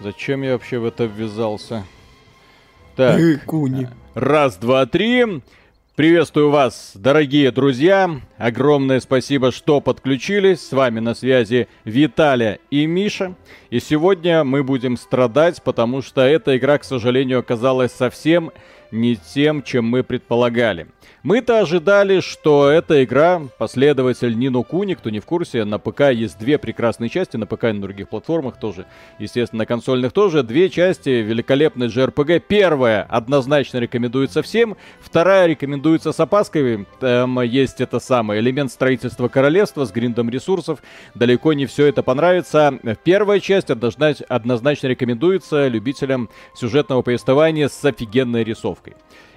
Зачем я вообще в это ввязался? Так. Куни. Раз, два, три. Приветствую вас, дорогие друзья. Огромное спасибо, что подключились. С вами на связи Виталия и Миша. И сегодня мы будем страдать, потому что эта игра, к сожалению, оказалась совсем не тем, чем мы предполагали. Мы-то ожидали, что эта игра, последователь Нину Куни, кто не в курсе, на ПК есть две прекрасные части, на ПК и на других платформах тоже, естественно, на консольных тоже, две части великолепной JRPG. Первая однозначно рекомендуется всем, вторая рекомендуется с опаской, там есть это самое, элемент строительства королевства с гриндом ресурсов, далеко не все это понравится. Первая часть однозначно рекомендуется любителям сюжетного повествования с офигенной рисовкой.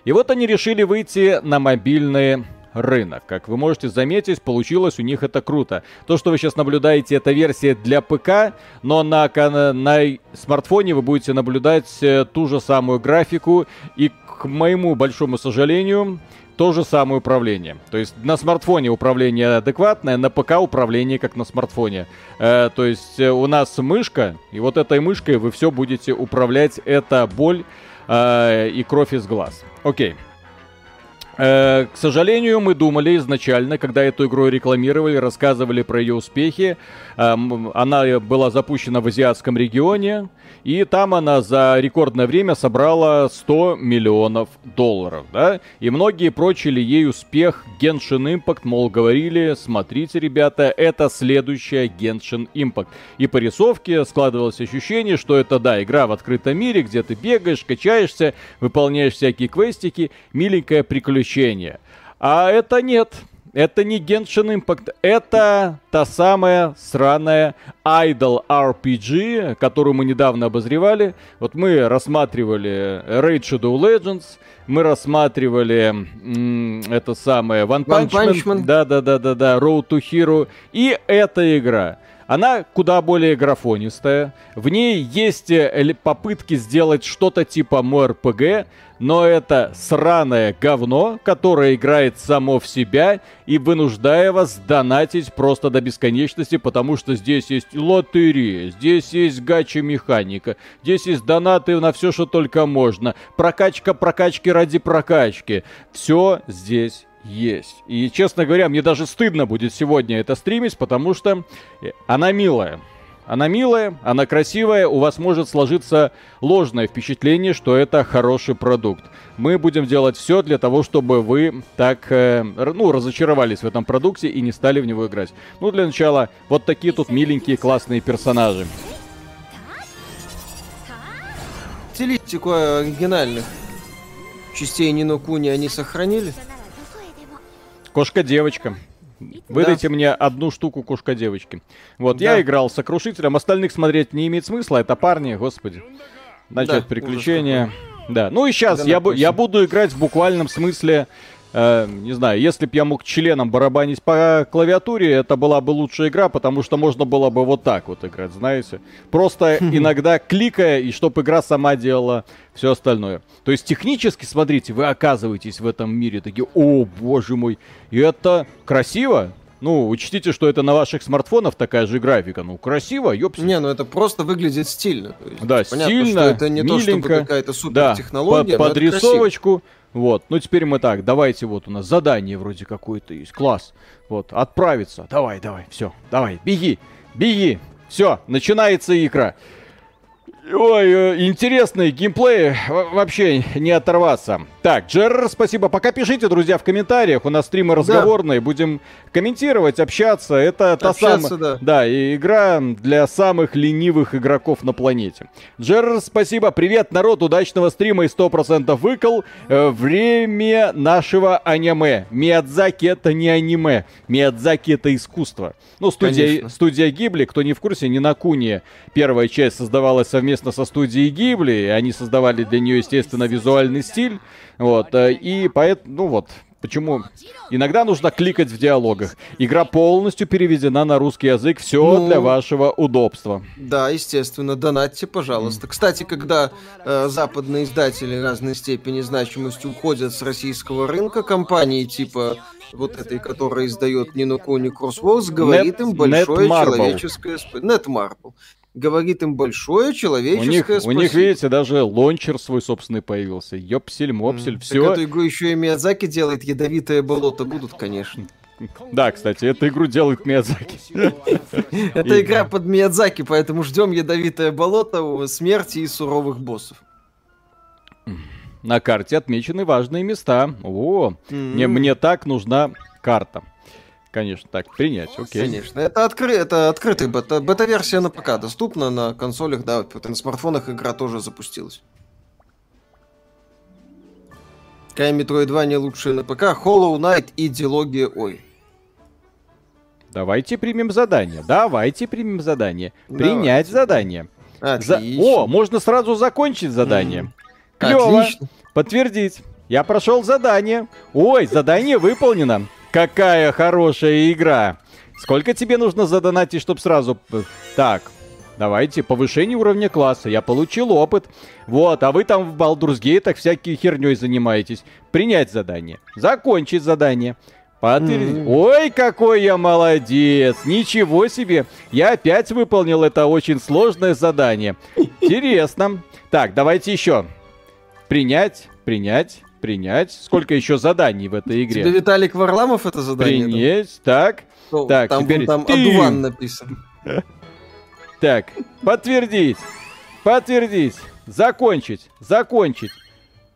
И вот они решили выйти на мобильный рынок. Как вы можете заметить, получилось у них это круто. То, что вы сейчас наблюдаете, это версия для ПК, но на, на смартфоне вы будете наблюдать э, ту же самую графику и, к моему большому сожалению, то же самое управление. То есть на смартфоне управление адекватное, на ПК управление как на смартфоне. Э, то есть э, у нас мышка, и вот этой мышкой вы все будете управлять. Это боль э, и кровь из глаз. Окей. Э, к сожалению, мы думали изначально, когда эту игру рекламировали, рассказывали про ее успехи. Э, она была запущена в азиатском регионе, и там она за рекордное время собрала 100 миллионов долларов, да? И многие прочили ей успех Genshin Impact, мол, говорили, смотрите, ребята, это следующая Genshin Impact. И по рисовке складывалось ощущение, что это, да, игра в открытом мире, где ты бегаешь, качаешься, выполняешь всякие квестики, миленькое приключение приключения. А это нет. Это не Genshin Impact, это та самая сраная Idol RPG, которую мы недавно обозревали. Вот мы рассматривали Raid Shadow Legends, мы рассматривали м- это самое One Punch, Man, да-да-да-да-да, Road to Hero, и эта игра. Она куда более графонистая. В ней есть э, попытки сделать что-то типа MORPG, но это сраное говно, которое играет само в себя и вынуждая вас донатить просто до бесконечности, потому что здесь есть лотерея, здесь есть гача-механика, здесь есть донаты на все, что только можно, прокачка прокачки ради прокачки. Все здесь есть. И, честно говоря, мне даже стыдно будет сегодня это стримить, потому что э, она милая. Она милая, она красивая, у вас может сложиться ложное впечатление, что это хороший продукт. Мы будем делать все для того, чтобы вы так, э, ну, разочаровались в этом продукте и не стали в него играть. Ну, для начала, вот такие тут миленькие, классные персонажи. Стилистику оригинальных частей Нино Куни они сохранили? Кошка-девочка. Выдайте да. мне одну штуку кошка-девочки. Вот, да. я играл с сокрушителем, остальных смотреть не имеет смысла, это парни, господи. Начать да, приключения. Да, ну и сейчас я, я буду играть в буквальном смысле э, не знаю, если бы я мог членом барабанить по клавиатуре, это была бы лучшая игра, потому что можно было бы вот так вот играть, знаете. Просто иногда кликая, и чтобы игра сама делала все остальное. То есть технически, смотрите, вы оказываетесь в этом мире такие, о, боже мой, и это красиво, ну, учтите, что это на ваших смартфонах такая же графика. Ну, красиво, ёпси. Не, ну это просто выглядит стильно. есть, да, понятно, стильно, что это не миленько, то, чтобы какая-то супер технология. Да, под, подрисовочку. Вот, ну теперь мы так, давайте вот у нас задание вроде какое-то есть, класс. Вот, отправиться, давай, давай, все, давай, беги, беги, все, начинается игра. Ой, э, интересный геймплей, вообще не оторваться. Так, Джер, спасибо. Пока пишите, друзья, в комментариях. У нас стримы разговорные. Да. Будем комментировать, общаться. Это та самая... Да. да, и игра для самых ленивых игроков на планете. Джер, спасибо. Привет, народ. Удачного стрима и 100% выкол. Э, время нашего аниме. Миядзаки это не аниме. Миядзаки это искусство. Ну, студия, студия Гибли, кто не в курсе, не на Куне. Первая часть создавалась совместно со студией Гибли. Они создавали для нее, естественно, визуальный стиль. Вот, э, и поэтому, ну вот, Почему? Иногда нужно кликать в диалогах. Игра полностью переведена на русский язык. Все ну, для вашего удобства. Да, естественно. Донатьте, пожалуйста. Mm. Кстати, когда э, западные издатели разной степени значимости уходят с российского рынка, компании типа вот этой, которая издает ни на ни Crosswords, говорит Net, им большое Net человеческое спасибо. Netmarble. Говорит им большое человеческое у них, спасибо. У них, видите, даже лончер свой собственный появился. Ёпсель, мопсель, mm. все. Так эту игру еще и Миядзаки делает, ядовитое болото будут, конечно. Да, кстати, эту игру делает Миядзаки. Это игра под Миядзаки, поэтому ждем ядовитое болото, смерти и суровых боссов. На карте отмечены важные места. О, мне, мне так нужна карта. Конечно, так, принять, окей. Конечно, это, откры... это открытый бета... бета-версия на ПК, доступна на консолях, да, на смартфонах игра тоже запустилась. Какая Metroidvania лучшая на ПК? Hollow Knight и Дилогия Ой. Давайте примем задание. Давайте примем задание. Давайте. Принять задание. За... О, можно сразу закончить задание. Mm. Клево. Отлично. Подтвердить. Я прошел задание. Ой, задание выполнено. Какая хорошая игра. Сколько тебе нужно задонатить, чтобы сразу... Так, давайте, повышение уровня класса. Я получил опыт. Вот, а вы там в Baldur's Gate всякие херней занимаетесь. Принять задание. Закончить задание. Подтвердить. Mm-hmm. Ой, какой я молодец! Ничего себе! Я опять выполнил это очень сложное задание. Интересно. Так, давайте еще. Принять, принять, принять. Сколько еще заданий в этой игре? Тебе Виталик Варламов это задание? Принять, так. Ну, так, там, теперь там ты. Адуван написан. Так, подтвердить, подтвердить, закончить, закончить.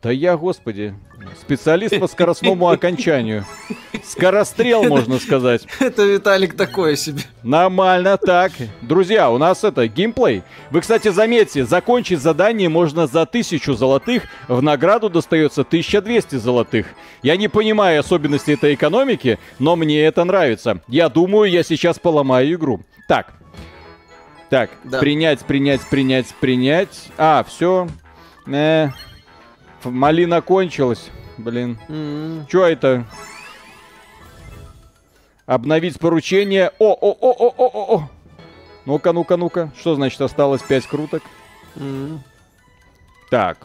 Да я, господи, специалист по скоростному окончанию. Скорострел, можно сказать. Это Виталик такое себе. Нормально, так. Друзья, у нас это геймплей. Вы, кстати, заметьте, закончить задание можно за тысячу золотых, в награду достается 1200 золотых. Я не понимаю особенностей этой экономики, но мне это нравится. Я думаю, я сейчас поломаю игру. Так. Так, да. принять, принять, принять, принять. А, все. Э, Малина кончилась. Блин. Mm-hmm. Чё это? Обновить поручение. О, о, о, о, о, о, о. Ну-ка, ну-ка, ну-ка. Что значит осталось 5 круток? Mm-hmm. Так.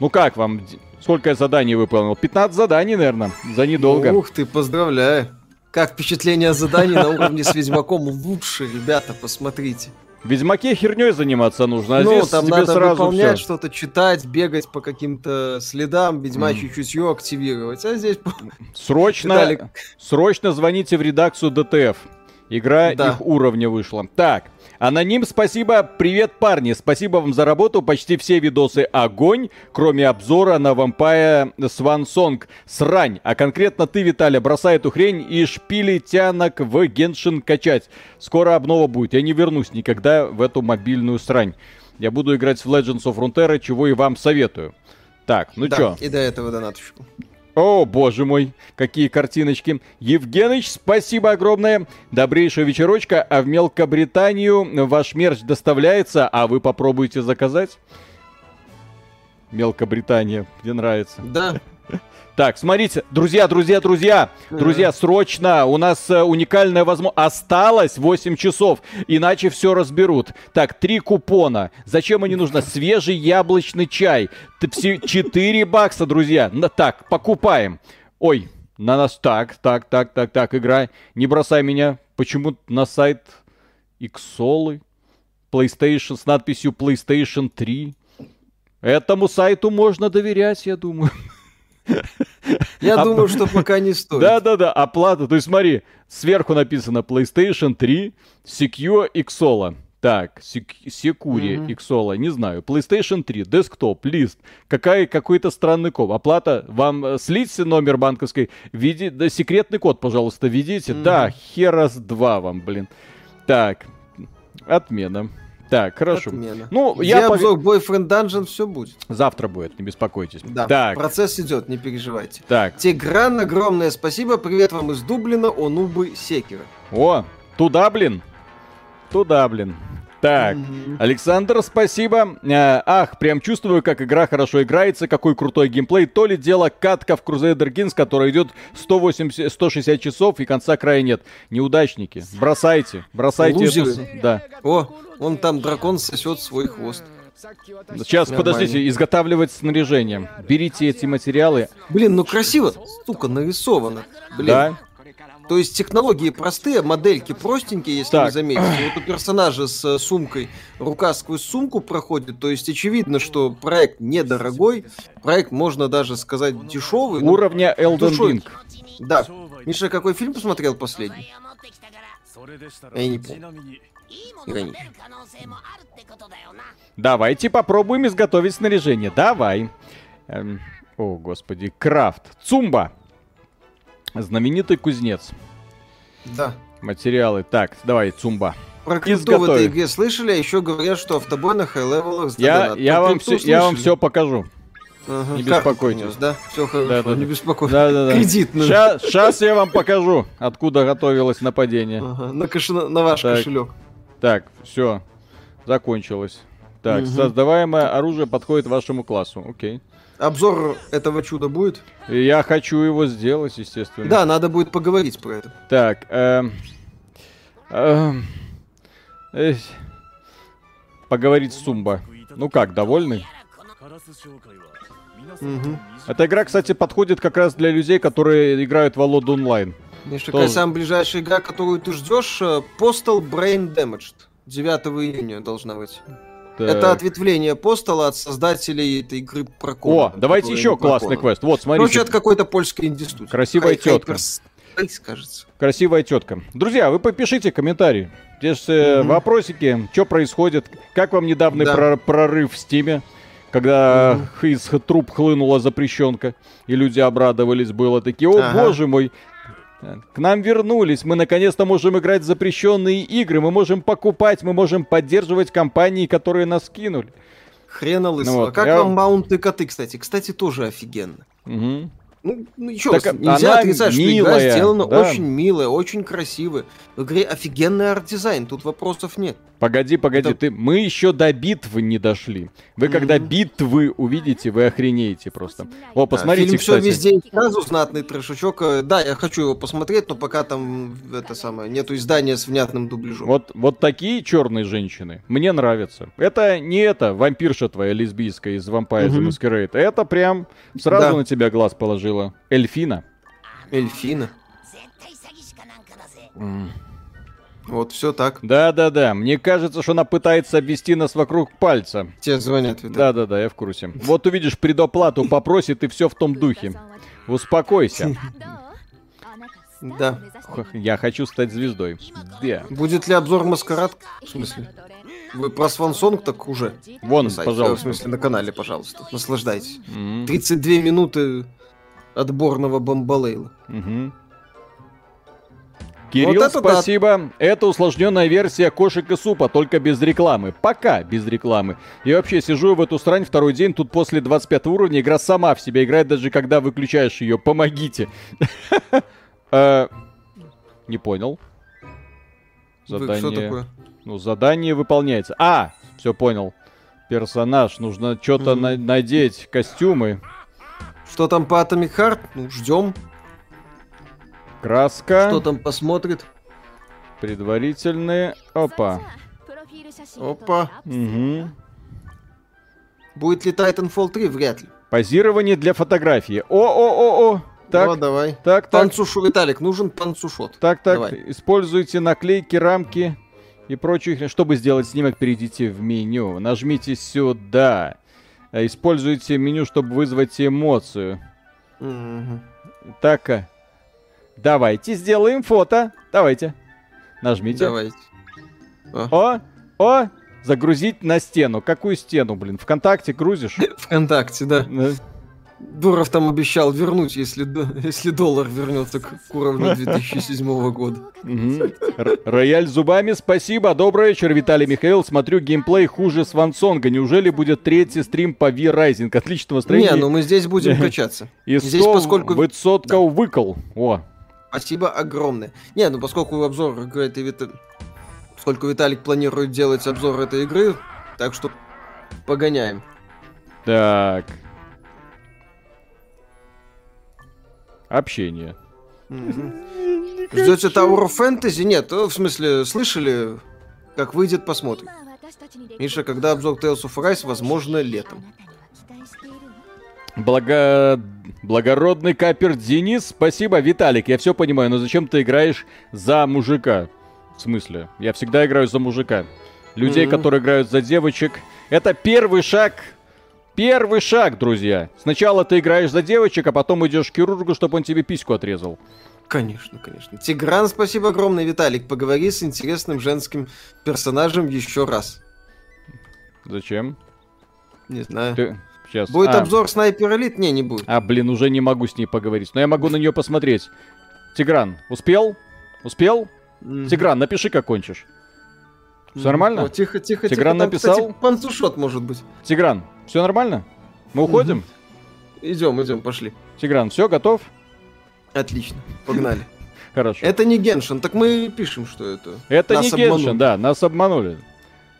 Ну как вам? Сколько я заданий выполнил? 15 заданий, наверное. За недолго. Ух ты, поздравляю. Как впечатление заданий на уровне с Ведьмаком лучше, ребята, посмотрите. В Ведьмаке херней заниматься нужно, а ну, здесь там тебе надо сразу выполнять что-то, читать, бегать по каким-то следам, ведьмачье mm. чутье активировать. А здесь... Срочно, Виталик... срочно звоните в редакцию ДТФ. Игра да. их уровня вышла. Так, Аноним, спасибо. Привет, парни. Спасибо вам за работу. Почти все видосы огонь, кроме обзора на Vampire Swan Song. Срань. А конкретно ты, Виталий, бросай эту хрень и шпили тянок в Геншин качать. Скоро обнова будет. Я не вернусь никогда в эту мобильную срань. Я буду играть в Legends of Runeterra, чего и вам советую. Так, ну да, чё? и до этого донаточку. О, боже мой, какие картиночки. Евгеныч, спасибо огромное. Добрейшего вечерочка. А в Мелкобританию ваш мерч доставляется, а вы попробуйте заказать? Мелкобритания, мне нравится. Да, так, смотрите, друзья, друзья, друзья, друзья, срочно, у нас э, уникальная возможность. Осталось 8 часов, иначе все разберут. Так, три купона. Зачем они нужны? Свежий яблочный чай. 4 бакса, друзья. Так, покупаем. Ой, на нас так, так, так, так, так, играй. Не бросай меня. Почему на сайт Иксолы? PlayStation с надписью PlayStation 3. Этому сайту можно доверять, я думаю. Я думаю, что пока не стоит. Да-да-да, оплата. То есть смотри, сверху написано PlayStation 3, Secure Xola. Так, Секури mm-hmm. Xola, не знаю. PlayStation 3, Desktop, лист. Какая, какой-то странный код. Оплата, вам э, слить номер банковской, види, да, секретный код, пожалуйста, введите. Mm-hmm. Да, Херас 2 вам, блин. Так, отмена. Так, хорошо. Отмена. Ну, Где я обзор пог... Boyfriend Dungeon все будет. Завтра будет, не беспокойтесь. Да, так. процесс идет, не переживайте. Так. Тигран, огромное спасибо. Привет вам из Дублина, о нубы Секера. О, туда, блин. Туда, блин. Так. Александр, спасибо. А, ах, прям чувствую, как игра хорошо играется, какой крутой геймплей. То ли дело катка в Crusader Kings, которая идет 180, 160 часов и конца края нет. Неудачники, бросайте, бросайте Лузеры. это. Да. О, он там дракон сосет свой хвост. Сейчас, Нормально. подождите, изготавливать снаряжение. Берите эти материалы. Блин, ну красиво, сука, нарисовано. Блин. Да. То есть технологии простые, модельки простенькие, если так. вы заметите. Вот у персонажа с э, сумкой рука сквозь сумку проходит. То есть очевидно, что проект недорогой. Проект, можно даже сказать, дешевый. Уровня Elden душой. Ring. Да. Миша, какой фильм посмотрел последний? Я не помню. Иронично. Давайте попробуем изготовить снаряжение. Давай. Эм, о, господи. Крафт. Цумба. Знаменитый кузнец. Да. Материалы. Так, давай, Цумба. Про крипту в этой игре слышали, а еще говорят, что автобой на хай-левелах я, я, вам все, я вам все покажу. Ага, не беспокойтесь. да? Все хорошо, да, да, не беспокойтесь. Да, да, да. Кредитную. Сейчас, сейчас я вам покажу, откуда готовилось нападение. Ага, на, кош... на ваш так. кошелек. Так, все, закончилось. Так, угу. создаваемое оружие подходит вашему классу. Окей. Обзор этого чуда будет? Я хочу его сделать, естественно. Да, надо будет поговорить про это. Так, эм, эм, э, поговорить с Сумба. Ну как, довольный? Угу. Эта игра, кстати, подходит как раз для людей, которые играют в Алод онлайн. Миша, какая самая ближайшая игра, которую ты ждешь? Э, Postal Brain Damaged. 9 июня должна быть. Так. Это ответвление Постала от создателей этой игры про О, давайте еще классный квест. Вот, смотрите. Короче, от какой-то польской индустрии. Красивая тетка. кажется. Красивая тетка. Друзья, вы попишите комментарии. Здесь mm-hmm. вопросики, что происходит, как вам недавний да. про- прорыв в Стиме, когда mm-hmm. из труп хлынула запрещенка, и люди обрадовались, было такие, о ага. боже мой, к нам вернулись, мы наконец-то можем играть в запрещенные игры, мы можем покупать, мы можем поддерживать компании, которые нас кинули. Хрена лысого. Ну, вот, а как я... вам маунты коты, кстати? Кстати, тоже офигенно. Угу. Ну, ну еще так, раз, нельзя отрицать, что милая, игра сделана да. очень милая, очень красивая. В игре офигенный арт-дизайн, тут вопросов нет. Погоди, погоди, Это... ты, мы еще до битвы не дошли. Вы mm-hmm. когда битвы увидите, вы охренеете просто. О, посмотрите, Фильм кстати. все везде сразу знатный трешачок. Э, да, я хочу его посмотреть, но пока там это самое нету издания с внятным дубляжом. Вот, вот такие черные женщины мне нравятся. Это не это вампирша твоя лесбийская из Vampire mm-hmm. Masquerade. Это прям сразу да. на тебя глаз положила. Эльфина. Эльфина. Mm. Вот все так. Да-да-да. Мне кажется, что она пытается обвести нас вокруг пальца. Тебе звонят, Да-да-да, я в курсе. Вот увидишь, предоплату попросит, и все в том духе. Успокойся. Да. Я хочу стать звездой. Где? Будет ли обзор маскарад? В смысле? Вы про Свансонг так уже. Вон, пожалуйста. В смысле, на канале, пожалуйста. Наслаждайтесь. Mm-hmm. 32 минуты отборного бомбалейла. Угу. Кирилл, вот это спасибо. Да. Это усложненная версия кошек и супа, только без рекламы. Пока без рекламы. Я вообще сижу в эту срань второй день, тут после 25 уровня игра сама в себя играет, даже когда выключаешь ее. Помогите. Э, не понял. Задание. Ну, задание выполняется. А, все понял. Персонаж, нужно что-то надеть, костюмы. Что там по Atomic Heart? Ну, ждем. Краска. Что там посмотрит? Предварительные. Опа. Опа. Угу. Будет ли Titanfall 3? Вряд ли. Позирование для фотографии. О-о-о-о. Так, О, давай. Так, так. Панцушот, Виталик, нужен панцушот. Так, так. Давай. Используйте наклейки, рамки и прочую. Чтобы сделать снимок, перейдите в меню. Нажмите сюда. Используйте меню, чтобы вызвать эмоцию. Угу. Так, э, давайте сделаем фото. Давайте. Нажмите. Давайте. О, о, загрузить на стену. Какую стену, блин? ВКонтакте грузишь? ВКонтакте, да. Дуров там обещал вернуть, если, если доллар вернется к уровню 2007 года. Рояль зубами, спасибо. Добрый вечер, Виталий Михаил. Смотрю геймплей хуже Свансонга. Неужели будет третий стрим по V-Rising? Отличного настроения. Не, ну мы здесь будем качаться. И здесь, поскольку... высотка выкол. О. Спасибо огромное. Не, ну поскольку обзор этой Вит... Поскольку Виталик планирует делать обзор этой игры, так что погоняем. Так. Общение. Ждете Tower of Fantasy? Нет, в смысле, слышали, как выйдет, посмотрим. Миша, когда обзор Tales of Rise, возможно, летом. Благо... Благородный капер Денис, спасибо. Виталик, я все понимаю, но зачем ты играешь за мужика? В смысле? Я всегда играю за мужика. Людей, mm-hmm. которые играют за девочек. Это первый шаг Первый шаг, друзья. Сначала ты играешь за девочек, а потом идешь к хирургу, чтобы он тебе письку отрезал. Конечно, конечно. Тигран, спасибо огромное, Виталик. Поговори с интересным женским персонажем еще раз. Зачем? Не знаю. Ты... Сейчас. Будет а. обзор снайпер элит? Не, не будет. А, блин, уже не могу с ней поговорить. Но я могу на нее посмотреть. Тигран, успел? Успел? Mm-hmm. Тигран, напиши, как кончишь. Все нормально? О, тихо, тихо, Тигран тихо. написал? Там, кстати, панцушот может быть. Тигран, все нормально? Мы уходим? Mm-hmm. Идем, идем, пошли. Тигран, все, готов? Отлично, погнали. Хорошо. Это не Геншин, так мы пишем, что это. Это нас не Геншин, да, нас обманули.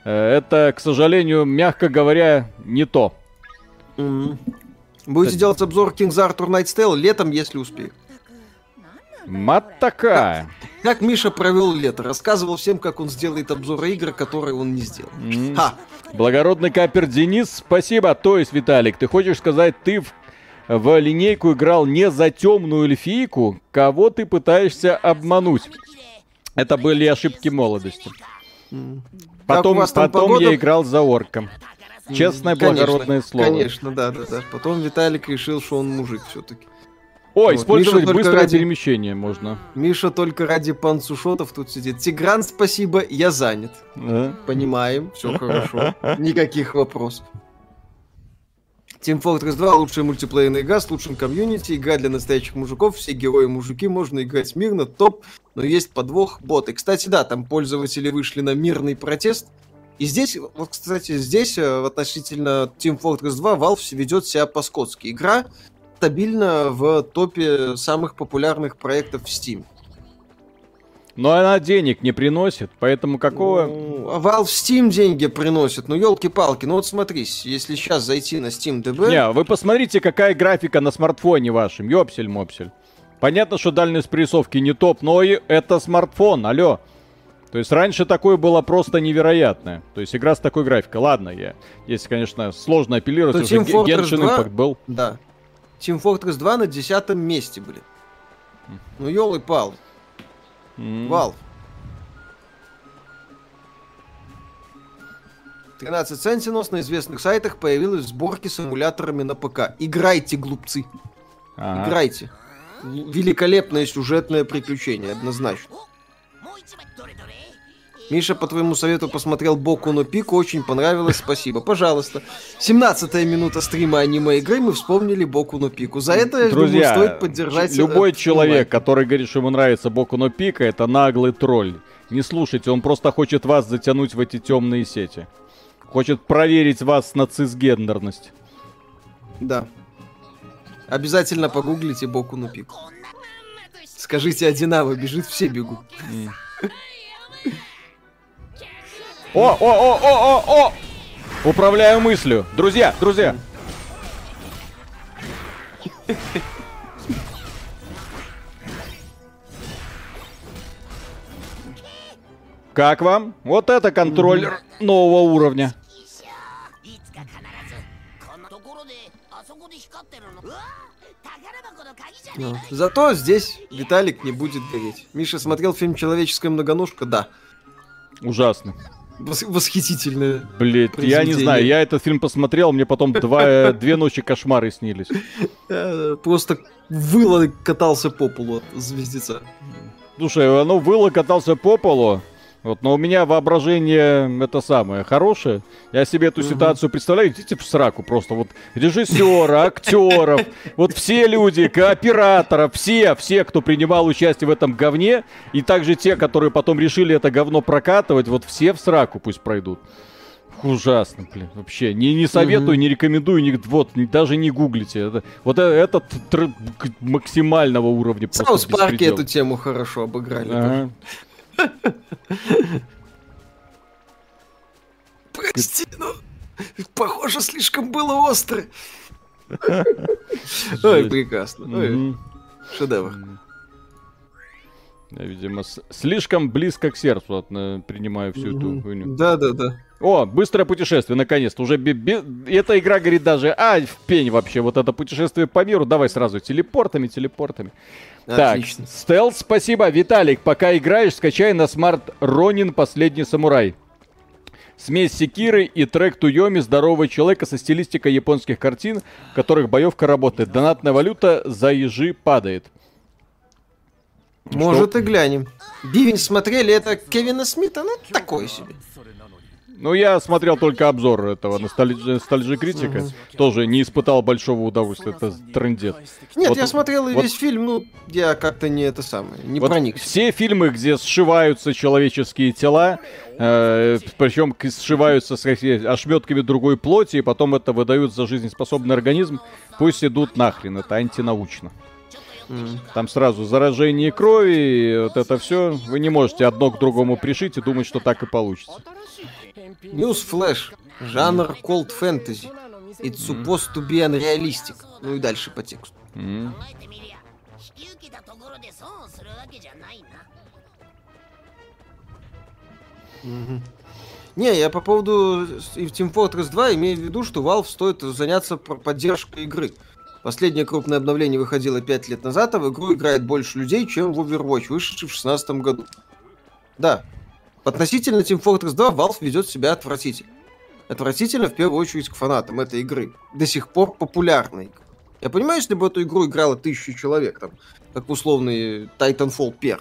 Э, это, к сожалению, мягко говоря, не то. Mm-hmm. Будете это... делать обзор King's Arthur Night's Tale летом, если успею. Мат такая. Как, как Миша провел лето? Рассказывал всем, как он сделает обзор игр, которые он не сделал. Mm. Ха. Благородный капер Денис, спасибо. То есть, Виталик, ты хочешь сказать, ты в, в линейку играл не за темную эльфийку? Кого ты пытаешься обмануть? Это были ошибки молодости. Mm. Потом, потом погода? я играл за орком. Честное, конечно, благородное слово. Конечно, да, да, да. Потом Виталик решил, что он мужик все-таки. О, вот. использовать быстрое ради... перемещение можно. Миша только ради панцушотов тут сидит. Тигран, спасибо, я занят. А? Понимаем, все хорошо. Никаких вопросов. Team Fortress 2 лучшая мультиплеерная игра с лучшим комьюнити, игра для настоящих мужиков, все герои мужики, можно играть мирно, топ, но есть подвох, боты. Кстати, да, там пользователи вышли на мирный протест, и здесь, вот, кстати, здесь э, относительно Team Fortress 2 Valve ведет себя по-скотски. Игра стабильно в топе самых популярных проектов в Steam. Но она денег не приносит, поэтому какого... Ну, Valve Steam деньги приносит, ну елки-палки, ну вот смотри, если сейчас зайти на Steam DB... Не, вы посмотрите, какая графика на смартфоне вашем, ёпсель-мопсель. Понятно, что дальность прорисовки не топ, но и это смартфон, алло. То есть раньше такое было просто невероятное. То есть игра с такой графикой. Ладно, я... Если, конечно, сложно апеллировать, То уже Genshin Impact был. Да, Team Fortress 2 на десятом месте, блин. Ну, елы пал. Mm. Valve. 13 Sentinels на известных сайтах появилась сборки с эмуляторами на ПК. Играйте, глупцы. Ага. Играйте. Великолепное сюжетное приключение, однозначно. Миша, по твоему совету, посмотрел Боку на Пику, очень понравилось, спасибо. Пожалуйста. 17 минута стрима аниме-игры, мы вспомнили Боку на Пику. За это, Друзья, думаю, стоит поддержать... любой человек, который говорит, что ему нравится Боку на Пика, это наглый тролль. Не слушайте, он просто хочет вас затянуть в эти темные сети. Хочет проверить вас на цисгендерность. Да. Обязательно погуглите Боку на Пику. Скажите, Одинаво бежит, все бегут. Mm. О, о, о, о, о, о! Управляю мыслью. Друзья, друзья. Как вам? Вот это контроллер нового уровня. Ну, зато здесь Виталик не будет гореть. Миша смотрел фильм «Человеческая многоножка»? Да. Ужасно восхитительное. Блять, я не знаю, я этот фильм посмотрел, мне потом два, э, две ночи кошмары снились. Э, просто выло катался по полу от звездеца. Слушай, оно выло катался по полу, вот, но у меня воображение это самое хорошее. Я себе эту ситуацию представляю, идите в сраку просто. Вот режиссера, актеров, вот все люди, кооператоров, все, все, кто принимал участие в этом говне, и также те, которые потом решили это говно прокатывать, вот все в сраку пусть пройдут. Ужасно, блин, вообще. Не, не советую, не рекомендую, не, вот, даже не гуглите. Это, вот это, этот тр, максимального уровня. South Park е эту тему хорошо обыграли. Ага. Прости, но похоже, слишком было остро. Ой, прекрасно. Ой, шедевр. Я, видимо, слишком близко к сердцу принимаю всю эту хуйню. Да, да, да. О, быстрое путешествие, наконец-то. Уже би- би- эта игра говорит даже, а, в пень вообще, вот это путешествие по миру, давай сразу телепортами, телепортами. Отлично. Так, стелс, спасибо. Виталик, пока играешь, скачай на смарт Ронин Последний самурай. Смесь Sekiro и Trek to Yomi «Здорового человека» со стилистикой японских картин, в которых боевка работает. Донатная валюта за ежи падает. Может Что? и глянем. Бивень смотрели, это Кевина Смита, ну такое себе. Ну, я смотрел только обзор этого Nostalgia Critic а. Угу. Тоже не испытал большого удовольствия. Это трендет. Нет, вот, я смотрел вот, весь фильм, ну, я как-то не это самое, не вот проникся. Все фильмы, где сшиваются человеческие тела, э, причем сшиваются с ошметками другой плоти, и потом это выдают за жизнеспособный организм, пусть идут нахрен, это антинаучно. Mm. Там сразу заражение крови, вот это все. Вы не можете одно к другому пришить и думать, что так и получится. News Flash. Жанр cold fantasy. It's supposed to be unrealistic. Ну и дальше по тексту. Mm. Не, я по поводу Team Fortress 2 имею в виду, что Valve стоит заняться поддержкой игры. Последнее крупное обновление выходило 5 лет назад, а в игру играет больше людей, чем в Overwatch, вышедший в 2016 году. Да, Относительно Team Fortress 2 Valve ведет себя отвратительно. Отвратительно в первую очередь к фанатам этой игры. До сих пор популярной. Я понимаю, если бы эту игру играло тысячи человек, там, как условный Titanfall 1.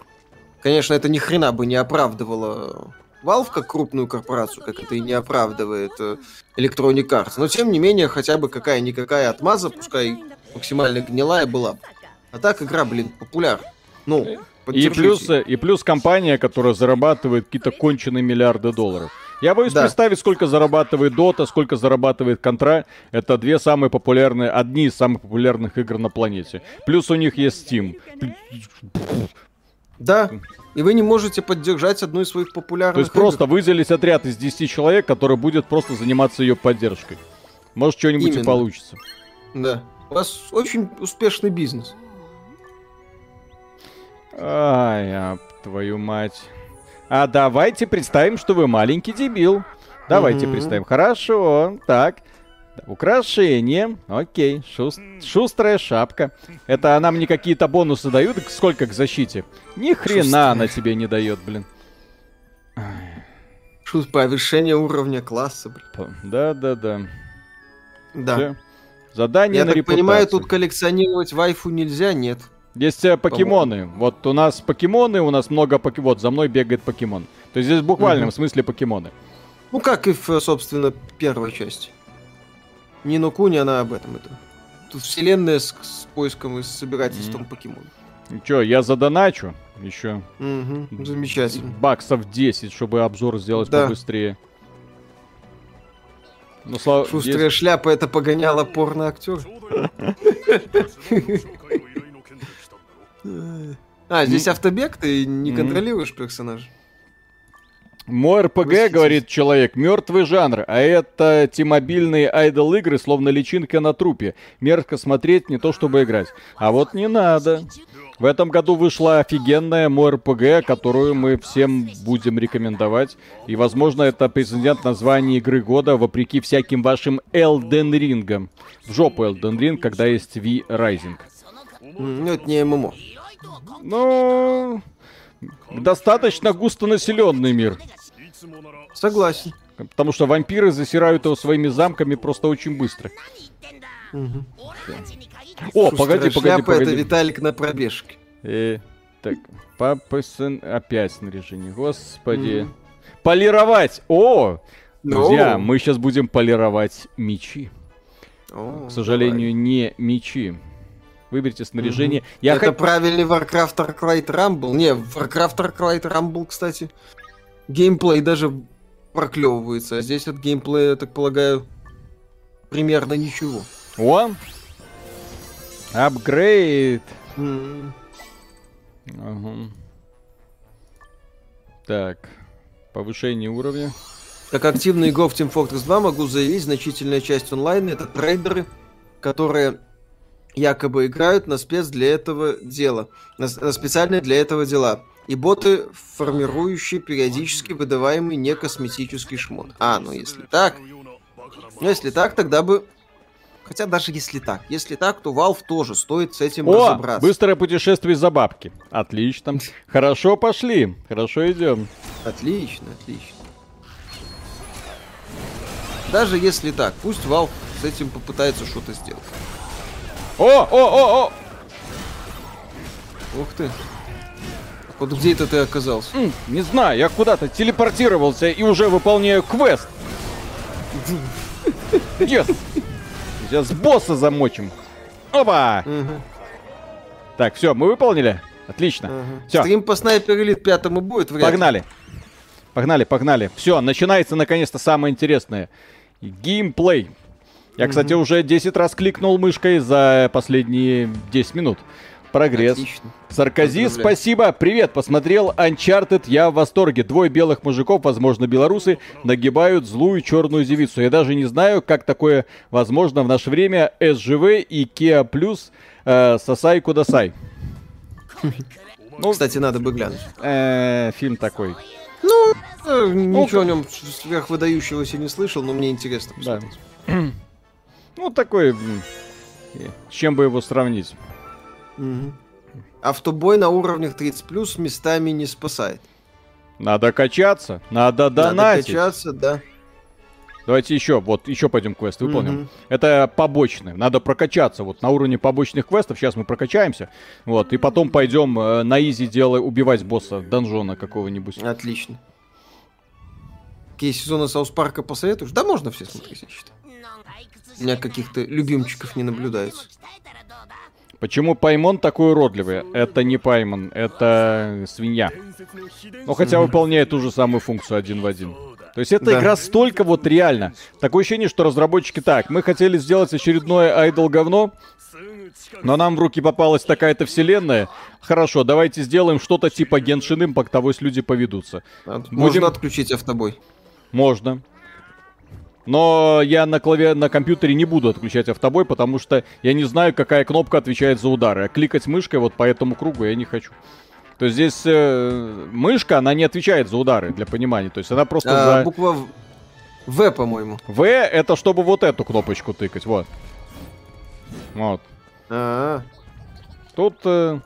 Конечно, это ни хрена бы не оправдывало Valve как крупную корпорацию, как это и не оправдывает э, Electronic Arts. Но тем не менее, хотя бы какая-никакая отмаза, пускай максимально гнилая была. А так игра, блин, популярна. Ну, и плюс, и плюс компания, которая зарабатывает какие-то конченые миллиарды долларов. Я боюсь да. представить, сколько зарабатывает Dota, сколько зарабатывает Контра. Это две самые популярные, одни из самых популярных игр на планете. Плюс у них есть Steam. Да, и вы не можете поддержать одну из своих популярных То есть игр. просто выделить отряд из 10 человек, который будет просто заниматься ее поддержкой. Может, что-нибудь и получится. Да. У вас очень успешный бизнес. Ай, а, твою мать. А давайте представим, что вы маленький дебил. Давайте mm-hmm. представим. Хорошо, так. Украшение. Окей. Шуст... Шустрая шапка. Это она мне какие-то бонусы дают? Сколько к защите? Ни хрена Шустрая. она тебе не дает, блин. Шут повышение уровня класса, блин. Да, да, да. Да. Все. Задание Я на так репутацию. понимаю, тут коллекционировать вайфу нельзя, нет? Есть э, покемоны. Вот у нас покемоны, у нас много покемонов. Вот за мной бегает покемон. То есть здесь в буквальном угу. смысле покемоны. Ну, как и в, собственно, первой части. Нино Куни, она об этом. Это. Тут вселенная с, с поиском и с собирательством mm. покемонов. Че, я задоначу еще. Угу, замечательно. Баксов 10, чтобы обзор сделать да. побыстрее. Ну, слава... Шустрая есть... шляпа это погоняла порно-актер. А, здесь автобег, ты не контролируешь персонажа? Мой РПГ, говорит человек, мертвый жанр, а это тимобильные айдол игры, словно личинка на трупе. Мерзко смотреть, не то чтобы играть. А вот не надо. В этом году вышла офигенная мой РПГ, которую мы всем будем рекомендовать. И, возможно, это претендент названия игры года, вопреки всяким вашим Elden Ring. В жопу Elden Ring, когда есть V-Rising. Ну, это не ММО. Ну, достаточно густонаселенный мир. Согласен. Потому что вампиры засирают его своими замками просто очень быстро. Угу. О, погоди, погоди, погоди. это Виталик на пробежке. Э, так, папа, сын, опять снаряжение, господи. Mm. Полировать! О! Друзья, no. мы сейчас будем полировать мечи. Oh, К сожалению, давай. не мечи выберите снаряжение. Угу. Я Это х... правильный Warcraft Arclight Rumble. Не, Warcraft Arclight Rumble, кстати, геймплей даже проклевывается. А здесь от геймплея, я так полагаю, примерно ничего. О! Апгрейд! Mm. Ага. Так. Повышение уровня. Как активный игрок в Team Fortress 2 могу заявить, значительная часть онлайна это трейдеры, которые якобы играют на спец для этого дела, на, на специальные для этого дела. и боты, формирующие периодически выдаваемый некосметический шмот. А, ну если так... Ну если так, тогда бы... Хотя даже если так. Если так, то Valve тоже стоит с этим О, разобраться. быстрое путешествие за бабки. Отлично. Хорошо пошли. Хорошо идем. Отлично, отлично. Даже если так, пусть Valve с этим попытается что-то сделать. О, о, о, о! Ух ты. Вот где это ты оказался? М, не знаю, я куда-то телепортировался и уже выполняю квест. Yes. Сейчас босса замочим. Опа! Так, все, мы выполнили? Отлично. Все, Стрим по снайпер элит пятому будет вряд ли. погнали. Погнали, погнали. Все, начинается наконец-то самое интересное. Геймплей. Я, кстати, уже 10 раз кликнул мышкой за последние 10 минут. Прогресс. Отлично. Саркози, спасибо. Привет, посмотрел Uncharted, я в восторге. Двое белых мужиков, возможно, белорусы, нагибают злую черную девицу. Я даже не знаю, как такое возможно в наше время. СЖВ и Kia Plus э, Сосай Кудасай. Ну, кстати, надо бы глянуть. Э, фильм такой. Ну, э, ничего о нем сверхвыдающегося не слышал, но мне интересно. Да. Ну, такой... С чем бы его сравнить? Мгм. Автобой на уровнях 30 плюс местами не спасает. Надо качаться, надо Надо донатить. качаться, да. Давайте еще, вот, еще пойдем квест выполним. Мгм. Это побочные. Надо прокачаться. Вот на уровне побочных квестов сейчас мы прокачаемся. Вот, и потом пойдем э, на easy дело убивать босса донжона какого-нибудь. Отлично. Какие сезоны South Park а посоветуешь? Да, можно все смотреть, я считаю. У меня каких-то любимчиков не наблюдается. Почему Паймон такой уродливый? Это не Паймон, это свинья. Но хотя выполняет ту же самую функцию один в один. То есть эта Да. игра столько вот реально. Такое ощущение, что разработчики так, мы хотели сделать очередное idle говно, но нам в руки попалась такая-то вселенная. Хорошо, давайте сделаем что-то типа Genshin Impact, авось люди поведутся. А, Будем- Можно отключить автобой. Можно. Но я на клаве на компьютере не буду отключать автобой, потому что я не знаю, какая кнопка отвечает за удары. А кликать мышкой вот по этому кругу я не хочу. То есть здесь э, мышка, она не отвечает за удары, для понимания. То есть она просто А, за... буква В- по-моему. В это чтобы вот эту кнопочку тыкать, вот. Вот. А, Тут э,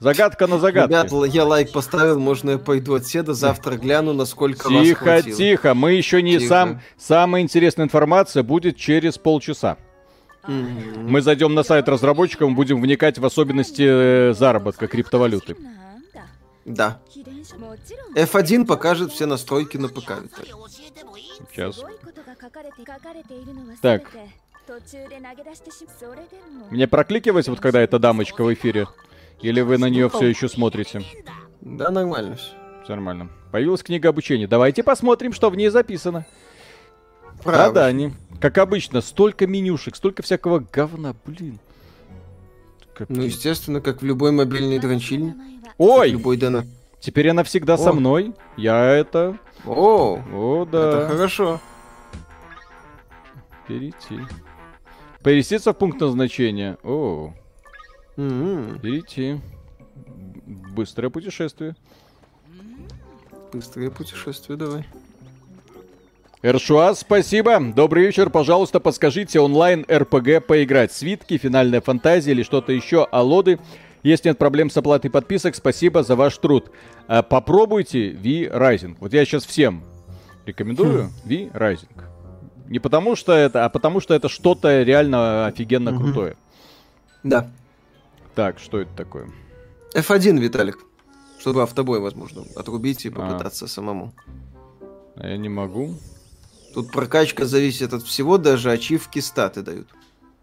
загадка на загадке. Ребят, я лайк поставил, можно я пойду отседа, завтра гляну, насколько вас Тихо, тихо, мы еще не Тихо. сам... Самая интересная информация будет через полчаса. Мгм. Мы зайдем на сайт разработчиков, будем вникать в особенности э, заработка криптовалюты. Да. F1 покажет все настройки на ПК. Сейчас. Так. Мне прокликивать, вот когда эта дамочка в эфире? Или вы на нее все еще смотрите? Да, нормально все. Все нормально. Появилась книга обучения. Давайте посмотрим, что в ней записано. Правда. Да-да, они. Как обычно, столько менюшек, столько всякого говна, блин. Капец. Ну, естественно, как в любой мобильной дрочильне. Ой, Любой дана. теперь она всегда со О. мной. Я это... О, О, это да. хорошо. Перейти. Пересеться в пункт назначения. О, М-м, перейти. Быстрое путешествие. Быстрое путешествие давай. Эршуа, спасибо. Добрый вечер. Пожалуйста, подскажите онлайн РПГ поиграть. Свитки, финальная фантазия или что-то еще. Алоды. Если нет проблем с оплатой подписок, спасибо за ваш труд. А, попробуйте V-Rising. Вот я сейчас всем рекомендую V-Rising. Не потому что это, а потому что это что-то реально офигенно крутое. Да. Так, что это такое? F1, Виталик. Чтобы автобой, возможно, отрубить и А. попытаться самому. А Я не могу. Тут прокачка зависит от всего, даже ачивки статы дают.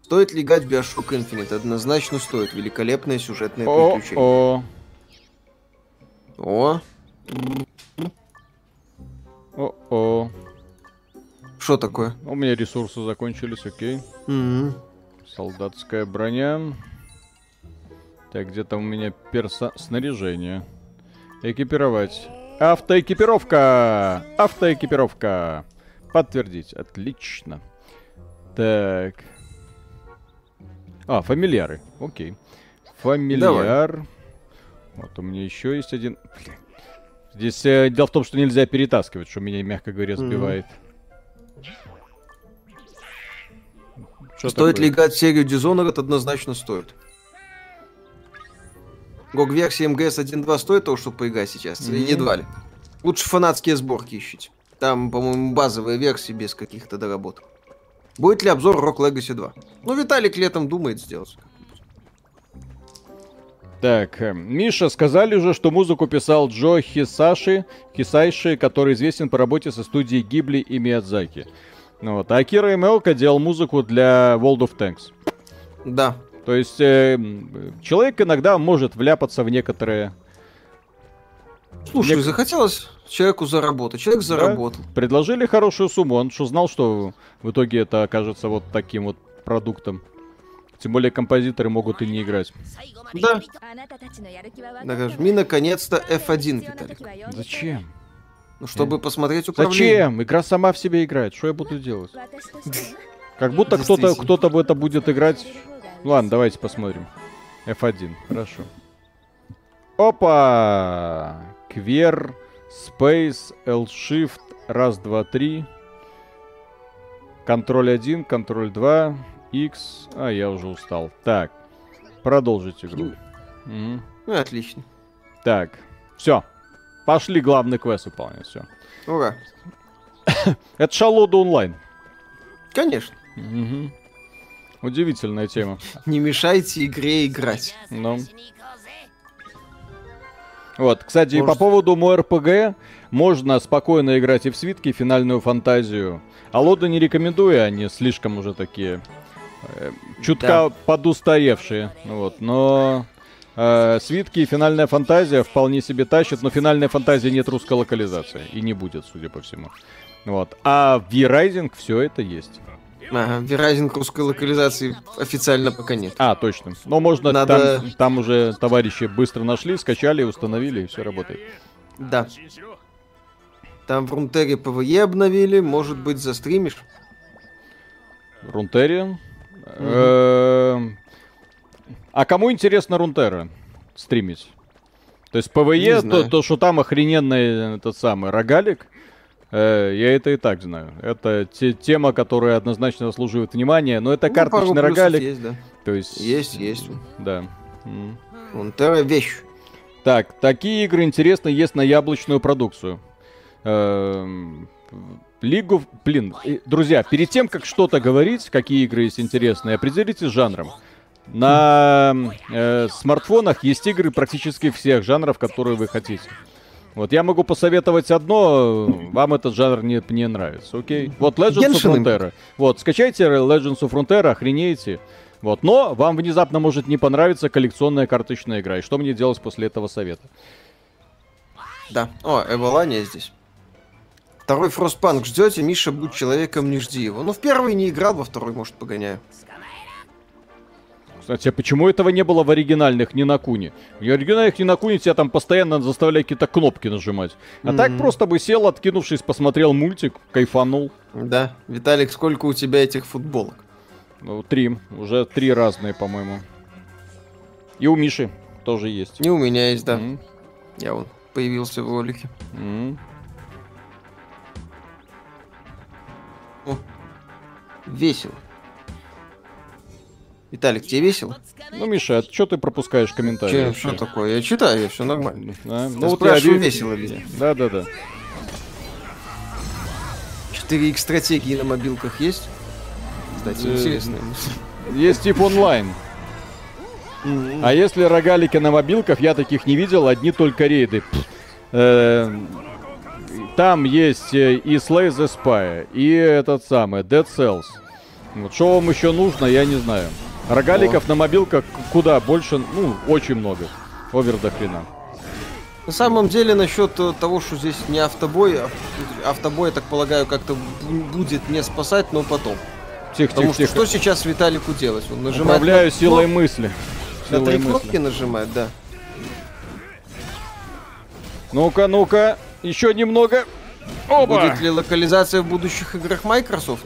Стоит ли играть Bioshock Infinite? Однозначно стоит. Великолепное сюжетное приключение. О-о. О, О-о. что такое? У меня ресурсы закончились, окей. М-м. Солдатская броня. Так, где-то у меня перса... снаряжение. Экипировать. Автоэкипировка! Автоэкипировка! Подтвердить. Отлично. Так. А, фамильяры. Окей. Фамильяр. Вот у меня еще есть один. Блин. Здесь э, дело в том, что нельзя перетаскивать, что меня, мягко говоря, сбивает. Что стоит такое? ли играть в серию Dishonored, однозначно стоит. GOG-версия МГС 1.2 стоит того, чтобы поиграть сейчас? Mm-hmm. Едва ли. Лучше фанатские сборки ищите. Там, по-моему, базовые версии без каких-то доработок. Будет ли обзор Rock Legacy 2? Ну, Виталик летом думает сделать. Так, э, Миша, сказали уже, что музыку писал Джо Хисаши, Хисайши, который известен по работе со студией Гибли и Миядзаки. Вот. А Акира Имеока делал музыку для World of Tanks. Да. То есть э, человек иногда может вляпаться в некоторые... Слушай, Нек... захотелось человеку заработать. Человек заработал. Да, предложили хорошую сумму. Он что знал, что в итоге это окажется вот таким вот продуктом. Тем более композиторы могут и не играть. Да. Нажми наконец-то F1, Виталик. Зачем? Ну, чтобы посмотреть управление. Зачем? Игра сама в себе играет. Что я буду делать? Как будто кто-то кто в это будет играть. Ладно, давайте посмотрим. F1, хорошо. Опа! Квер, Space, L-Shift, раз, два, три. Контроль 1, контроль 2, X. А, я уже устал. Так, продолжить игру. Угу. Ну, отлично. Так, все. Пошли главный квест выполнять, все. Ура. Это Шалода онлайн. Конечно. Угу. Удивительная тема. Не мешайте игре играть. Ну. Вот, кстати, Может... и по поводу МОРПГ можно спокойно играть и в свитки, и финальную фантазию. А лоды не рекомендую, они слишком уже такие э, чутка да. подустаревшие. Вот, но э, свитки и финальная фантазия вполне себе тащат, но финальная фантазия нет русской локализации. И не будет, судя по всему. Вот. А в V-Rising все это есть. Ага, русской локализации официально пока нет. А, точно. Но можно Надо... там, там уже товарищи быстро нашли, скачали, установили, и все работает. Да. Там в Runeterra PVE обновили, может быть, застримишь? Runeterra? Эм, а кому интересно Runeterra стримить? То есть PVE, то, то, что там охрененный этот самый рогалик, я это и так знаю. Это те, тема, которая однозначно заслуживает внимания, но это ну, карточный рогалик. Есть, да. То есть... Есть, есть. Да. Он это вещь. Так, такие игры интересны есть на яблочную продукцию. Лигу, блин, друзья, перед тем, как что-то говорить, какие игры есть интересные, определитесь с жанром. На э, смартфонах есть игры практически всех жанров, которые вы хотите. Вот я могу посоветовать одно, вам этот жанр не, не нравится, окей? Вот Legends Genshin of Frontera. Вот, скачайте Legends of Frontera, охренеете. Вот, но вам внезапно может не понравиться коллекционная карточная игра. И что мне делать после этого совета? Да. О, Эволания здесь. Второй Frostpunk ждете, Миша, будь человеком, не жди его. Ну, в первый не играл, во второй, может, погоняю. Кстати, а почему этого не было в оригинальных Нинакуни? В оригинальных Нинакуни тебя там постоянно заставляли какие-то кнопки нажимать. А mm-hmm. так просто бы сел, откинувшись, посмотрел мультик, кайфанул. Да. Виталик, сколько у тебя этих футболок? Ну, три. Уже три разные, по-моему. И у Миши тоже есть. И у меня есть, да. Mm-hmm. Я вот появился в ролике. Mm-hmm. О, весело. Виталик, тебе весело? Ну, Миша, а что ты пропускаешь комментарии? Че, что такое? Я читаю, я все нормально. А, ну, вот спрашиваю, я... весело ли? Да, да, да. 4X стратегии на мобилках есть? Кстати, э, интересно. Есть тип онлайн. А если рогалики на мобилках, я таких не видел, одни только рейды. Э, там есть э, и Slay the Spy, и этот самый, Dead Cells. Вот что вам еще нужно, я не знаю. Рогаликов О. на мобилках куда больше, ну, очень много. Овер до хрена. На самом деле, насчет э, того, что здесь не автобой, а автобой, я так полагаю, как-то будет не спасать, но потом. Тихо, Потому тихо, что тихо. что сейчас Виталику делать? Он нажимает Управляю на... силой мысли. На три кнопки нажимает, да. Ну-ка, ну-ка, еще немного. Оба! Будет ли локализация в будущих играх Microsoft?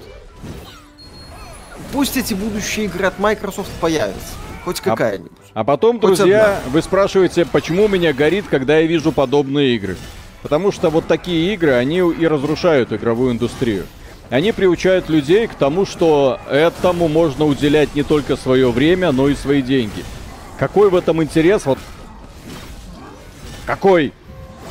Пусть эти будущие игры от Microsoft появятся. Хоть а какая-нибудь. А потом, Хоть друзья, одна. вы спрашиваете, почему у меня горит, когда я вижу подобные игры. Потому что вот такие игры, они и разрушают игровую индустрию. Они приучают людей к тому, что этому можно уделять не только свое время, но и свои деньги. Какой в этом интерес? Вот какой?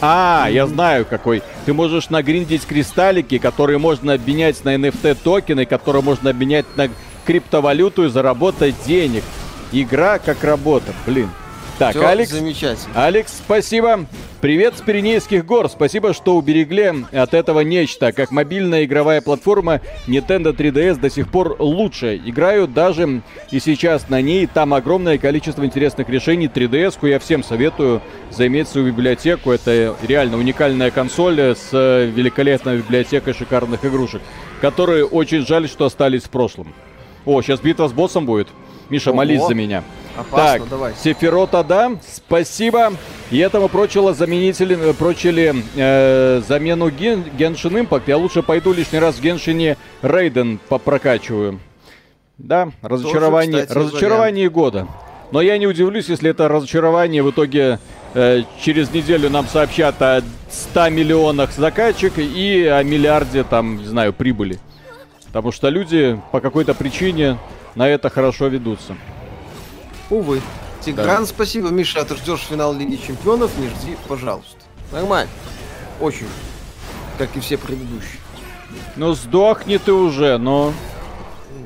А, я знаю какой. Ты можешь нагриндить кристаллики, которые можно обменять на NFT токены, которые можно обменять на криптовалюту и заработать денег. Игра как работа, блин. Так, Все Алекс. Замечательно. Алекс, спасибо. Привет с Пиренейских гор. Спасибо, что уберегли от этого нечто. Как мобильная игровая платформа Nintendo 3DS до сих пор лучше. Играю даже и сейчас на ней. Там огромное количество интересных решений. 3DS-ку я всем советую заиметь свою библиотеку. Это реально уникальная консоль с великолепной библиотекой шикарных игрушек, которые очень жаль, что остались в прошлом. О, сейчас битва с боссом будет. Миша, Ого. молись за меня. Опасно, так, давай. Сефирота, да, спасибо. И этому прочило заменители, э, прочили э, замену ген, Genshin Impact. Я лучше пойду лишний раз в Геншине Рейден попрокачиваю. Да, разочарование, Тоже, кстати, разочарование года. Но я не удивлюсь, если это разочарование в итоге э, через неделю нам сообщат о 100 миллионах закачек и о миллиарде, там, не знаю, прибыли. Потому что люди по какой-то причине на это хорошо ведутся. Увы. Тигран, да. спасибо. Миша, а ты ждешь финал Лиги Чемпионов? Не жди, пожалуйста. Нормально. Очень. Как и все предыдущие. Ну, сдохни ты уже, но...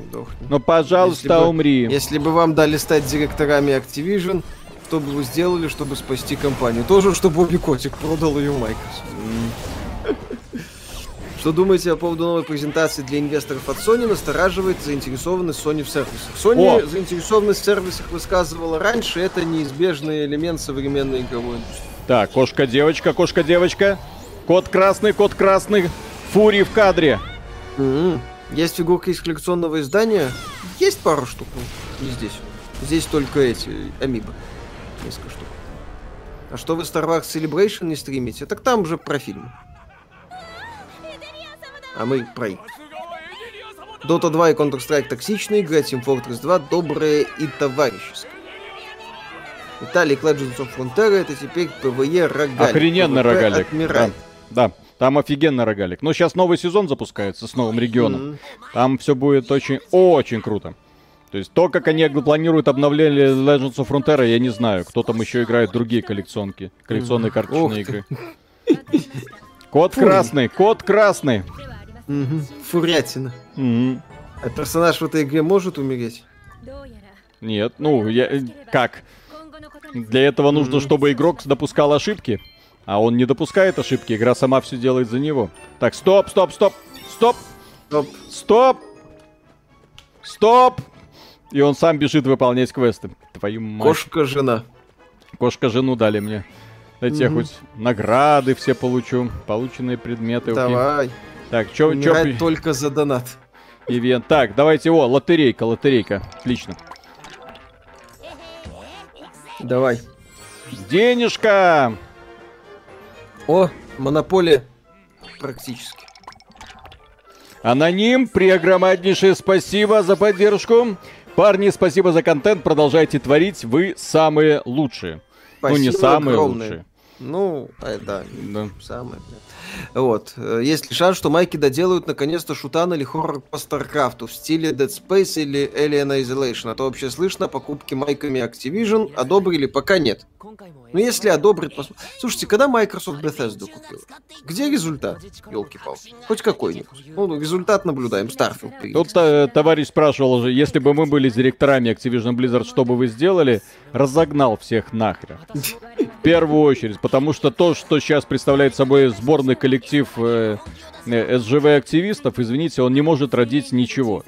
Сдохни. Ну, пожалуйста, если умри. Бы, если бы вам дали стать директорами Activision, что бы вы сделали, чтобы спасти компанию? Тоже, чтобы Бобби Котик продал ее Microsoft. Что думаете по поводу новой презентации для инвесторов от Sony? Настораживает заинтересованность Sony в сервисах. Sony О! заинтересованность в сервисах высказывала раньше. Это неизбежный элемент современной игровой индустрии. Так, кошка-девочка, кошка-девочка. Кот красный, кот красный. Фури в кадре. Mm-hmm. Есть фигурка из коллекционного издания? Есть пару штук. Ну, не здесь. Здесь только эти, amiibo. Несколько штук. А что вы Star Wars Celebration не стримите? Так там же про фильм а мы про Dota 2 и Counter-Strike токсичные, играть Team Fortress 2 добрая и товарищеская. Виталя Legends of Runeterra это теперь PVE рогалик. Охрененный рогалик. Да, да, там офигенный рогалик. Но сейчас новый сезон запускается с новым регионом. Mm-hmm. Там все будет очень-очень круто. То есть то, как они планируют обновление Legends of Frontera, я не знаю. Кто там еще играет другие коллекционки, коллекционные карточные игры. Кот красный, кот красный. Угу. Фурятина. Угу. А персонаж в этой игре может умереть? Нет, ну, я... как? Для этого нужно, чтобы игрок допускал ошибки. А он не допускает ошибки, игра сама все делает за него. Так, стоп, стоп, стоп, стоп, стоп, стоп, стоп. И он сам бежит выполнять квесты. Твою мать. Кошка-жена. Кошка-жену дали мне. Дайте угу. я хоть награды все получу. Полученные предметы. Давай. Окей. Так, чё... Чё... только за донат. Ивент. Так, давайте, о, лотерейка, лотерейка. Отлично. Давай. Денежка! О, монополия. Практически. Аноним, преогромаднейшее спасибо за поддержку. Парни, спасибо за контент, продолжайте творить, вы самые лучшие. Спасибо ну, не самые огромное. лучшие. Ну, это да. самое. Вот. Есть ли шанс, что майки доделают наконец-то шутан или хоррор по Старкрафту в стиле Dead Space или Alien Isolation? А то вообще слышно, покупки майками Activision одобрили, пока нет. Ну, если одобрит... Пос... Слушайте, когда Microsoft Bethesda купила? Где результат? Елки-палки. Хоть какой-нибудь. Ну, результат наблюдаем. Starfield. Тут э, товарищ спрашивал же, если бы мы были директорами Activision Blizzard, что бы вы сделали? Разогнал всех нахрен. Первую очередь. Потому что то, что сейчас представляет собой сборный коллектив э, э, СЖВ-активистов, извините, он не может родить ничего.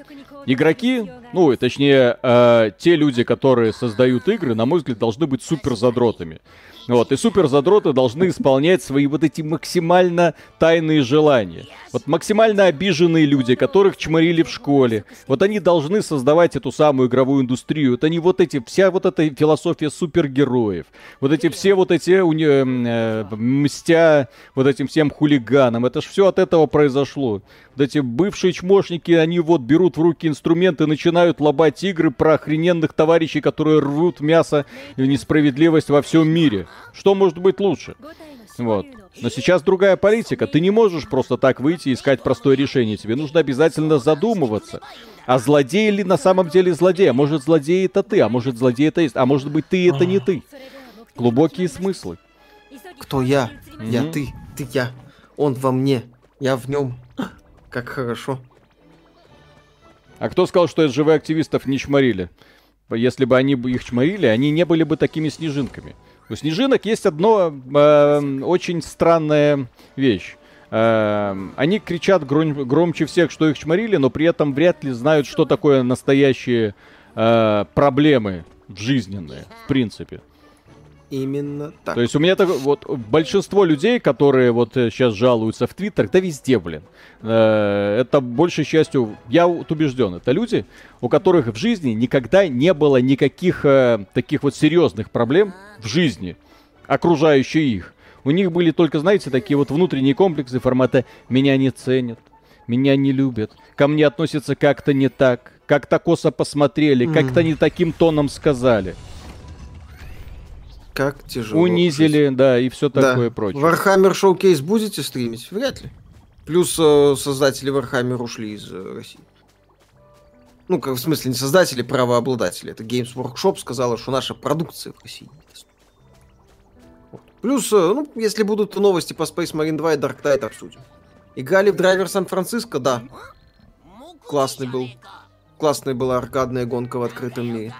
Игроки, ну, точнее, э, те люди, которые создают игры, на мой взгляд, должны быть супер задротами. Вот, и супер задроты должны исполнять свои вот эти максимально тайные желания. Вот максимально обиженные люди, которых чморили в школе, вот они должны создавать эту самую игровую индустрию. Вот они вот эти, вся вот эта философия супергероев, вот эти все вот эти э, э, мстя вот этим всем хулиганам, это ж все от этого произошло. Вот эти бывшие чмошники, они вот берут в руки инструменты, начинают лобать игры про охрененных товарищей, которые рвут мясо и несправедливость во всем мире. Что может быть лучше? Вот. Но сейчас другая политика. Ты не можешь просто так выйти и искать простое решение. Тебе нужно обязательно задумываться. А злодей ли на самом деле злодей? А может злодей это ты? А может злодей это есть? А может быть ты это не ты? Глубокие смыслы. Кто я? Mm-hmm. Я ты. Ты я. Он во мне. Я в нем. Как хорошо. А кто сказал, что живых активистов не чморили? Если бы они их чморили, они не были бы такими снежинками. У снежинок есть одно э, очень странная вещь. Э, они кричат гром, громче всех, что их чморили, но при этом вряд ли знают, что такое настоящие э, проблемы жизненные, в принципе. Именно так. То есть у меня так, вот большинство людей, которые вот сейчас э, жалуются в Твиттер, да везде, блин. Э, это большей частью, я вот убежден, это люди, у которых в жизни никогда не было никаких э, таких вот серьезных проблем в жизни, окружающие их. У них были только, знаете, такие вот внутренние комплексы формата «меня не ценят», «меня не любят», «ко мне относятся как-то не так», «как-то косо посмотрели», «как-то не таким тоном сказали». Как тяжело. Унизили, да, и все такое да. прочее. Warhammer Showcase будете стримить? Вряд ли. Плюс э, создатели Warhammer ушли из э, России. Ну, как, в смысле, не создатели, правообладатели. Это Games Workshop сказала, что наша продукция в России Вот. Плюс, э, ну, если будут новости по Space Marine 2 и Dark Tide обсудим. Играли в драйвер Сан-Франциско? Да. Классный был. Классная была аркадная гонка в открытом мире.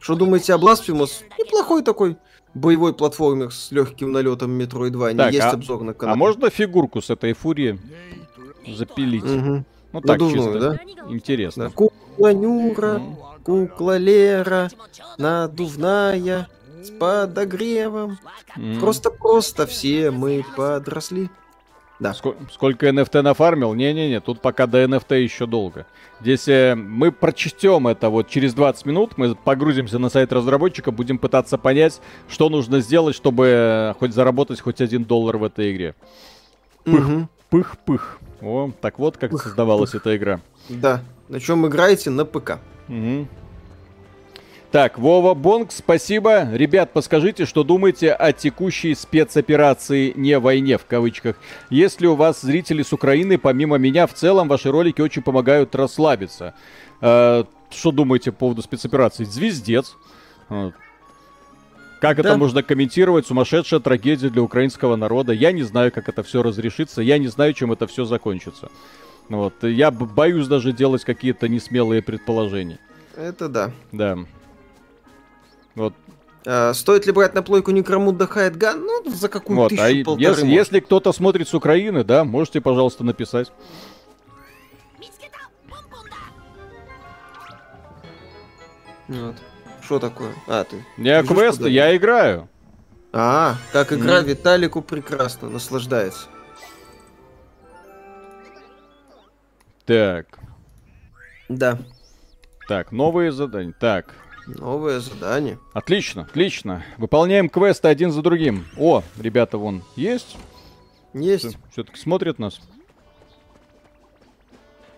Что думаете о Blasphemous? Неплохой такой боевой платформер с легким налетом Metroid 2. Так, есть а, обзор на канале. А можно фигурку с этой фурии запилить? Угу. Ну так, Надувную, чисто. да? Интересно. Да. Кукла Нюра, кукла Лера, надувная, с подогревом. Просто-просто все мы подросли. Да. Сколько, сколько NFT нафармил? Не-не-не, тут пока до NFT еще долго. Здесь э, мы прочтем это вот через 20 минут, мы погрузимся на сайт разработчика, будем пытаться понять, что нужно сделать, чтобы э, хоть заработать хоть один доллар в этой игре. Пых, угу. О, так вот как пых, создавалась пых. эта игра. Да. На чем играете? На ПК. Угу. Так, Вова Бонг, спасибо. Ребят, подскажите, что думаете о текущей спецоперации «не войне» в кавычках. Если у вас зрители с Украины, помимо меня, в целом ваши ролики очень помогают расслабиться. Э, что думаете по поводу спецоперации? Звездец. Как да. это можно комментировать? Сумасшедшая трагедия для украинского народа. Я не знаю, как это все разрешится. Я не знаю, чем это все закончится. Вот. Я боюсь даже делать какие-то несмелые предположения. Это да. Да. Вот. А, стоит ли брать на плойку Некромут да Хайдган? Ну, за какую вот, тысячу, а полторы если, если кто-то смотрит с Украины, да, можете, пожалуйста, написать. Вот. Что такое? А, ты. Я квесты, я играю. А, как игра mm. Виталику прекрасно, наслаждается. Так. Да. Так, новые задания. Так, Новое задание. Отлично, отлично. Выполняем квесты один за другим. О, ребята, вон, есть? Есть. Все-таки смотрят нас.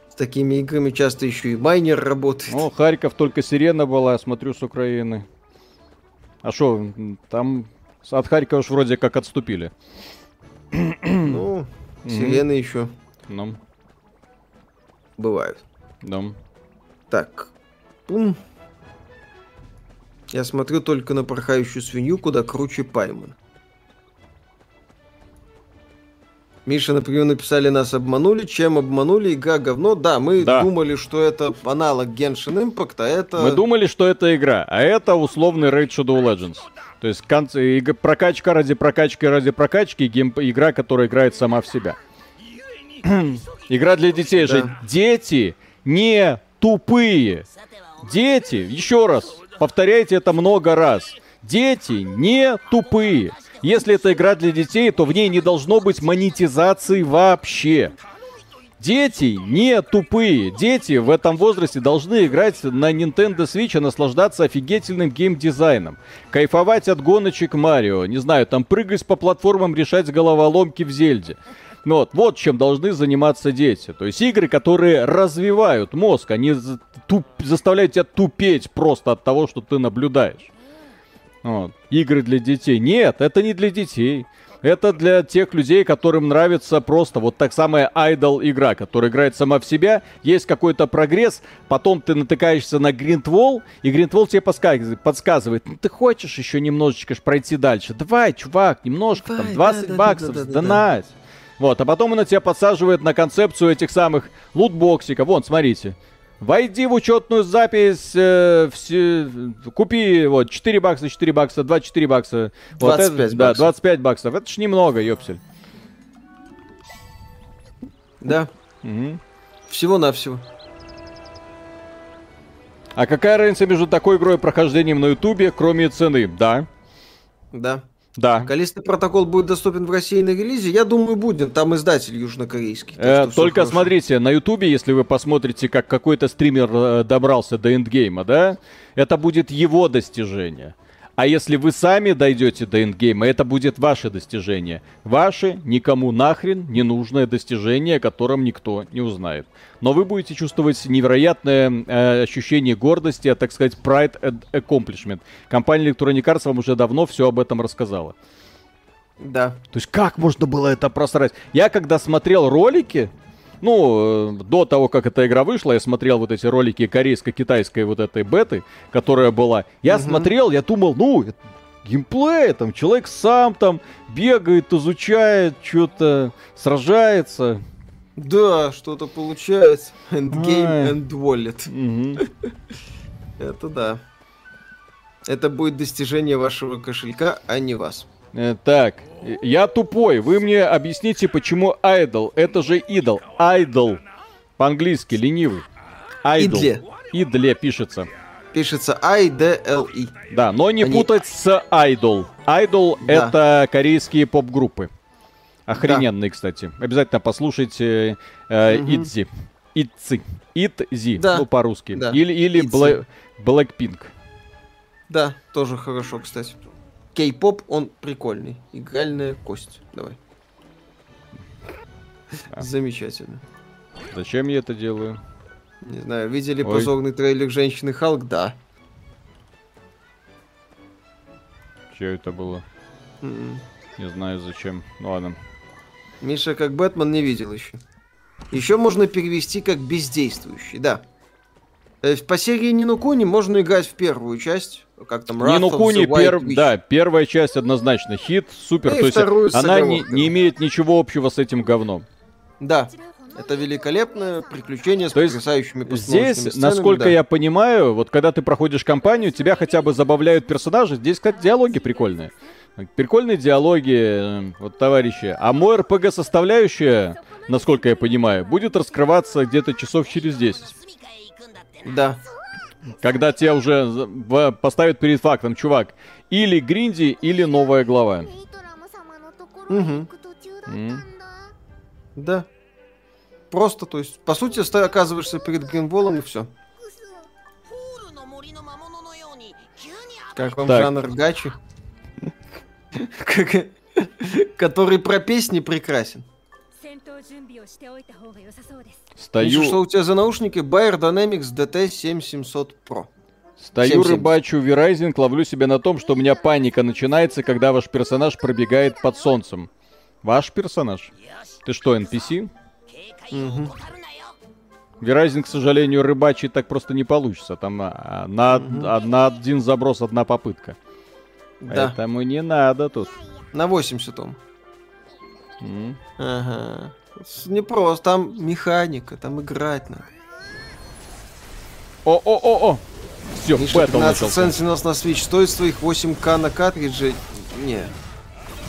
С такими играми часто еще и майнер работает. О, Харьков только сирена была, смотрю, с Украины. А что, там от Харькова уж вроде как отступили. Ну, сирены еще. Ну. Бывают. Да. Так. Пум. Я смотрю только на порхающую свинью, куда круче Пайман. Миша, например, написали, нас обманули. Чем обманули? Игра говно. Да, мы да. думали, что это аналог Genshin Impact, а это... Мы думали, что это игра, а это условный Raid Shadow Legends. То есть конце, прокачка ради прокачки ради прокачки, гейм, игра, которая играет сама в себя. игра для детей да. же. Дети не тупые. Дети, еще раз, Повторяйте это много раз. Дети не тупые. Если это игра для детей, то в ней не должно быть монетизации вообще. Дети не тупые. Дети в этом возрасте должны играть на Nintendo Switch и наслаждаться офигительным геймдизайном. Кайфовать от гоночек Марио. Не знаю, там прыгать по платформам, решать головоломки в Зельде. Ну вот, вот чем должны заниматься дети. То есть игры, которые развивают мозг, они туп, заставляют тебя тупеть просто от того, что ты наблюдаешь. Вот. Игры для детей. Нет, это не для детей. Это для тех людей, которым нравится просто вот так самая айдол игра, которая играет сама в себя, есть какой-то прогресс, потом ты натыкаешься на гринтвол, и гринтвол тебе подсказывает, ну ты хочешь еще немножечко пройти дальше, давай, чувак, немножко, давай, там 20 да, баксов, да, да, сдонать. Да, да. Вот, а потом она тебя подсаживает на концепцию этих самых лутбоксиков. Вон, смотрите. Войди в учетную запись, э, все, купи вот 4 бакса, 4 бакса, 24 бакса. 25 вот это, баксов. Да, 25 баксов. Это ж немного, ёпсель. Да. Угу. Всего-навсего. А какая разница между такой игрой и прохождением на Ютубе, кроме цены? Да. Да. Да. Калистый протокол будет доступен в России на релизе? Я думаю, будет. Там издатель южнокорейский. Э, только смотрите, на Ютубе, если вы посмотрите, как какой-то стример э, добрался до эндгейма, да, это будет его достижение. А если вы сами дойдете до эндгейма, это будет ваше достижение. Ваше, никому нахрен не нужное достижение, о котором никто не узнает. Но вы будете чувствовать невероятное э, ощущение гордости, а, так сказать, pride and accomplishment. Компания Electronic Arts вам уже давно все об этом рассказала. Да. То есть как можно было это просрать? Я когда смотрел ролики, ну, э, до того, как эта игра вышла, я смотрел вот эти ролики корейско-китайской вот этой беты, которая была. Я угу. смотрел, я думал, ну, геймплей, там человек сам там бегает, изучает, что-то сражается. Да, что-то получается. Endgame and wallet. Это да. Это будет достижение вашего кошелька, а не вас. Э, так, я тупой. Вы мне объясните, почему айдол? Это же идол. Айдол. По-английски, ленивый. Айдол. Идле. Идле пишется. Пишется I-D-L-E. Да, но не Они... путать с айдол. Айдол да. это корейские поп-группы. Охрененные, да. кстати. Обязательно послушайте э, угу. Идзи. Итзи. Да. Ну, по-русски. Да. Или, или. Blackpink. Да, тоже хорошо, кстати кей-поп, он прикольный. Игральная кость. Давай. А. Замечательно. Зачем я это делаю? Не знаю, видели Ой. позорный трейлер женщины Халк? Да. Че это было? Mm-mm. Не знаю зачем. Ну ладно. Миша как Бэтмен не видел еще. Еще можно перевести как бездействующий, да. Э, по серии Нинукуни можно играть в первую часть. Как там, Нинукуни, пер... да, первая часть однозначно хит, супер. И То есть она не, не имеет ничего общего с этим говном. Да, это великолепное приключение с То потрясающими Здесь, сценами, насколько да. я понимаю, вот когда ты проходишь кампанию, тебя хотя бы забавляют персонажи. Здесь, кстати, диалоги прикольные. Прикольные диалоги, э, вот, товарищи. А мой РПГ-составляющая, насколько я понимаю, будет раскрываться где-то часов через 10. Да. Когда тебя уже поставят перед фактом, чувак, или Гринди, или новая глава. Угу. Mm. Да. Просто, то есть, по сути, ты оказываешься перед гринболом и все. Как вам так. жанр гачи? Который про песни прекрасен. Стою... Миша, что у тебя за наушники? Bayer Dynamics DT7700 Pro. Стою 770. рыбачу Verizon, ловлю себя на том, что у меня паника начинается, когда ваш персонаж пробегает под солнцем. Ваш персонаж? Ты что, NPC? Угу. Verizon, к сожалению, рыбачий так просто не получится. Там а, на, угу. а, на один заброс одна попытка. Да. Поэтому не надо тут. На 80 он. Mm. Ага. Не просто, там механика, там играть надо. О-о-о-о! Все, Миша, бэтл 15 центов у нас на Switch стоит своих 8К на картридже. Не.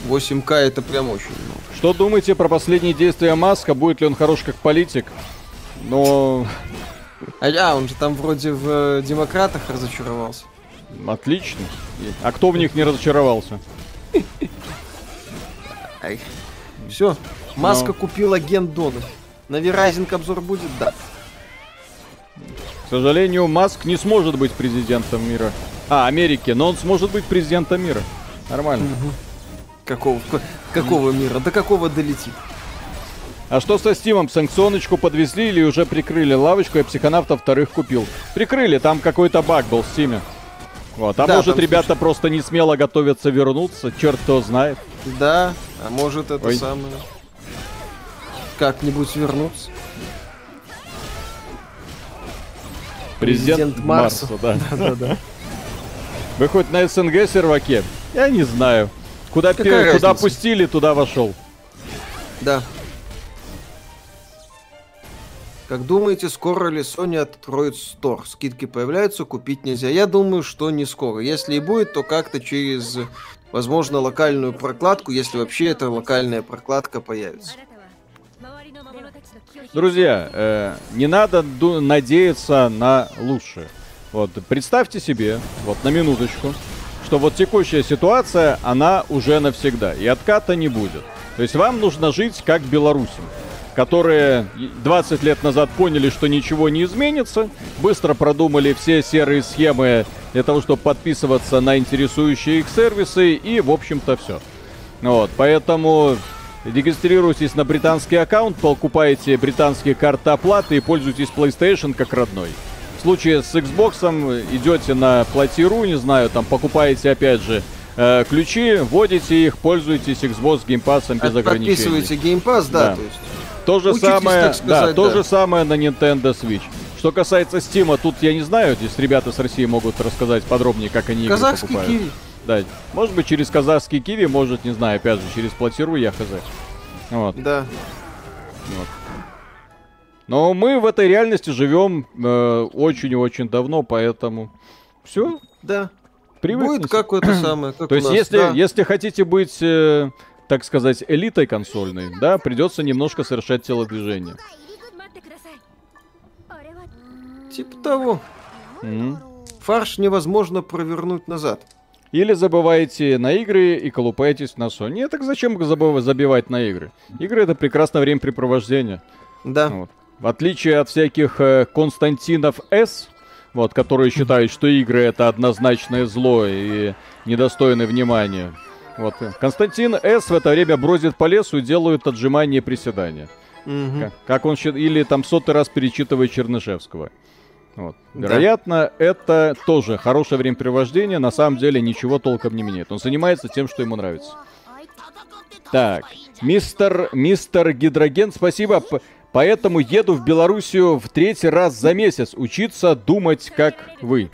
8К это прям очень много. Что думаете про последние действия Маска? Будет ли он хорош как политик? Но... А, а он же там вроде в э, демократах разочаровался. Отлично. А кто в них не разочаровался? Все, Маска Но... купила ген Дона. На Verizon обзор будет? Да. К сожалению, Маск не сможет быть президентом мира. А, Америки, но он сможет быть президентом мира. Нормально. Угу. Какого, какого мира? До какого долетит? А что со Стимом? Санкционочку подвезли или уже прикрыли лавочку, я психонавта вторых купил? Прикрыли, там какой-то баг был в Стиме. Вот. А да, может, ребята слушай... просто не смело готовятся вернуться, черт кто знает. Да, а может это Ой. самое. Как-нибудь вернуться. Президент, Президент Марса. Марса, да. да, да, да. Вы хоть на СНГ серваке? Я не знаю. Куда, пер... куда пустили, туда вошел. Да. Как думаете, скоро ли Sony откроет стор? Скидки появляются, купить нельзя. Я думаю, что не скоро. Если и будет, то как-то через, возможно, локальную прокладку, если вообще эта локальная прокладка появится. Друзья, э, не надо надеяться на лучшее. Вот, представьте себе, вот на минуточку, что вот текущая ситуация, она уже навсегда, и отката не будет. То есть вам нужно жить как белорусам которые 20 лет назад поняли, что ничего не изменится, быстро продумали все серые схемы для того, чтобы подписываться на интересующие их сервисы, и, в общем-то, все. Вот, поэтому регистрируйтесь на британский аккаунт, покупаете британские карты оплаты и пользуйтесь PlayStation как родной. В случае с Xbox идете на платиру, не знаю, там покупаете опять же э, ключи, вводите их, пользуйтесь Xbox Game Pass без ограничений. Подписываете Game Pass, да, да. то есть. То же Учитесь, самое, сказать, да, да, то же самое на Nintendo Switch. Что касается Steam, тут я не знаю, здесь ребята с России могут рассказать подробнее, как они Казахский игры покупают. Киви. Да, может быть через казахский киви, может, не знаю, опять же, через платиру я хз. Вот. Да. Вот. Но мы в этой реальности живем э, очень и очень давно, поэтому все. Да. Привыкнете. Будет как это самое, как То есть, нас, если, да. если хотите быть э, так сказать, элитой консольной, да, придется немножко совершать телодвижение. Типа того. Mm-hmm. Фарш невозможно провернуть назад. Или забываете на игры и колупаетесь на сон. Нет, так зачем забивать на игры? Игры это прекрасное времяпрепровождение. Да. Вот. В отличие от всяких э, Константинов С, вот, которые считают, что игры это однозначное зло и недостойны внимания. Вот. Константин С. в это время бродит по лесу и делает отжимания и приседания. Угу. Как, как он считает, или там сотый раз перечитывает Чернышевского. Вот. Вероятно, да. это тоже хорошее времяпрепровождение, на самом деле ничего толком не меняет. Он занимается тем, что ему нравится. Так, мистер, мистер Гидроген, спасибо. Поэтому еду в Белоруссию в третий раз за месяц учиться думать, как вы.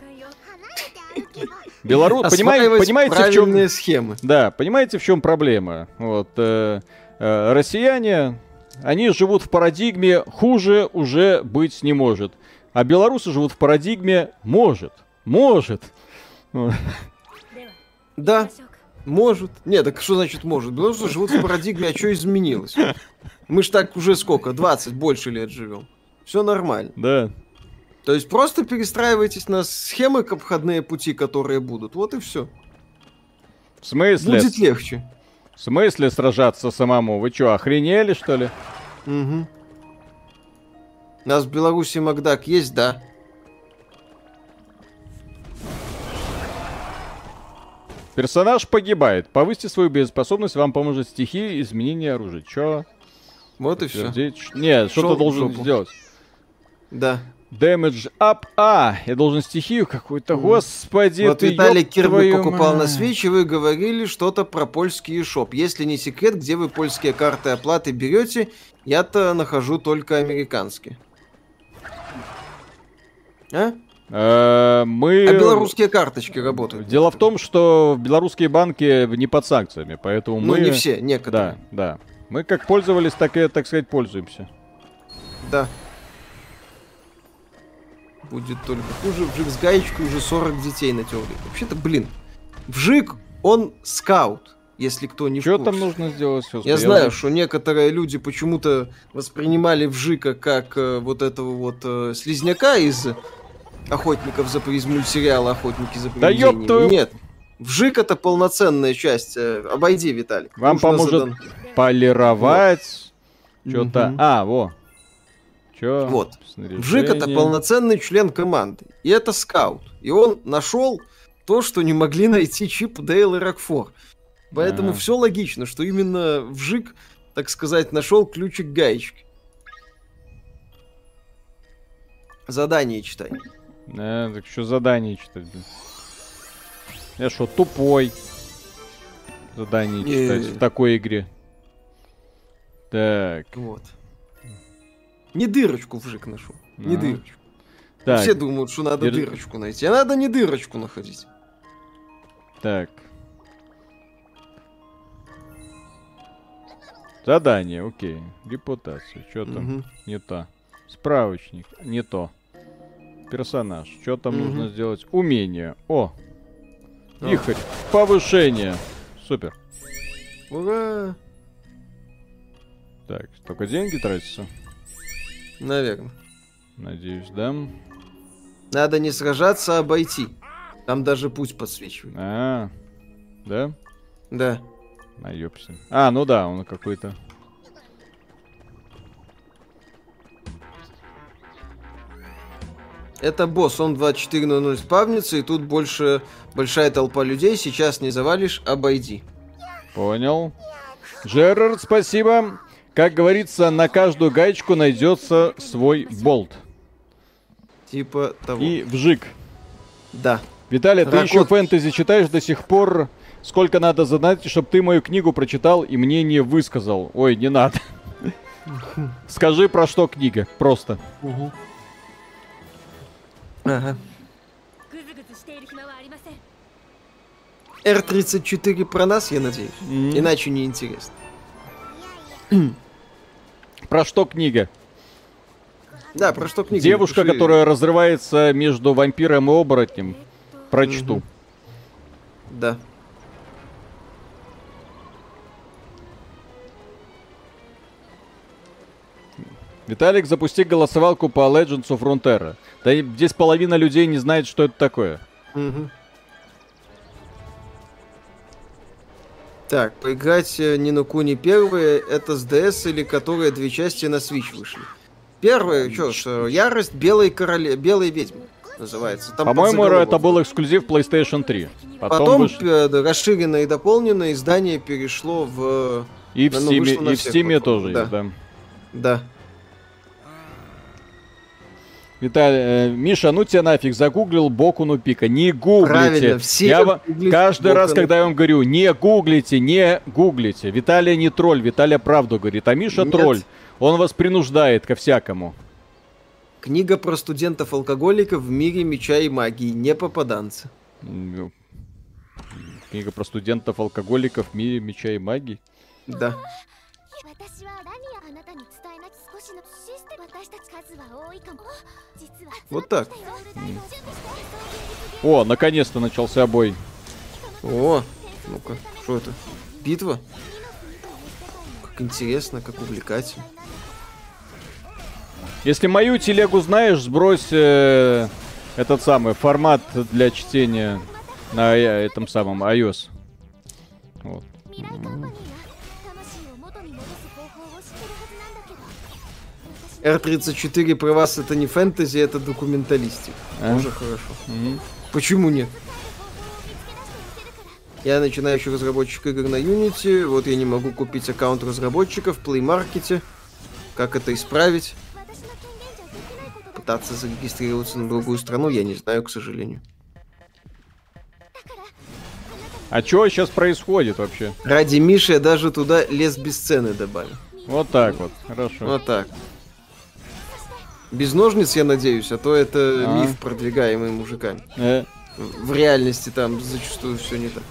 Белорус, понимаете, понимаете в чем схемы. Да, понимаете в чем проблема? Вот э, э, россияне, они живут в парадигме хуже уже быть не может, а белорусы живут в парадигме может, может. Да, может. Нет, так что значит может? Белорусы живут в парадигме, а что изменилось? Мы ж так уже сколько? 20 больше лет живем. Все нормально. Да. То есть просто перестраивайтесь на схемы к обходные пути, которые будут. Вот и все. В смысле? Будет легче. В смысле сражаться самому? Вы что, охренели, что ли? Угу. У нас в Беларуси Макдак есть, да? Персонаж погибает. Повысьте свою боеспособность, вам поможет стихи изменения оружия. Чё? Вот и все. Нет, что-то должен сделать. Да. Damage up. А, я должен стихию какую-то. Господи, Вот ты Виталий Кирби покупал на Switch, и вы говорили что-то про польский шоп. Если не секрет, где вы польские карты оплаты берете, я-то нахожу только американские. А? Э, мы... А белорусские карточки работают? Дело в том, что белорусские банки не под санкциями, поэтому ну, мы... Ну, не все, некоторые. Да, да. Мы как пользовались, так и, так сказать, пользуемся. Да будет только хуже. Вжик с гаечкой уже 40 детей натерли. Вообще-то, блин, Вжик, он скаут, если кто не Что там нужно сделать? Все, я знаю, что некоторые люди почему-то воспринимали Вжика как э, вот этого вот э, слизняка из охотников за из мультсериала «Охотники за привидениями». Да ёб Нет, Вжик это полноценная часть. Э, обойди, Виталик. Вам Нужно поможет задан... полировать вот. что-то. Угу. А, во. Чё? Вот. Вжик это полноценный член команды. И это скаут. И он нашел то, что не могли найти Чип, Дейл и Рокфор. Поэтому ага. все логично, что именно Вжик так сказать, нашел ключик гаечки. Задание читай. Э, так что задание читать? Я что, тупой? Задание читать в такой игре. Так. Вот. Не дырочку вжик нашел. Не дырочку. Так. Все думают, что надо Дыр... дырочку найти. А надо не дырочку находить. Так. Задание, окей. Репутация. Что там? Угу. Не то. Справочник. Не то. Персонаж. Что там угу. нужно сделать? Умение. О. Вихрь. Повышение. Супер. Ура! Так, только деньги тратятся? Наверное. Надеюсь, да? Надо не сражаться, а обойти. Там даже путь подсвечивает. А, да? Да. Наёбся. А, ну да, он какой-то... Это босс, он 24.00 спавнится, и тут больше большая толпа людей. Сейчас не завалишь, обойди. Понял. Джерард, спасибо. Как говорится, на каждую гаечку найдется свой болт. Типа того. И вжик. Да. Виталий, Ракот... ты еще фэнтези читаешь до сих пор? Сколько надо задать, чтобы ты мою книгу прочитал и мнение высказал? Ой, не надо. Скажи, про что книга, просто. Ага. R34 про нас, я надеюсь. Mm-hmm. Иначе не интересно. Про что книга? Да, про что книга? Девушка, Пиши... которая разрывается между вампиром и оборотнем. Прочту. Mm-hmm. Да. Виталик, запусти голосовалку по Legends of Frontera. Да здесь половина людей не знает, что это такое. Угу. Так, поиграть э, ни на Куни первые, это с DS или которые две части на Switch вышли. Первое, что ж, э, Ярость Белой Короле... Белой Ведьмы называется. По-моему, это был эксклюзив PlayStation 3. Потом, Потом выш... Э, расширенное и дополненное издание перешло в... И в Steam, и в Steam тоже да. есть, да. Да. Виталий, э, Миша, ну тебя нафиг, загуглил Бокуну Пика. Не гуглите. Правильно, все я в... Каждый раз, когда я вам говорю, не гуглите, не гуглите. Виталий не тролль, Виталий правду говорит, а Миша Нет. тролль. Он вас принуждает ко всякому. Книга про студентов-алкоголиков в мире меча и магии, не попаданцы. Книга про студентов-алкоголиков в мире меча и магии? Да. Вот так. О, наконец-то начался бой. О, ну-ка, что это? Битва? Как интересно, как увлекательно. Если мою телегу знаешь, сбрось э, этот самый формат для чтения на э, этом самом iOS. Вот. R34 про вас это не фэнтези, это документалистик. А? Хорошо. Mm-hmm. Почему нет? Я начинающий разработчик игр на Unity, вот я не могу купить аккаунт разработчика в Play Market. Как это исправить? Пытаться зарегистрироваться на другую страну, я не знаю, к сожалению. А что сейчас происходит вообще? Ради Миши я даже туда лес без цены добавил. Вот так вот, хорошо. Вот так. Без ножниц, я надеюсь, а то это а. миф, продвигаемый мужиками. Э. В реальности там зачастую все не так.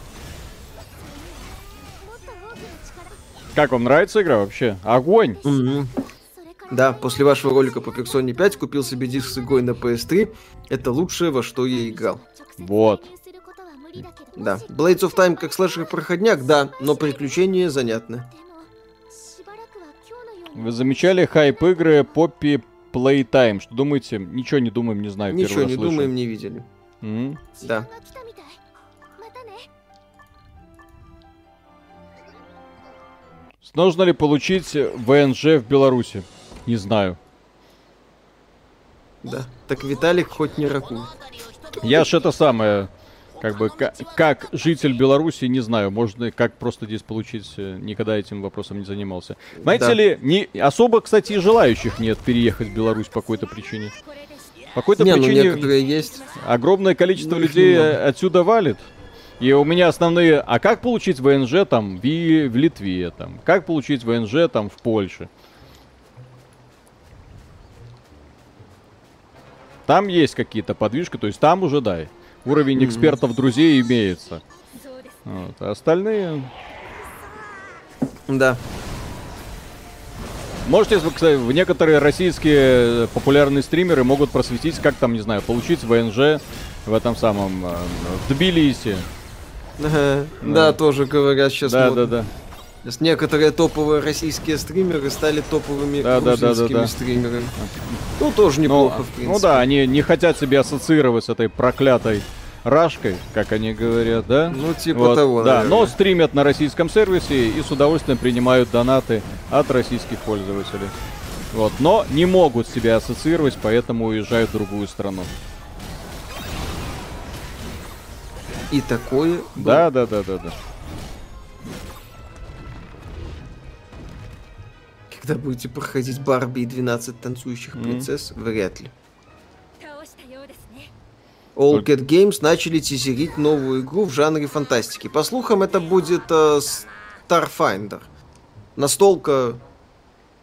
Как вам нравится игра вообще? Огонь! Mm-hmm. Да, после вашего ролика по Persona 5 купил себе диск с игрой на PS3. Это лучшее, во что я играл. Вот. Да. Blades of Time как слэшер-проходняк, да, но приключения занятны. Вы замечали хайп игры Poppy Playtime. Что думаете? Ничего не думаем, не знаю. Ничего не слышу. думаем, не видели. Mm-hmm. Да. Нужно ли получить ВНЖ в Беларуси? Не знаю. Да. Так Виталик хоть не ракун. Я ж это самое... Как бы, как, как житель Беларуси, не знаю, можно как просто здесь получить, э, никогда этим вопросом не занимался. Знаете да. ли, не, особо, кстати, и желающих нет переехать в Беларусь по какой-то причине. По какой-то не, ну, причине ну, есть. огромное количество ну, людей много. отсюда валит. И у меня основные, а как получить ВНЖ там в, в Литве, там, как получить ВНЖ там в Польше? Там есть какие-то подвижки, то есть там уже, да, уровень экспертов друзей имеется. Вот, а остальные... Да. Можете, кстати, в некоторые российские популярные стримеры могут просветить, как там, не знаю, получить ВНЖ в этом самом э, в Тбилиси. Да. да, тоже говорят сейчас. Да, модно. да, да. Сейчас некоторые топовые российские стримеры стали топовыми да, грузинскими да, да, да, стримерами. Ну, тоже неплохо, ну, в принципе. Ну да, они не хотят себя ассоциировать с этой проклятой рашкой, как они говорят, да? Ну, типа вот, того, Да, наверное. но стримят на российском сервисе и с удовольствием принимают донаты от российских пользователей. Вот, но не могут себя ассоциировать, поэтому уезжают в другую страну. И такое... Да, да, да, да, да. Когда будете проходить Барби и 12 танцующих mm-hmm. принцесс, вряд ли. All Cat Games начали тизерить новую игру в жанре фантастики. По слухам, это будет э, Starfinder. Настолка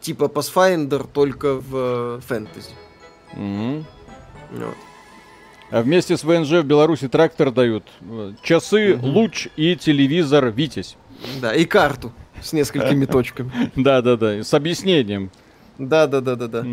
типа Pathfinder, только в э, фэнтези. Mm-hmm. Вот. А вместе с ВНЖ в Беларуси трактор дают. Часы, угу. луч и телевизор Витязь. Да, и карту с несколькими точками. Да-да-да, с объяснением. Да-да-да-да-да.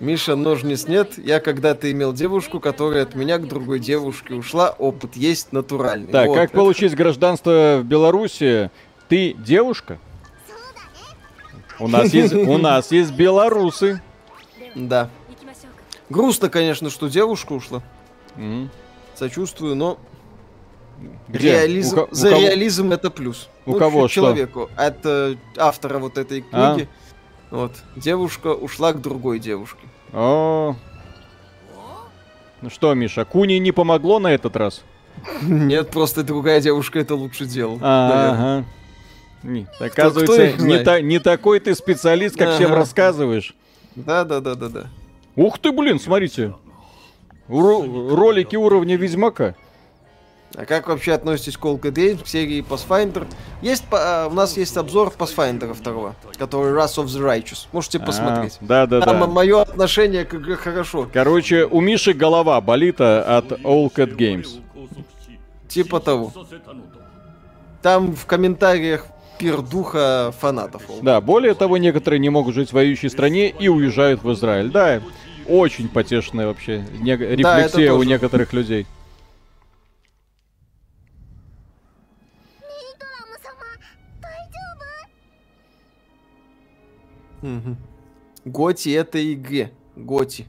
Миша, ножниц нет. Я когда-то имел девушку, которая от меня к другой девушке ушла. Опыт есть натуральный. Так, вот, как это... получить гражданство в Беларуси? Ты девушка? У нас есть, у нас есть белорусы. Да. Грустно, конечно, что девушка ушла. Сочувствую, но где? Реализм, у, за у реализм это плюс. У ну, кого человеку. Что? От э, автора вот этой а? книги. А? Вот. Девушка ушла к другой девушке. О. Ну что, Миша, Куни не помогло на этот раз? Нет, просто другая девушка это лучше делала. Ага. Оказывается, не, та, не такой ты специалист, как ага. всем рассказываешь. Да, да, да, да, да. Ух ты, блин, смотрите. Ро- ролики уровня Ведьмака. А как вообще относитесь к Call Games, к серии Pathfinder? Есть, у нас есть обзор Pathfinder второго, который Wrath of the Righteous. Можете а, посмотреть. Да, да, Там да. мое отношение к игре хорошо. Короче, у Миши голова болит а, от All Cat Games. Типа того. Там в комментариях пир духа фанатов. Да, более того, некоторые не могут жить в воюющей стране и уезжают в Израиль. Да, очень потешная вообще не... рефлексия да, у некоторых людей. Угу. Готи это игре. Готи.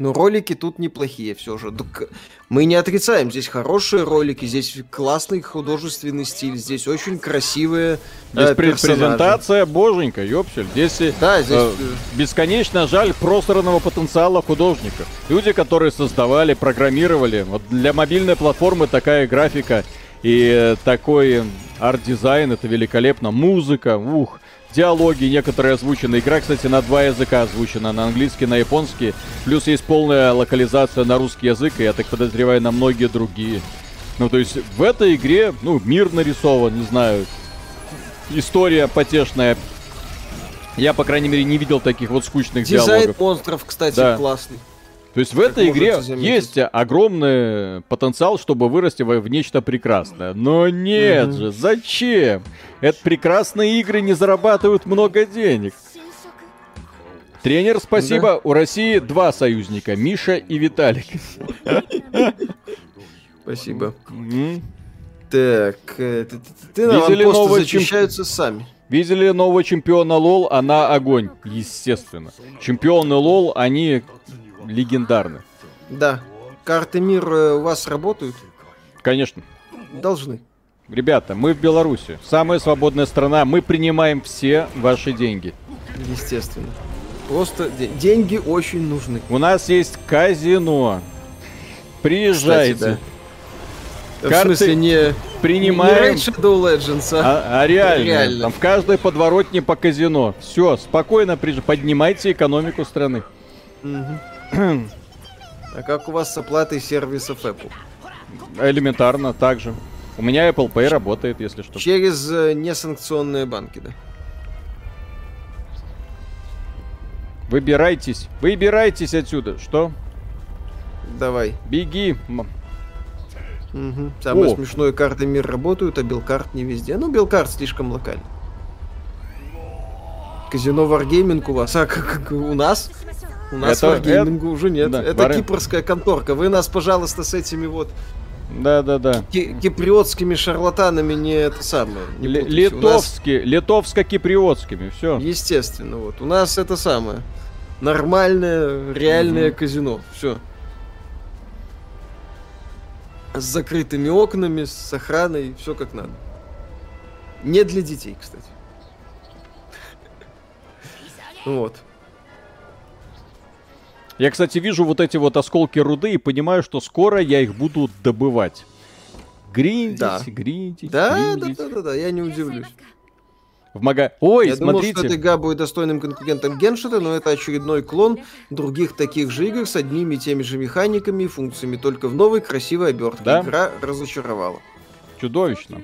Но ролики тут неплохие все же. Так мы не отрицаем, здесь хорошие ролики, здесь классный художественный стиль, здесь очень красивые Здесь э, презентация боженька, ёпсель. Здесь, э, да, здесь... Э, бесконечно жаль пространного потенциала художников. Люди, которые создавали, программировали. Вот для мобильной платформы такая графика и э, такой арт-дизайн, это великолепно. Музыка, ух диалоги некоторые озвучены. Игра, кстати, на два языка озвучена, на английский, на японский. Плюс есть полная локализация на русский язык, и я так подозреваю, на многие другие. Ну, то есть в этой игре, ну, мир нарисован, не знаю, история потешная. Я, по крайней мере, не видел таких вот скучных Дизайн диалогов. Дизайн монстров, кстати, да. классный. То есть в этой игре есть огромный потенциал, чтобы вырасти в, в нечто прекрасное. Но нет mm-hmm. же, зачем? Это прекрасные игры не зарабатывают много денег. Тренер, спасибо. Да. У России два союзника, Миша и Виталик. Спасибо. Так, э, ты, защищаются чем... сами. Видели нового чемпиона ЛОЛ, она огонь, естественно. Чемпионы ЛОЛ, они легендарны. Да. Карты мира у вас работают? Конечно. Должны. Ребята, мы в Беларуси. Самая свободная страна. Мы принимаем все ваши деньги. Естественно. Просто деньги очень нужны. У нас есть казино. Приезжайте. Кстати, да. Карты в смысле не принимаем. Не Shadow Legends, а, а, а реально. реально. Там в каждой подворотне по казино. Все, спокойно приж... поднимайте экономику страны. а как у вас с оплатой сервисов Apple? Элементарно, так же. У меня Apple Pay работает, если что. Через э, несанкционные банки, да. Выбирайтесь, выбирайтесь отсюда. Что? Давай. Беги. Угу. Самые О. смешные карты мир работают, а белкарт не везде. Ну, белкарт слишком локальный. Казино Wargaming у вас, а как, как у нас? У нас это, Wargaming это... уже нет. Да, это Вар... кипрская конторка. Вы нас, пожалуйста, с этими вот да, да, да. киприотскими шарлатанами не это самое. Не Литовски, нас... литовско-киприотскими, все. Естественно, вот. У нас это самое. Нормальное, реальное угу. казино. Все. С закрытыми окнами, с охраной, все как надо. Не для детей, кстати. Вот. Я, кстати, вижу вот эти вот осколки руды и понимаю, что скоро я их буду добывать. Гриндить, да. гриндить, да, гриндить. Да, да, да, да, я не удивлюсь. В мага... Ой, я смотрите. думал, что эта игра будет достойным конкурентом Геншита, но это очередной клон других таких же игр с одними и теми же механиками и функциями, только в новой красивой обертке. Да? Игра разочаровала. Чудовищно.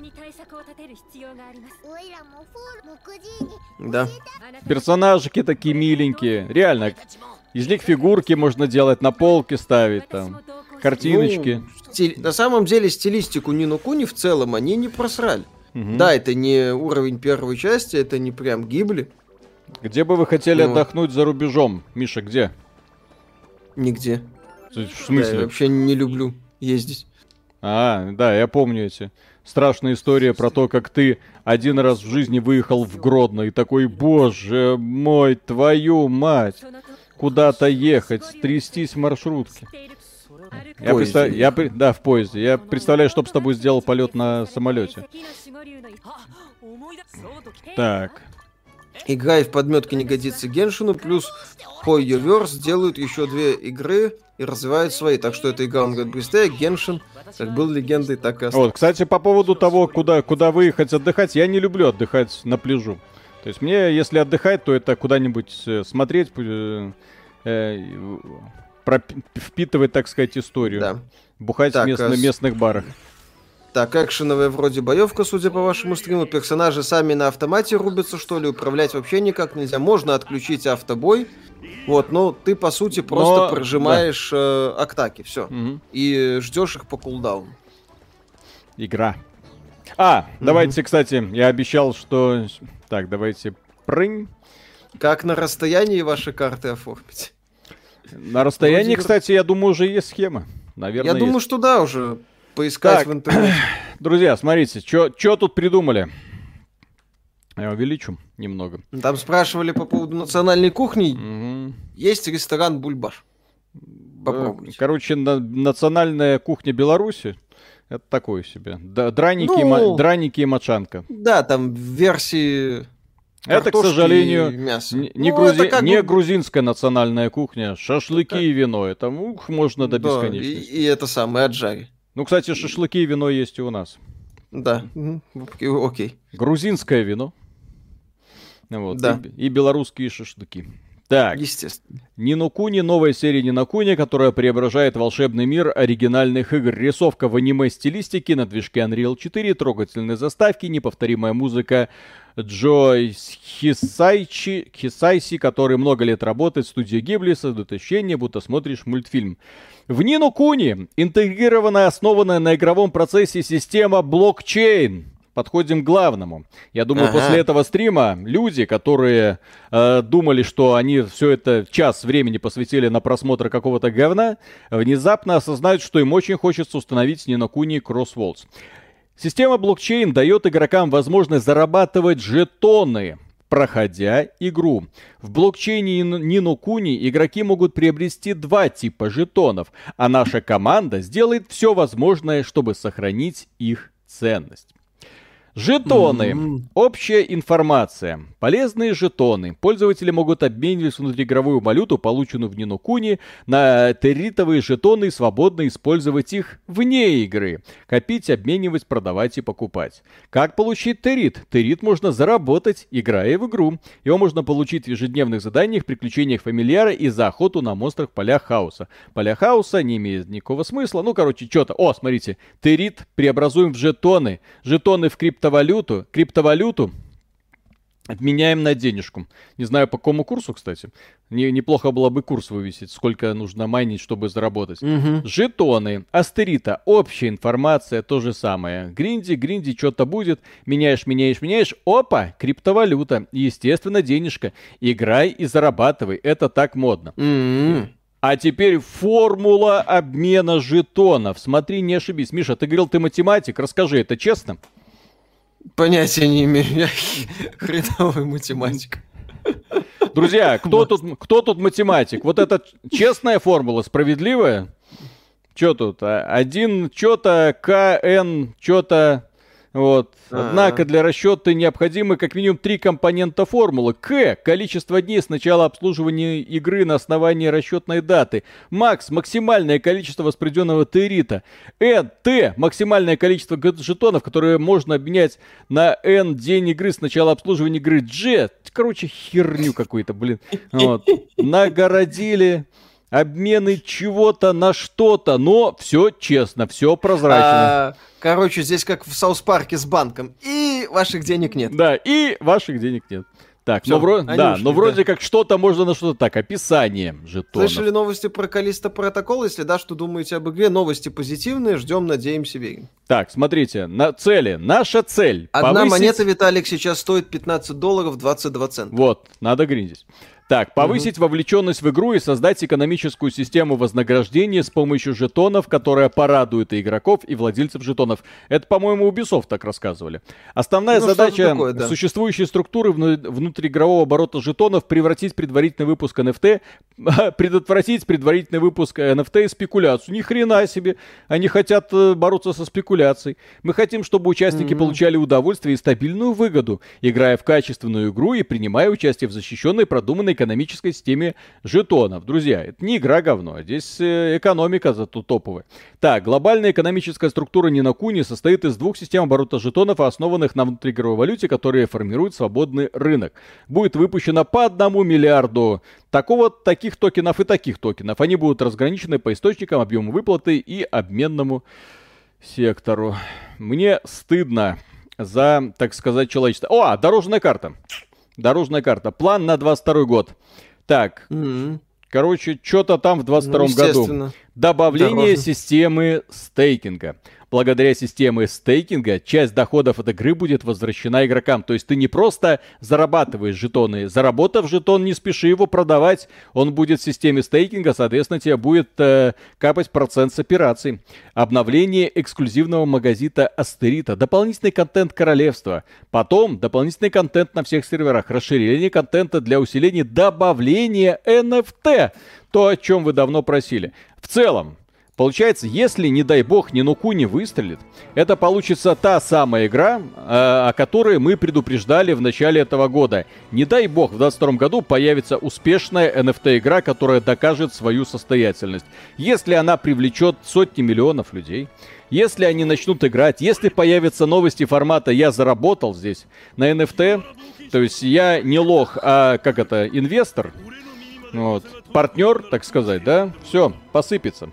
Да. Персонажики такие миленькие. Реально, из них фигурки можно делать, на полке ставить там. Картиночки. Ну, стиль... На самом деле стилистику Нину Куни в целом они не просрали. Угу. Да, это не уровень первой части, это не прям гибли. Где бы вы хотели ну. отдохнуть за рубежом? Миша, где? Нигде. В смысле? Да, я вообще не люблю ездить. А, да, я помню эти. Страшная история про то, как ты один раз в жизни выехал в Гродно и такой, боже мой, твою мать куда-то ехать, трястись в маршрутке. Я, представ... я Да, в поезде. Я представляю, что бы с тобой сделал полет на самолете. Так. Играй в подметке не годится Геншину, плюс Hoyoverse делают еще две игры и развивают свои. Так что эта игра, он говорит, быстрее, Геншин как был легендой, так и остался. Вот, кстати, по поводу того, куда, куда выехать отдыхать, я не люблю отдыхать на пляжу. То есть мне, если отдыхать, то это куда-нибудь э, смотреть, э, э, впитывать, так сказать, историю. Да. Бухать так, в мест, а... на местных барах. Так, экшеновая вроде боевка, судя по вашему стриму. Персонажи сами на автомате рубятся, что ли, управлять вообще никак нельзя. Можно отключить автобой. Вот, но ты, по сути, просто но... прожимаешь да. э, актаки, все. Угу. И ждешь их по кулдауну. Игра. А, угу. давайте, кстати, я обещал, что так, давайте прынь. Как на расстоянии ваши карты оформить? На расстоянии, Вроде... кстати, я думаю, уже есть схема. Наверное, Я думаю, есть. что да, уже поискать так, в интернете. Друзья, смотрите, что тут придумали. Я увеличу немного. Там спрашивали по поводу национальной кухни. Угу. Есть ресторан Бульбаш. Попробуйте. Короче, на, национальная кухня Беларуси это такое себе. Да, драники, ну, и, драники и мочанка. Да, там в версии это, к сожалению, не, не, ну, грузи... как... не грузинская национальная кухня. Шашлыки да. и вино. Это ух, можно до да, бесконечности. И, и это самое отжари. Ну, кстати, шашлыки и вино есть и у нас. Да, окей. Грузинское вино. Вот. Да. И, и белорусские шашлыки. Так. Естественно. Нинокуни, новая серия Нинокуни, которая преображает волшебный мир оригинальных игр. Рисовка в аниме-стилистике на движке Unreal 4, трогательные заставки, неповторимая музыка Джо Хисайчи, Хисайси, который много лет работает в студии Гибли, создает ощущение, будто смотришь мультфильм. В Нинокуни интегрированная, основанная на игровом процессе система блокчейн подходим к главному. Я думаю, ага. после этого стрима люди, которые э, думали, что они все это час времени посвятили на просмотр какого-то говна, внезапно осознают, что им очень хочется установить Нинокуни Crosswalls. Система блокчейн дает игрокам возможность зарабатывать жетоны, проходя игру. В блокчейне Нинокуни игроки могут приобрести два типа жетонов, а наша команда сделает все возможное, чтобы сохранить их ценность. Жетоны. Mm-hmm. Общая информация. Полезные жетоны. Пользователи могут обменивать внутриигровую валюту, полученную в Нинокуни, на территовые жетоны и свободно использовать их вне игры. Копить, обменивать, продавать и покупать. Как получить террит? Террит можно заработать, играя в игру. Его можно получить в ежедневных заданиях, приключениях фамильяра и за охоту на монстрах поля хаоса. Поля хаоса не имеет никакого смысла. Ну, короче, что-то. О, смотрите. Террит преобразуем в жетоны. Жетоны в крипто криптовалюту, криптовалюту обменяем на денежку. Не знаю, по какому курсу, кстати. Не, неплохо было бы курс вывесить, сколько нужно майнить, чтобы заработать. Угу. Жетоны, астерита, общая информация, то же самое. Гринди, гринди, что-то будет. Меняешь, меняешь, меняешь. Опа, криптовалюта. Естественно, денежка. Играй и зарабатывай. Это так модно. Угу. А теперь формула обмена жетонов. Смотри, не ошибись. Миша, ты говорил, ты математик. Расскажи, это честно? Понятия не имею, я хреновый математик. Друзья, кто тут, кто тут математик? Вот это честная формула, справедливая? Что тут? А, один что-то, КН, что-то вот. А-а-а. Однако для расчета необходимы как минимум три компонента формулы. К – количество дней с начала обслуживания игры на основании расчетной даты. Макс – максимальное количество воспроизведенного терита. Н – Т – максимальное количество жетонов, которые можно обменять на N день игры с начала обслуживания игры. G – короче, херню какую-то, блин. Вот. Нагородили обмены чего-то на что-то, но все честно, все прозрачно. А, короче, здесь как в South Park е с банком. И ваших денег нет. Да, и ваших денег нет. Так, Всё, но, вро... да, ушли, но вроде да. как что-то можно на что-то так. Описание жетонов. Слышали новости про Калиста Протокол? Если да, что думаете об игре? Новости позитивные, ждем, надеемся, верим. Так, смотрите, на цели. Наша цель. Одна повысить... монета, Виталик, сейчас стоит 15 долларов 22 цента. Вот, надо гриндить. Так, повысить угу. вовлеченность в игру и создать экономическую систему вознаграждения с помощью жетонов, которая порадует и игроков, и владельцев жетонов. Это, по-моему, Ubisoft так рассказывали. Основная ну, задача такое, да. существующей структуры внутриигрового оборота жетонов превратить предварительный выпуск NFT, предотвратить предварительный выпуск NFT и спекуляцию. Ни хрена себе. Они хотят э, бороться со спекуляцией. Мы хотим, чтобы участники mm-hmm. получали удовольствие и стабильную выгоду, играя в качественную игру и принимая участие в защищенной, продуманной экономической системе жетонов. Друзья, это не игра говно, а здесь э, экономика зато топовая. Так, глобальная экономическая структура Нинокуни состоит из двух систем оборота жетонов, основанных на внутриигровой валюте, которые формируют свободный рынок. Будет выпущено по одному миллиарду такого, таких токенов и таких токенов. Они будут разграничены по источникам, объему выплаты и обменному сектору. Мне стыдно за, так сказать, человечество. О, дорожная карта. Дорожная карта. План на 22 год. Так. Mm-hmm. Короче, что-то там в 22 ну, году. Добавление Дорожно. системы стейкинга благодаря системе стейкинга часть доходов от игры будет возвращена игрокам. То есть ты не просто зарабатываешь жетоны. Заработав жетон, не спеши его продавать. Он будет в системе стейкинга, соответственно, тебе будет э, капать процент с операций. Обновление эксклюзивного магазита Астерита. Дополнительный контент королевства. Потом дополнительный контент на всех серверах. Расширение контента для усиления добавления NFT. То, о чем вы давно просили. В целом, Получается, если, не дай бог, Нинуку не выстрелит, это получится та самая игра, э, о которой мы предупреждали в начале этого года. Не дай бог, в 2022 году появится успешная NFT-игра, которая докажет свою состоятельность. Если она привлечет сотни миллионов людей, если они начнут играть, если появятся новости формата «я заработал здесь» на NFT, то есть я не лох, а как это, инвестор, вот, партнер, так сказать, да, все, посыпется.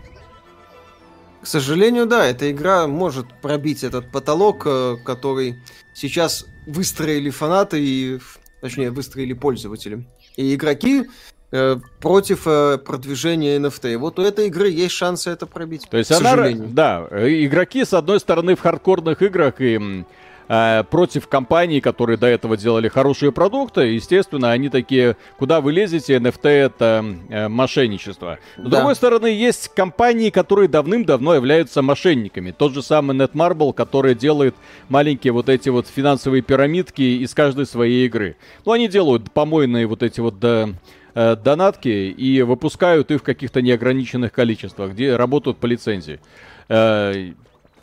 К сожалению, да, эта игра может пробить этот потолок, э, который сейчас выстроили фанаты и, точнее, выстроили пользователи. И игроки э, против э, продвижения NFT. Вот у этой игры есть шансы это пробить. То есть она, да, игроки с одной стороны в хардкорных играх и э, против компаний, которые до этого делали хорошие продукты. Естественно, они такие, куда вы лезете, NFT это э, мошенничество. С да. другой стороны, есть компании, которые давным-давно являются мошенниками. Тот же самый Netmarble, который делает маленькие вот эти вот финансовые пирамидки из каждой своей игры. Ну, они делают помойные вот эти вот... Да, э, донатки и выпускают их в каких-то неограниченных количествах, где работают по лицензии.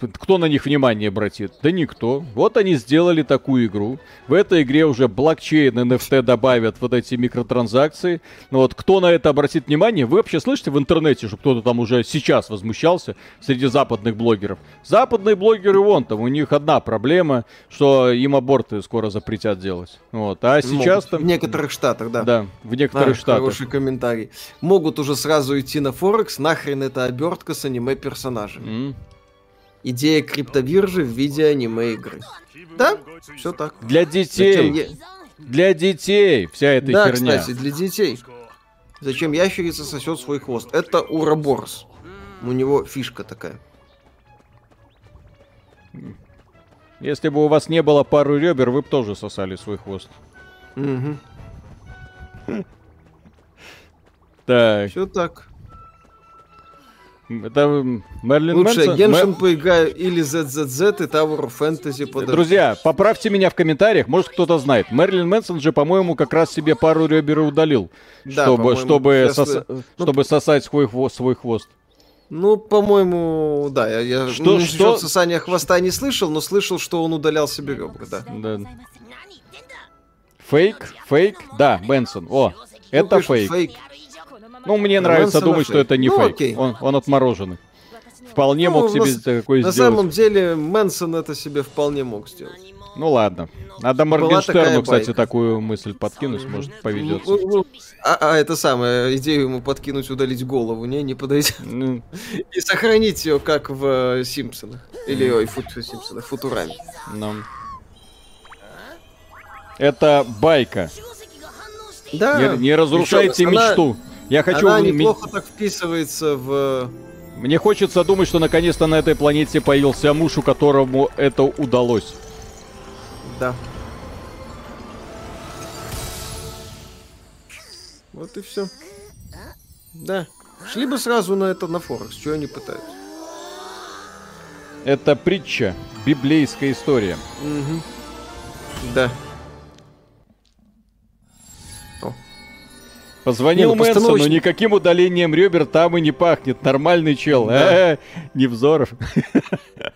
Кто на них внимание обратит? Да никто. Вот они сделали такую игру. В этой игре уже блокчейн, NFT добавят вот эти микротранзакции. Но вот кто на это обратит внимание? Вы вообще слышите в интернете, что кто-то там уже сейчас возмущался среди западных блогеров? Западные блогеры вон там, у них одна проблема, что им аборты скоро запретят делать. Вот. А сейчас там... В некоторых штатах, да. Да, в некоторых а, штатах. Хороший комментарий. Могут уже сразу идти на Форекс, нахрен это обертка с аниме-персонажами. Mm. Идея криптобиржи в виде аниме-игры. Да, все так. Для детей. Я... Для детей вся эта да, херня. Да, кстати, для детей. Зачем ящерица сосет свой хвост? Это Ураборс. У него фишка такая. Если бы у вас не было пару ребер, вы бы тоже сосали свой хвост. Угу. Так. Все так. Это Мерлин Лучше Мэнсон? Геншин Мэр... поиграю или ZZZ и Tower of Fantasy подожди. Друзья, поправьте меня в комментариях, может кто-то знает. Мерлин Мэнсон же, по-моему, как раз себе пару ребер удалил, да, чтобы, чтобы, сос... ну, чтобы сосать свой хвост, свой хвост. Ну, по-моему, да. Я, я что, ну, что? сосания хвоста не слышал, но слышал, что он удалял себе ребра, да. да. Фейк, фейк, да, Мэнсон. О, ну, это фейк. фейк. Ну, мне нравится думать, что это не ну, фейк. Он, он отмороженный. Вполне ну, мог себе на, такое на сделать. На самом деле, Мэнсон это себе вполне мог сделать. Ну ладно. Надо Моргенштерну, кстати, байка. такую мысль подкинуть, может, поведется. Ну, ну, а, а это самое, идею ему подкинуть, удалить голову, не, не подойдет. Ну. И сохранить ее, как в э, Симпсонах. Или, ой, фут, Симпсонах, Футураме. Ну. Это байка. Да. Не, не разрушайте Причем мечту. Она... Я хочу... Она неплохо так вписывается в... Мне хочется думать, что наконец-то на этой планете появился муж, у которому это удалось. Да. Вот и все. Да. Шли бы сразу на это на Форекс, чего они пытаются. Это притча, библейская история. Угу. Да. Позвонил не, ну, Мэнсону, никаким удалением ребер там и не пахнет. Нормальный чел. Да. Э, Невзоров.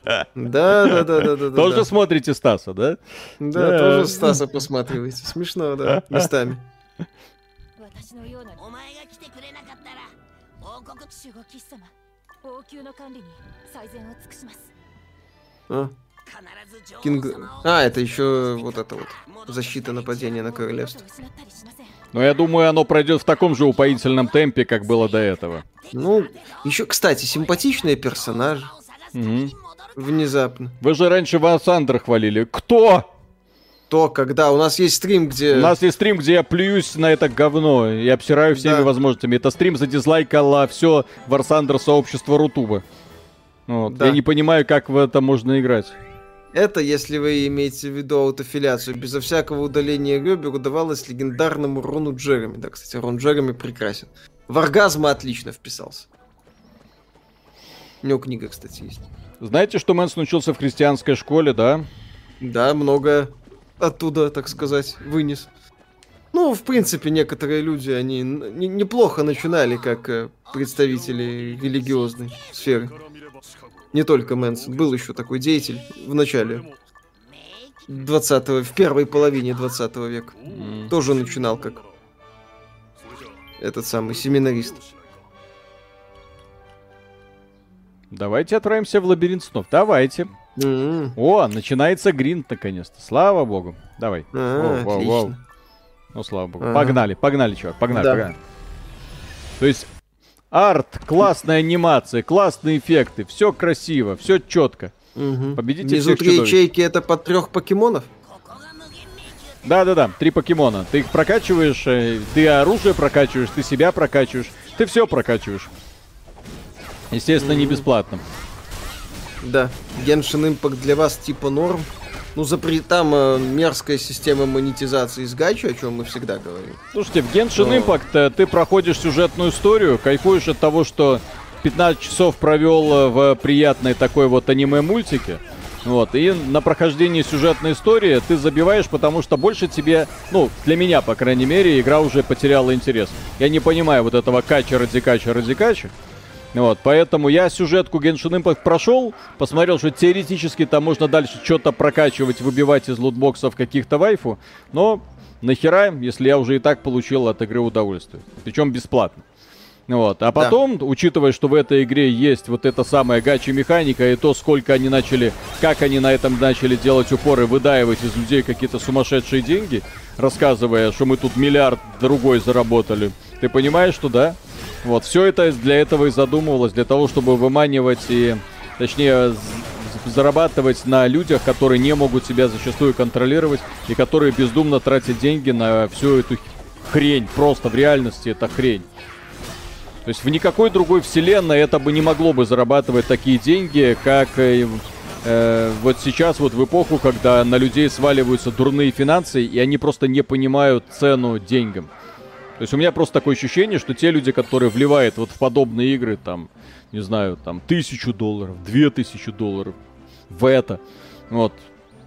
Да, да, да, да, да. Тоже да. смотрите Стаса, да? Да, да, тоже Стаса посматриваете. Смешно, да, местами. А? Кинг... А, это еще вот это вот. Защита нападения на королевство. Но я думаю, оно пройдет в таком же упоительном темпе, как было до этого. Ну, еще, кстати, симпатичные персонажи. Угу. Внезапно. Вы же раньше War Thunder хвалили. Кто? То, когда у нас есть стрим, где... У нас есть стрим, где я плююсь на это говно и обсираю всеми да. возможностями. Это стрим задизлайкало все War Thunder сообщество Rutube а. Вот. Да. Я не понимаю, как в это можно играть. Это, если вы имеете в виду аутофелляцию, безо всякого удаления ребер удавалось легендарному Рону Джереми. Да, кстати, Рон Джереми прекрасен. В Оргазмо отлично вписался. У него книга, кстати, есть. Знаете, что Мэнсон научился в христианской школе, да? Да, много оттуда, так сказать, вынес. Ну, в принципе, некоторые люди, они неплохо начинали как э, представители религиозной сферы. Не только Мэнсон, был еще такой деятель в начале 20 в первой половине 20 века. Mm. Тоже начинал как этот самый семинарист. Давайте отправимся в лабиринт снов. Давайте. Mm-hmm. О, начинается гринт наконец-то. Слава богу. Давай. А, воу, воу, воу. Ну, слава богу. А-а. Погнали, погнали, чувак, погнали, да. погнали. То есть Арт, классная анимация, классные эффекты, все красиво, все четко. Угу. Победите Внизу три ячейки это под трех покемонов? Да-да-да, три покемона. Ты их прокачиваешь, э, ты оружие прокачиваешь, ты себя прокачиваешь, ты все прокачиваешь. Естественно, mm-hmm. не бесплатно. Да, Genshin Impact для вас типа норм. Ну, запри... там э, мерзкая система монетизации с гачи, о чем мы всегда говорим. Слушайте, в Genshin Но... Impact э, ты проходишь сюжетную историю, кайфуешь от того, что 15 часов провел э, в приятной такой вот аниме-мультике. Вот, и на прохождении сюжетной истории ты забиваешь, потому что больше тебе, ну, для меня, по крайней мере, игра уже потеряла интерес. Я не понимаю вот этого кача ради кача ради кача. Вот, поэтому я сюжетку Genshin Impact прошел, посмотрел, что теоретически там можно дальше что-то прокачивать, выбивать из лутбоксов каких-то вайфу, но нахера, если я уже и так получил от игры удовольствие. Причем бесплатно. Вот. А потом, да. учитывая, что в этой игре есть вот эта самая гачи-механика и то, сколько они начали, как они на этом начали делать упоры, выдаивать из людей какие-то сумасшедшие деньги, рассказывая, что мы тут миллиард другой заработали. Ты понимаешь, что да? Вот, все это для этого и задумывалось, для того, чтобы выманивать и, точнее, зарабатывать на людях, которые не могут себя зачастую контролировать и которые бездумно тратят деньги на всю эту хрень. Просто в реальности это хрень. То есть в никакой другой вселенной это бы не могло бы зарабатывать такие деньги, как э, вот сейчас, вот в эпоху, когда на людей сваливаются дурные финансы, и они просто не понимают цену деньгам. То есть у меня просто такое ощущение, что те люди, которые вливают вот в подобные игры, там, не знаю, там, тысячу долларов, две тысячи долларов в это, вот,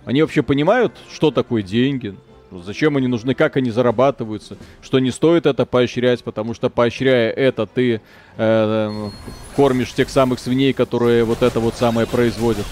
они вообще понимают, что такое деньги, Зачем они нужны, как они зарабатываются, что не стоит это поощрять, потому что поощряя это, ты э, кормишь тех самых свиней, которые вот это вот самое производят.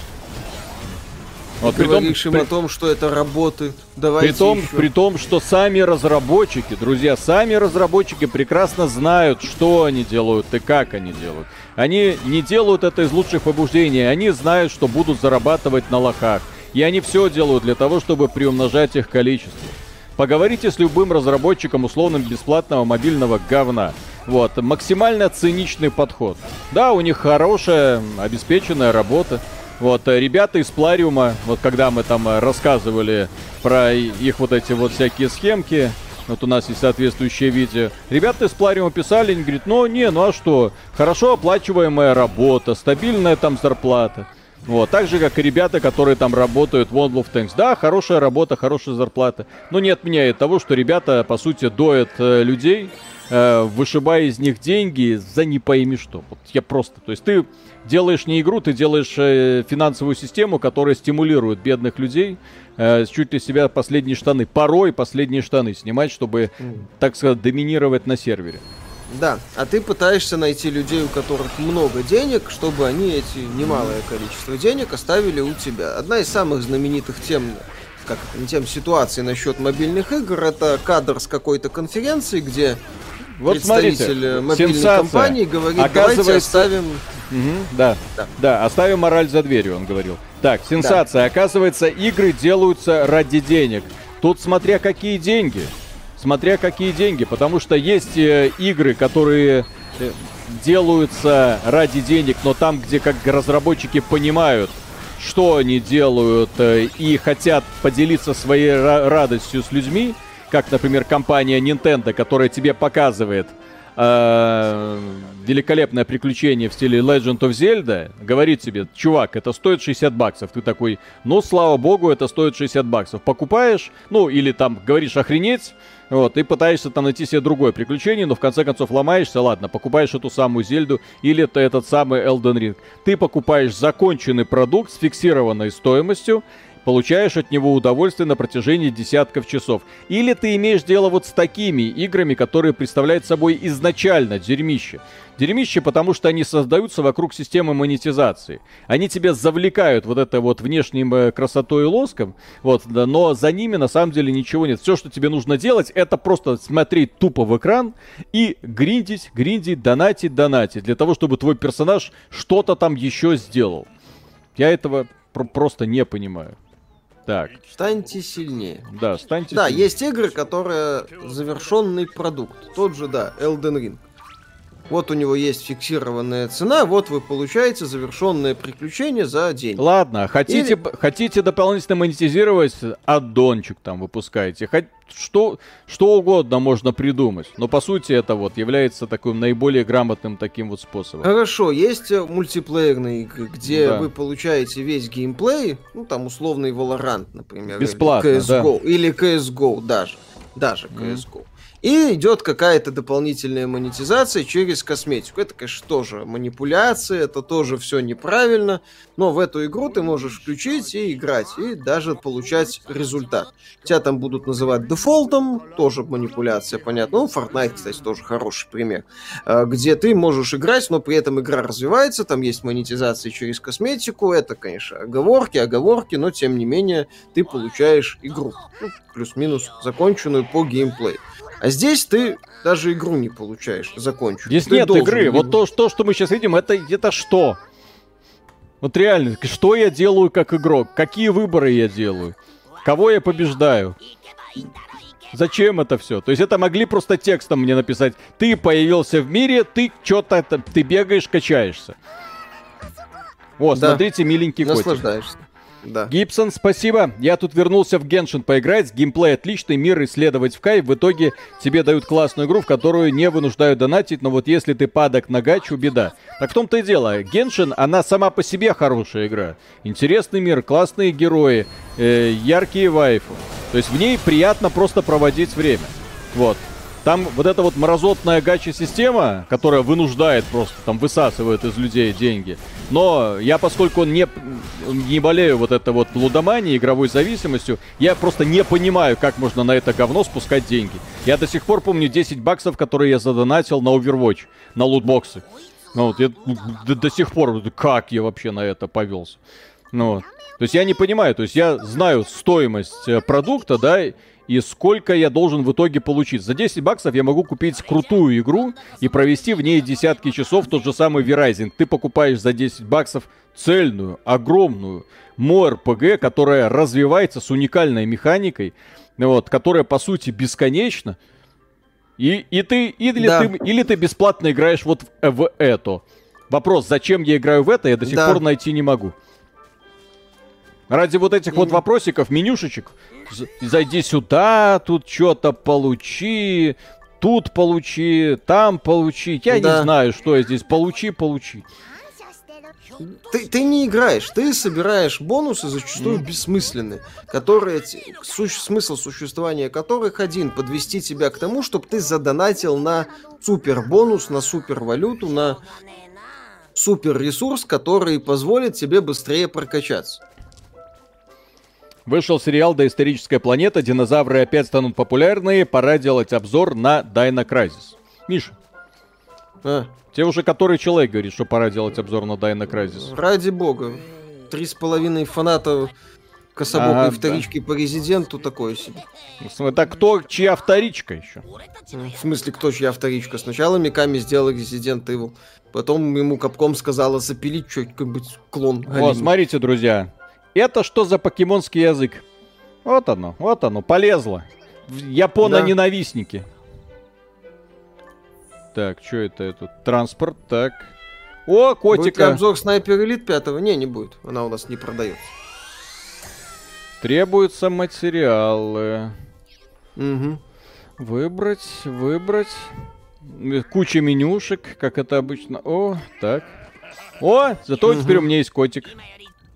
Вот, при том, при... о том, что это работает. Давайте при том, еще. при том, что сами разработчики, друзья, сами разработчики прекрасно знают, что они делают и как они делают. Они не делают это из лучших побуждений, они знают, что будут зарабатывать на лохах. И они все делают для того, чтобы приумножать их количество. Поговорите с любым разработчиком условным бесплатного мобильного говна. Вот, максимально циничный подход. Да, у них хорошая, обеспеченная работа. Вот, э, ребята из Плариума, вот когда мы там э, рассказывали про их вот эти вот всякие схемки, вот у нас есть соответствующее видео. Ребята из Плариума писали, они говорят, ну не, ну а что, хорошо оплачиваемая работа, стабильная там зарплата. Вот, так же, как и ребята, которые там работают в World of Tanks. Да, хорошая работа, хорошая зарплата. Но не отменяет того, что ребята, по сути, доят э, людей, э, вышибая из них деньги за не пойми что. Вот я просто... То есть ты делаешь не игру, ты делаешь э, финансовую систему, которая стимулирует бедных людей э, чуть ли себя последние штаны, порой последние штаны снимать, чтобы, так сказать, доминировать на сервере. Да, а ты пытаешься найти людей, у которых много денег, чтобы они эти немалое количество денег оставили у тебя. Одна из самых знаменитых тем, как тем ситуаций насчет мобильных игр, это кадр с какой-то конференции, где вот смотрите, мобильной сенсация. компании говорит, Оказывается... давайте оставим... Угу, да, да, да, оставим мораль за дверью, он говорил. Так, сенсация. Да. Оказывается, игры делаются ради денег. Тут смотря какие деньги смотря какие деньги, потому что есть э, игры, которые э, делаются ради денег, но там, где как разработчики понимают, что они делают э, и хотят поделиться своей радостью с людьми, как, например, компания Nintendo, которая тебе показывает э, великолепное приключение в стиле Legend of Zelda, говорит тебе, чувак, это стоит 60 баксов. Ты такой, ну, слава богу, это стоит 60 баксов. Покупаешь, ну, или там говоришь охренеть, вот, и пытаешься там найти себе другое приключение, но в конце концов ломаешься, ладно, покупаешь эту самую Зельду или это этот самый Elden Ring. Ты покупаешь законченный продукт с фиксированной стоимостью, получаешь от него удовольствие на протяжении десятков часов. Или ты имеешь дело вот с такими играми, которые представляют собой изначально дерьмище. Дерьмище, потому что они создаются вокруг системы монетизации. Они тебя завлекают вот это вот внешним э, красотой и лоском, вот, да, но за ними на самом деле ничего нет. Все, что тебе нужно делать, это просто смотреть тупо в экран и гриндить, гриндить, донатить, донатить, для того, чтобы твой персонаж что-то там еще сделал. Я этого просто не понимаю. Так. Станьте сильнее. Да, станьте Да, сильнее. есть игры, которые завершенный продукт. Тот же, да, Elden Ring. Вот у него есть фиксированная цена, вот вы получаете завершенное приключение за день. Ладно, хотите, Или... хотите дополнительно монетизировать, аддончик там выпускаете. Хоть что, что угодно можно придумать. Но по сути это вот является таким наиболее грамотным таким вот способом. Хорошо, есть э, мультиплеерные игры, где да. вы получаете весь геймплей, ну там условный Valorant, например. Бесплатно, или CSGO, да. Или CSGO даже. Даже CSGO. Mm. И идет какая-то дополнительная монетизация через косметику. Это, конечно, тоже манипуляция, это тоже все неправильно, но в эту игру ты можешь включить и играть, и даже получать результат. Тебя там будут называть дефолтом, тоже манипуляция, понятно. Ну, Fortnite, кстати, тоже хороший пример, а, где ты можешь играть, но при этом игра развивается, там есть монетизация через косметику, это, конечно, оговорки, оговорки, но тем не менее ты получаешь игру. Ну, плюс-минус законченную по геймплею. А здесь ты даже игру не получаешь законченную. Здесь ты нет игры. Вот то, что, что мы сейчас видим, это, это что? Вот реально, что я делаю как игрок? Какие выборы я делаю? Кого я побеждаю? Зачем это все? То есть это могли просто текстом мне написать. Ты появился в мире, ты что-то, ты бегаешь, качаешься. Вот, да. смотрите, миленький котик. Наслаждаешься. Да. Гибсон, спасибо. Я тут вернулся в Геншин поиграть. Геймплей отличный, мир исследовать в кайф. В итоге тебе дают классную игру, в которую не вынуждают донатить, но вот если ты падок на гачу, беда. Так в том-то и дело. Геншин, она сама по себе хорошая игра. Интересный мир, классные герои, э, яркие вайфы. То есть в ней приятно просто проводить время. Вот. Там вот эта вот морозотная гача-система, которая вынуждает просто, там высасывает из людей деньги. Но я, поскольку не, не болею вот это вот лудоманией, игровой зависимостью, я просто не понимаю, как можно на это говно спускать деньги. Я до сих пор помню 10 баксов, которые я задонатил на Overwatch, на лутбоксы. Ну вот, я до, до сих пор, как я вообще на это повелся. Ну вот. То есть я не понимаю, то есть я знаю стоимость э, продукта, да, и сколько я должен в итоге получить. За 10 баксов я могу купить крутую игру и провести в ней десятки часов тот же самый Verizon. Ты покупаешь за 10 баксов цельную, огромную МОРПГ, которая развивается с уникальной механикой, вот, которая по сути бесконечна. И, и ты, или, да. ты, или ты бесплатно играешь вот в, в это. Вопрос, зачем я играю в это, я до сих да. пор найти не могу. Ради вот этих вот вопросиков, менюшечек, зайди сюда, тут что-то получи, тут получи, там получи. Я да. не знаю, что я здесь получи, получи. Ты, ты не играешь, ты собираешь бонусы, зачастую mm. бессмысленные, которые, су, смысл существования которых один, подвести тебя к тому, чтобы ты задонатил на супер бонус, на супер валюту, на супер ресурс, который позволит тебе быстрее прокачаться. Вышел сериал «Доисторическая планета», динозавры опять станут популярны, пора делать обзор на Дайна Крайзис. Миша, а? тебе уже который человек говорит, что пора делать обзор на Дайна Крайзис? Ради бога. Три с половиной фаната кособокой а, вторички да. по резиденту такое себе. Это кто, чья вторичка еще? В смысле, кто чья вторичка? Сначала Миками сделал Resident Evil, потом ему Капком сказала запилить что-нибудь клон. Вот, смотрите, друзья, это что за покемонский язык? Вот оно, вот оно, полезло. Японо-ненавистники. Так, что это этот? Транспорт, так. О, котика. Будет обзор Снайпер Элит 5 Не, не будет. Она у нас не продается. Требуются материалы. Угу. Выбрать, выбрать. Куча менюшек, как это обычно. О, так. О, зато угу. теперь у меня есть котик.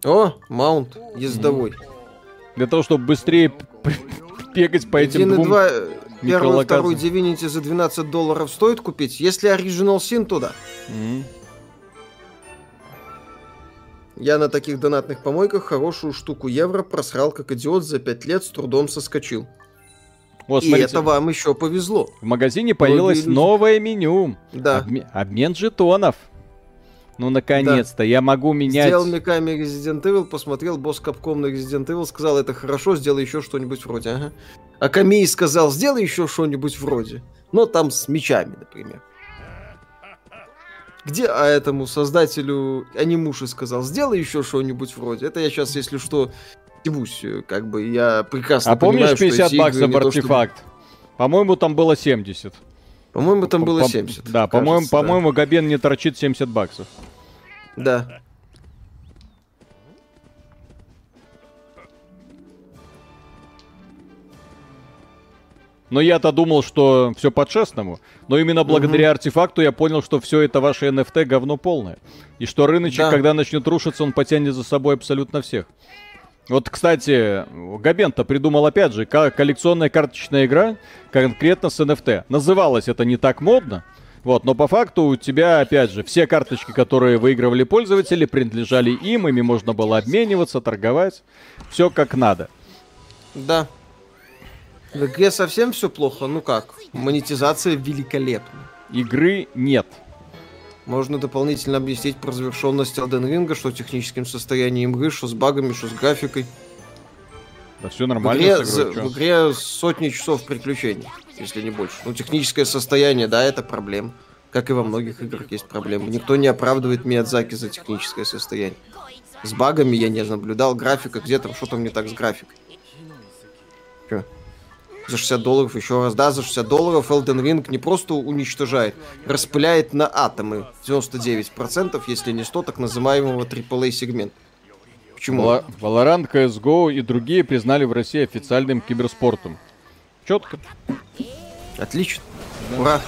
О, маунт ездовой. Для того, чтобы быстрее бегать по этим 1 двум 2, первый, второй Divinity за 12 долларов стоит купить, если Original Sin туда. Mm. Я на таких донатных помойках хорошую штуку евро просрал как идиот за 5 лет, с трудом соскочил. Вот, И это вам еще повезло. В магазине появилось новое меню. Да. Обме- обмен жетонов. Ну, наконец-то, да. я могу менять... Сделал Миками Resident Evil, посмотрел босс Капком на Resident Evil, сказал, это хорошо, сделай еще что-нибудь вроде, ага. А Камей сказал, сделай еще что-нибудь вроде. Но там с мечами, например. Где а этому создателю анимуши сказал, сделай еще что-нибудь вроде. Это я сейчас, если что, ебусь, как бы я прекрасно А понимаю, помнишь 50 баксов артефакт? То, чтобы... По-моему, там было 70. По-моему, там было 70. Да, по-моему, по-моему, Габен не торчит 70 баксов. Да. Но я-то думал, что все по-честному. Но именно благодаря угу. артефакту я понял, что все это ваше NFT говно полное. И что рыночек, да. когда начнет рушиться, он потянет за собой абсолютно всех. Вот, кстати, Габента придумал опять же коллекционная карточная игра, конкретно с NFT. Называлось это не так модно, вот, но по факту у тебя, опять же, все карточки, которые выигрывали пользователи, принадлежали им, ими можно было обмениваться, торговать. Все как надо. Да. В игре совсем все плохо? Ну как? Монетизация великолепна. Игры нет. Можно дополнительно объяснить про завершенность Elden Ring, что техническим состоянием игры, что с багами, что с графикой. Да все нормально. В игре, с игрой, в игре сотни часов приключений, если не больше. Ну, техническое состояние, да, это проблема. Как и во многих играх есть проблемы. Никто не оправдывает Миядзаки за техническое состояние. С багами я не наблюдал. Графика, где там, что там не так с графикой. Че? За 60 долларов еще раз, да, за 60 долларов Elden Ring не просто уничтожает, распыляет на атомы 99%, если не 100, так называемого AAA сегмента. Почему? Valorant, CSGO и другие признали в России официальным киберспортом. Четко. Отлично. Да. Ура.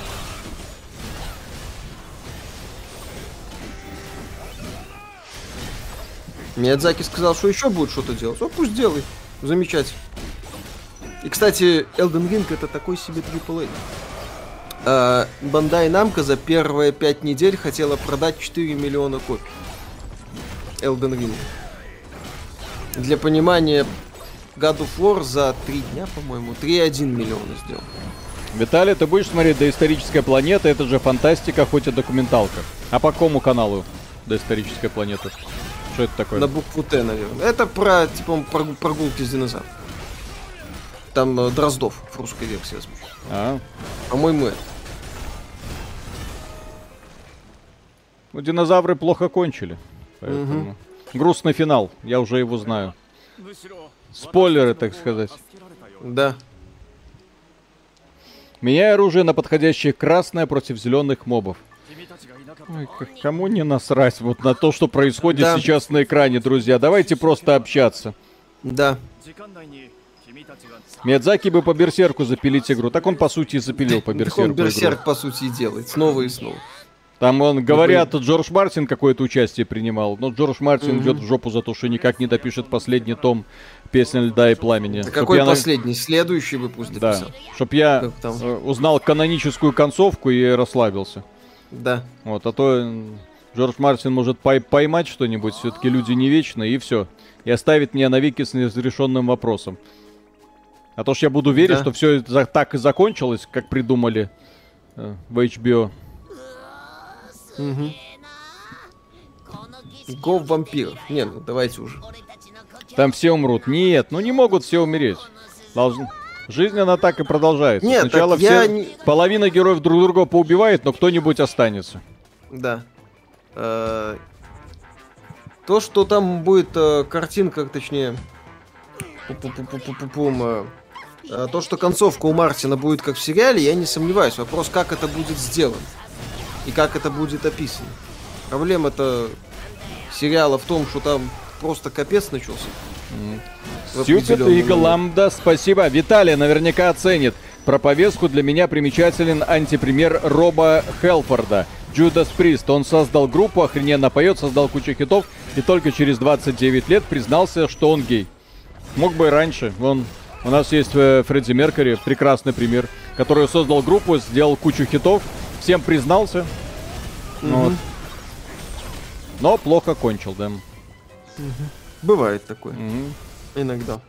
Миядзаки сказал, что еще будет что-то делать. О, пусть делает. Замечательно. И, кстати, Elden Ring это такой себе AAA. Бандай Намка за первые пять недель хотела продать 4 миллиона копий. Elden Ring. Для понимания, God of War за 3 дня, по-моему, 3,1 миллиона сделал. Виталий, ты будешь смотреть «Доисторическая планета»? Это же фантастика, хоть и документалка. А по какому каналу «Доисторическая планета»? Что это такое? На букву Т, наверное. Это про, типа, прогулки с динозавром. Там э, Дроздов в русской версии озвучил. А. По-моему, это. Ну, динозавры плохо кончили. Поэтому... Угу. Грустный финал, я уже его знаю. Спойлеры, так сказать. Да. Меняй оружие на подходящее красное против зеленых мобов. Ой, кому не насрать вот на то, что происходит да. сейчас на экране, друзья. Давайте просто общаться. Да. Миядзаки бы по Берсерку запилить игру. Так он, по сути, и запилил по Берсерку он Берсерк, игру. по сути, и делает. Снова и снова. Там он, говорят, Джордж Мартин какое-то участие принимал, но Джордж Мартин идет в жопу за то, что никак не допишет последний том «Песня льда и пламени». Да какой я... последний? Следующий выпуск дописал. Да, чтоб я э, узнал каноническую концовку и расслабился. Да. Вот, а то Джордж Мартин может пой поймать что-нибудь, все-таки люди не вечные, и все. И оставит меня навеки с неразрешенным вопросом. А то ж я буду верить, да. что все так и закончилось, как придумали э, в HBO. Угу. Го вампиров. Не, ну давайте уже. Там все умрут. Нет, ну не могут все умереть. Должны... Жизнь, она так и продолжается. Нет, Сначала все... Я не... Половина героев друг друга поубивает, но кто-нибудь останется. Да. Э, то, что там будет э, картинка, точнее... Э, то, что концовка у Мартина будет как в сериале, я не сомневаюсь. Вопрос, как это будет сделано и как это будет описано. Проблема-то сериала в том, что там просто капец начался. Стюпид Иго Ламда, спасибо. Виталий наверняка оценит. Про повестку для меня примечателен антипример Роба Хелфорда. Джудас Прист. Он создал группу, охрененно поет, создал кучу хитов и только через 29 лет признался, что он гей. Мог бы и раньше. Он, у нас есть э, Фредди Меркери, прекрасный пример, который создал группу, сделал кучу хитов, всем признался. Угу. Вот. Но плохо кончил, да. Угу. Бывает такое. Угу. Иногда.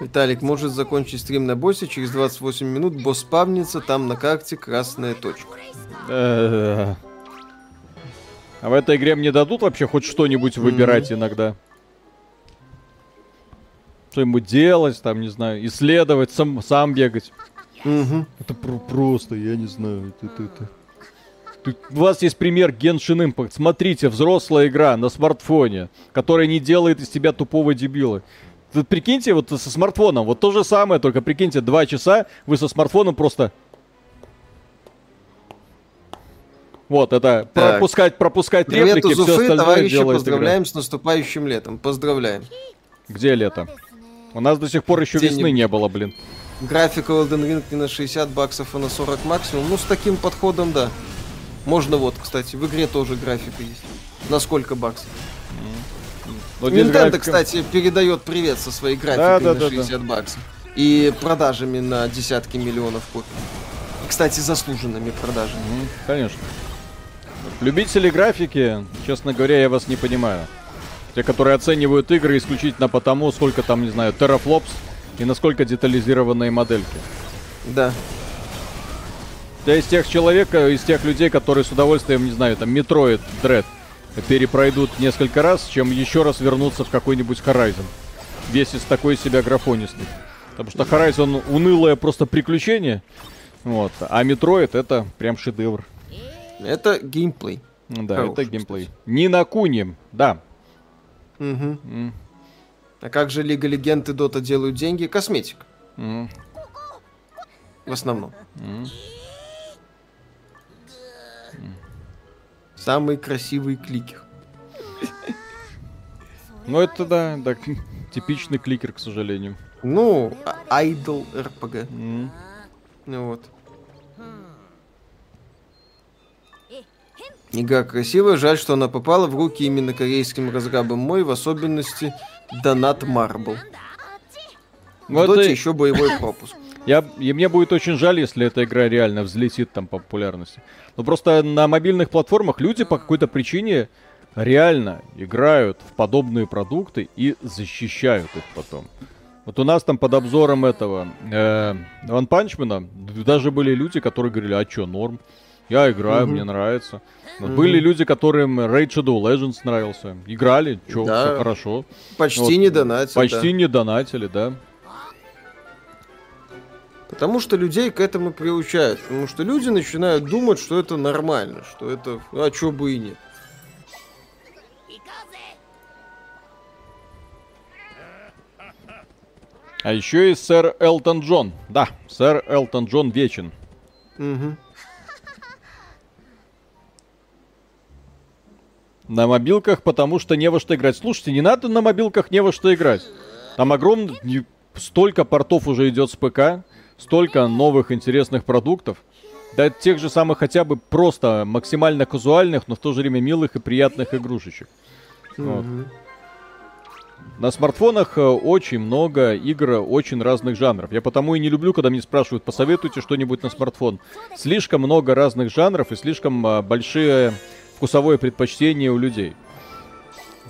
Виталик может закончить стрим на боссе, через 28 минут босс спавнится, там на карте красная точка. А в этой игре мне дадут вообще хоть что-нибудь выбирать иногда? что-нибудь делать, там, не знаю, исследовать, сам, сам бегать. Угу. Это про- просто, я не знаю. Это, это, Тут у вас есть пример Genshin Impact. Смотрите, взрослая игра на смартфоне, которая не делает из тебя тупого дебила. Тут прикиньте, вот со смартфоном, вот то же самое, только прикиньте, два часа вы со смартфоном просто... Вот, это так. пропускать, пропускать Привет реплики, все остальное товарищи, поздравляем игра. с наступающим летом. Поздравляем. Где лето? У нас до сих пор еще весны не было, блин. Графика Elden Ring не на 60 баксов, а на 40 максимум. Ну, с таким подходом, да. Можно вот, кстати, в игре тоже графика есть. На сколько баксов? Но ну, Nintendo, графика... кстати, передает привет со своей графикой да, да, на 60 да, баксов. И продажами на десятки миллионов копий. И, кстати, заслуженными продажами. Конечно. Любители графики, честно говоря, я вас не понимаю. Те, которые оценивают игры исключительно потому, сколько там, не знаю, терафлопс и насколько детализированные модельки. Да. Я из тех человек, из тех людей, которые с удовольствием, не знаю, там, Metroid Dread перепройдут несколько раз, чем еще раз вернуться в какой-нибудь Horizon. Весь из такой себя графонистый. Потому что Horizon унылое просто приключение. Вот. А Metroid это прям шедевр. Это геймплей. Да, Хороший, это геймплей. Кстати. Не на куне, да. Угу. Mm. А как же Лига Легенд и Dota делают деньги? Косметик. Mm. В основном. Mm. Самый красивый кликер. Ну это да, да, типичный кликер, к сожалению. Ну, айдол РПГ. Mm. Ну вот. Игра красивая, жаль, что она попала в руки именно корейским разрабам мой, в особенности Донат Марбл. Вот Доте еще боевой пропуск. Я, и мне будет очень жаль, если эта игра реально взлетит там по популярности. Но просто на мобильных платформах люди по какой-то причине реально играют в подобные продукты и защищают их потом. Вот у нас там под обзором этого э, Панчмена даже были люди, которые говорили, а чё, норм? Я играю, угу. мне нравится. Угу. Были люди, которым Raid Shadow Legends нравился. Играли, чё, да. все хорошо. Почти вот, не донатили. Почти да. не донатили, да. Потому что людей к этому приучают. Потому что люди начинают думать, что это нормально, что это, а чё бы и нет. А еще и сэр Элтон Джон. Да, сэр Элтон Джон вечен. Угу. На мобилках, потому что не во что играть. Слушайте, не надо на мобилках не во что играть. Там огромное... Столько портов уже идет с ПК. Столько новых интересных продуктов. Да тех же самых хотя бы просто максимально казуальных, но в то же время милых и приятных игрушечек. Mm-hmm. Вот. На смартфонах э, очень много игр очень разных жанров. Я потому и не люблю, когда мне спрашивают, посоветуйте что-нибудь на смартфон. Слишком много разных жанров и слишком э, большие вкусовое предпочтение у людей.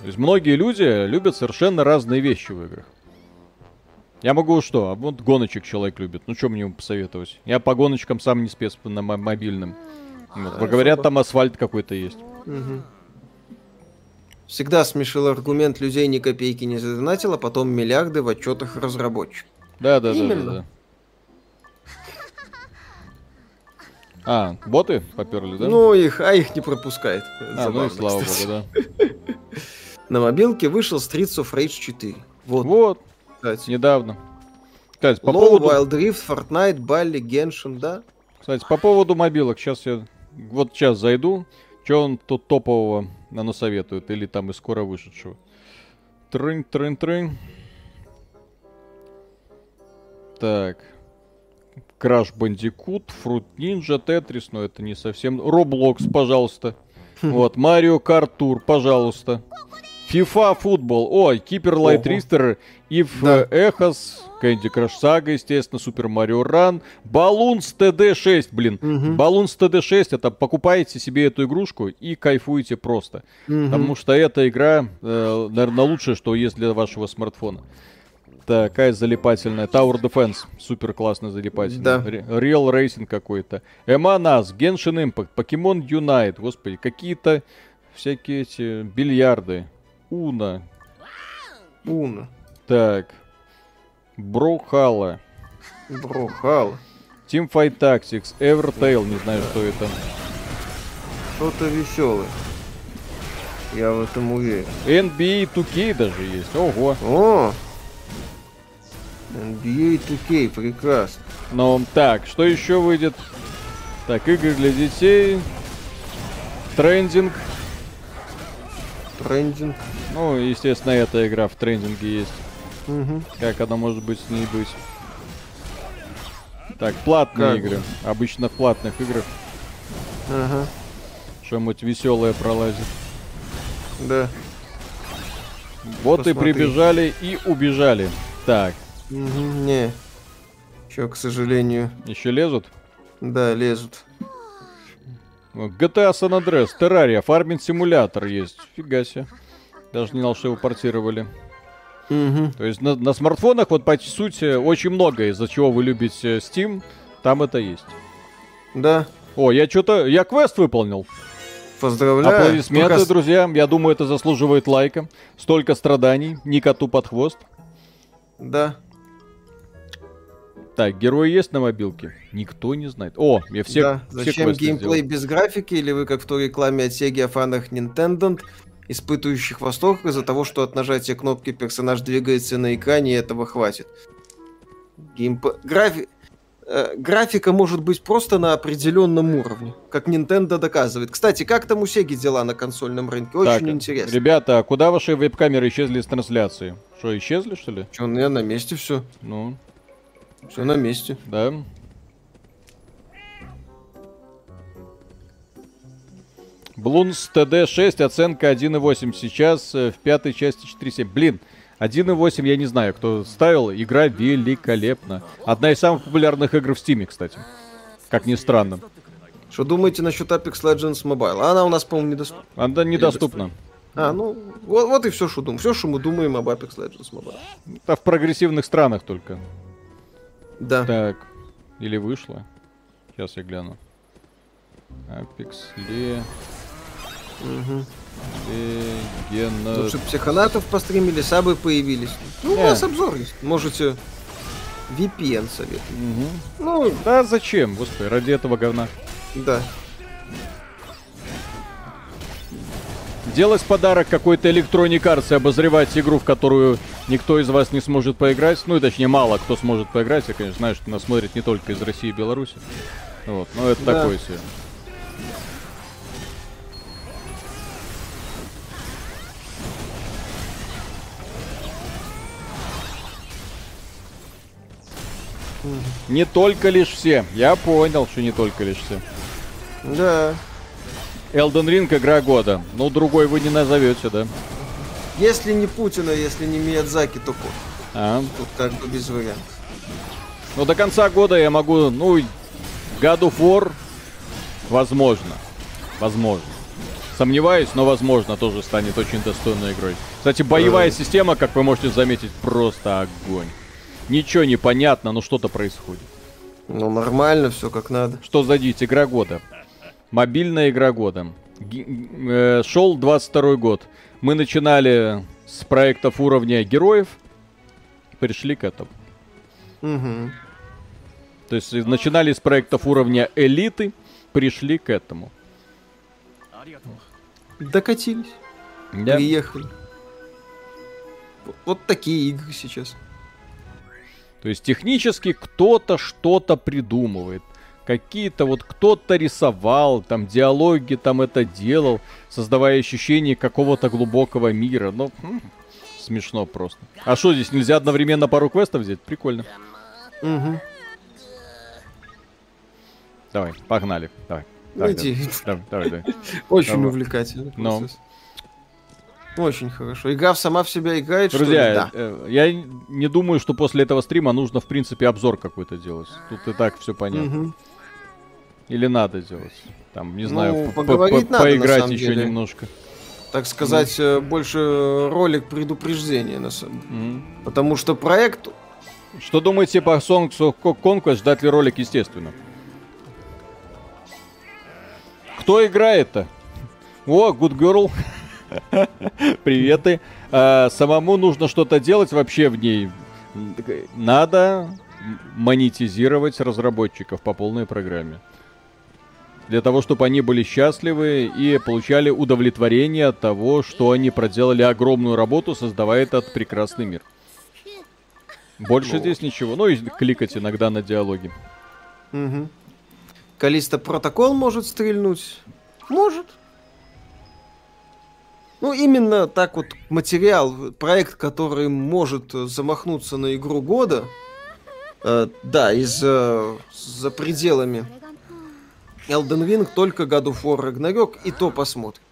То есть многие люди любят совершенно разные вещи в играх. Я могу что? А вот гоночек человек любит. Ну, что мне ему посоветовать? Я по гоночкам сам не спец на мобильном. Вот. Говорят, там асфальт какой-то есть. Угу. Всегда смешил аргумент людей ни копейки не задонатил, а потом миллиарды в отчетах разработчиков. Да, да, да, да, да. А, боты поперли, да? Ну, их, а их не пропускает. А, Забавно, ну и слава кстати. богу, да. На мобилке вышел Streets of Rage 4. Вот. Вот. Кстати. Недавно. Кстати, по Low, поводу... Wild Rift, Fortnite, Bally, Genshin, да? Кстати, по поводу мобилок, сейчас я вот сейчас зайду, что он тут топового оно советует, или там из скоро вышедшего. Трынь, трынь, трынь. Так. Crash Bandicoot, Fruit Ninja, Тетрис, но это не совсем... Roblox, пожалуйста. Хм. Вот, Mario Kart Tour, пожалуйста. FIFA футбол. Ой, Hyper Light Drifter, EVE Echoes, Candy Crush Saga, естественно, Super Mario Run, Bloons TD6, блин. Балунс ТД6, это покупаете себе эту игрушку и кайфуете просто. Угу. Потому что эта игра, э, наверное, лучшее, что есть для вашего смартфона. Такая залипательная. Tower Defense. Супер классно залипательная. Да. Real Racing какой-то. Эманас, Genshin Impact, Pokemon Unite. Господи, какие-то всякие эти бильярды. Уна. Уна. Так. Брохала. Брохала. Teamfight Tactics, Evertail, не знаю, что это. Что-то веселое. Я в этом уверен. NBA 2K даже есть. Ого. О! NBA 2K, прекрасно. Ну, так, что еще выйдет? Так, игры для детей. Трендинг. Трендинг. Ну, естественно, эта игра в трендинге есть. Угу. Как она может быть с ней быть? Так, платные как? игры. Обычно в платных играх. Ага. что-нибудь веселое пролазит. Да. Вот Посмотри. и прибежали и убежали. Так. Угу, не. Еще, к сожалению. Еще лезут? Да, лезут. GTA San Andreas, Terraria, фарминг симулятор есть. Фига себе. Даже не знал, что его портировали. Угу. То есть на, на смартфонах, вот по сути, очень много, из-за чего вы любите Steam, там это есть. Да. О, я что-то, я квест выполнил. Поздравляю. Аплодисменты, Только... друзья. Я думаю, это заслуживает лайка. Столько страданий, ни коту под хвост. Да. Так, герои есть на мобилке? Никто не знает. О, я все да. все Зачем геймплей сделал. без графики? Или вы, как в той рекламе от Sega о фанах Nintendo, испытывающих восторг из-за того, что от нажатия кнопки персонаж двигается на экране, и этого хватит? Геймп... Графи... Э, графика может быть просто на определенном уровне, как Nintendo доказывает. Кстати, как там у Sega дела на консольном рынке? Очень так, интересно. Ребята, а куда ваши веб-камеры исчезли из трансляции? Что, исчезли, что ли? Что, ну, на месте все. Ну. Все на месте. Да. Блунс TD6, оценка 1.8. Сейчас э, в пятой части 4.7. Блин, 1.8 я не знаю, кто ставил. Игра великолепна. Одна из самых популярных игр в Steam, кстати. Как ни странно. Что думаете насчет Apex Legends Mobile? Она у нас, по-моему, недоступна. Она недоступна. А, ну, вот, вот и все, что думаем. Все, что мы думаем об Apex Legends Mobile. Это в прогрессивных странах только. Да. Так. Или вышло. Сейчас я гляну. Apex Legends. Угу. Легенда. Лучше психонатов постримили, сабы появились. Ну, у вас обзор есть. Можете VPN советовать. Угу. Ну, да зачем, господи, ради этого говна. Да. Делать подарок какой-то Electronic Arts и обозревать игру, в которую никто из вас не сможет поиграть. Ну и точнее, мало кто сможет поиграть. Я, конечно, знаю, что нас смотрит не только из России и Беларуси. Вот, но это да. такое себе. Не только лишь все. Я понял, что не только лишь все. Да. Elden Ring игра года. Ну, другой вы не назовете, да? Если не Путина, если не Миядзаки, то Кот. А? Тут как бы без вариантов. Ну, до конца года я могу, ну, God of War, возможно. Возможно. Сомневаюсь, но возможно тоже станет очень достойной игрой. Кстати, боевая mm. система, как вы можете заметить, просто огонь. Ничего не понятно, но что-то происходит. Ну, нормально, все как надо. Что за дичь? Игра года. Мобильная игра года. Г- э, шел 22 год. Мы начинали с проектов уровня героев. Пришли к этому. Угу. То есть начинали с проектов уровня элиты, пришли к этому. Докатились. Да. Приехали. Вот такие игры сейчас. То есть технически кто-то что-то придумывает. Какие-то вот кто-то рисовал, там диалоги там это делал, создавая ощущение какого-то глубокого мира. Ну, хм, смешно просто. А что здесь, нельзя одновременно пару квестов взять? Прикольно. Угу. Давай, погнали. Давай. Давай, давай, давай, давай. Очень увлекательно. Ну. Очень хорошо. Игра сама в себя играет, Друзья, что ли? Да. Э, я не думаю, что после этого стрима нужно, в принципе, обзор какой-то делать. Тут и так все понятно. Угу. Или надо делать? Там, не знаю, ну, по поговорить надо, поиграть еще деле. немножко. Так сказать, mm. больше ролик предупреждения, на самом деле. Mm. Потому что проект... Что думаете по Songs of Conquest? Ждать ли ролик, естественно? Кто играет-то? О, Good Girl. Приветы. А, самому нужно что-то делать вообще в ней. Надо монетизировать разработчиков по полной программе. Для того, чтобы они были счастливы и получали удовлетворение от того, что они проделали огромную работу, создавая этот прекрасный мир. Больше ну. здесь ничего. Ну и кликать иногда на диалоги. Угу. Калиста протокол может стрельнуть? Может. Ну, именно так вот материал, проект, который может замахнуться на игру года, э, да, из, э, за пределами Elden Ring только God of War Ragnarok, и то посмотрим.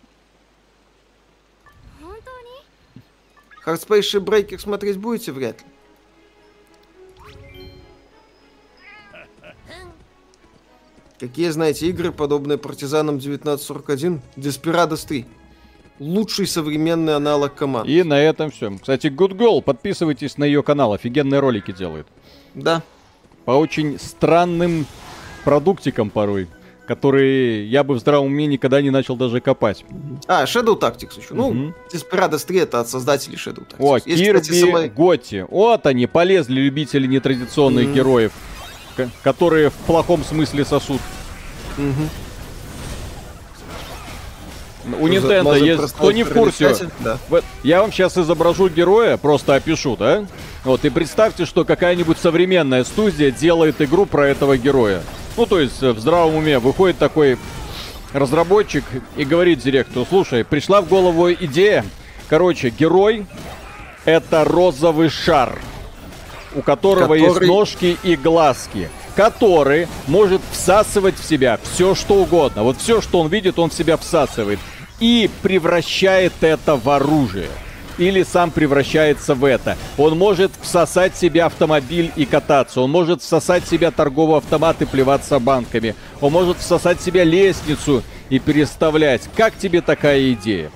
Hard Space Breaker смотреть будете? Вряд ли. Какие, знаете, игры, подобные партизанам 1941? Desperados 3. Лучший современный аналог команд. И на этом все. Кстати, Good Girl, подписывайтесь на ее канал, офигенные ролики делает. Да. По очень странным продуктикам порой которые я бы в здравом уме никогда не начал даже копать. А, Shadow Tactics еще. Mm-hmm. Ну, Desperados 3 это от создателей Shadow Tactics. О, Есть, Кирби, кстати, сама... Готи. Вот они, полезли любители нетрадиционных mm-hmm. героев, которые в плохом смысле сосут. Mm-hmm. У Nintendo есть, кто не в курсе, да. я вам сейчас изображу героя, просто опишу, да? Вот, и представьте, что какая-нибудь современная студия делает игру про этого героя. Ну, то есть э, в здравом уме выходит такой разработчик и говорит директору, слушай, пришла в голову идея. Короче, герой это розовый шар, у которого который... есть ножки и глазки, который может всасывать в себя все что угодно. Вот все, что он видит, он в себя всасывает и превращает это в оружие или сам превращается в это. Он может всосать себе автомобиль и кататься. Он может всосать себе торговый автомат и плеваться банками. Он может всосать себе лестницу и переставлять. Как тебе такая идея?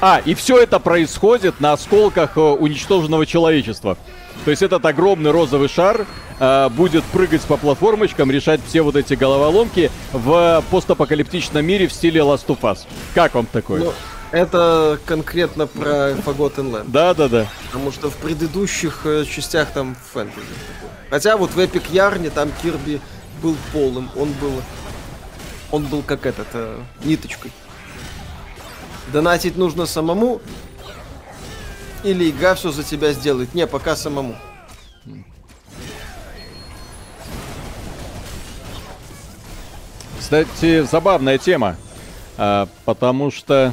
А, и все это происходит на осколках э, уничтоженного человечества. То есть этот огромный розовый шар э, будет прыгать по платформочкам, решать все вот эти головоломки в постапокалиптичном мире в стиле Last of Us. Как вам такое? Ну, это конкретно про Forgotten Land. Да, да, да. Потому что в предыдущих э, частях там фэнтези. Хотя вот в Epic Ярне там Кирби был полым. Он был. Он был как этот, э, ниточкой. Донатить нужно самому. Или игра все за тебя сделает. Не, пока самому. Кстати, забавная тема. А, потому что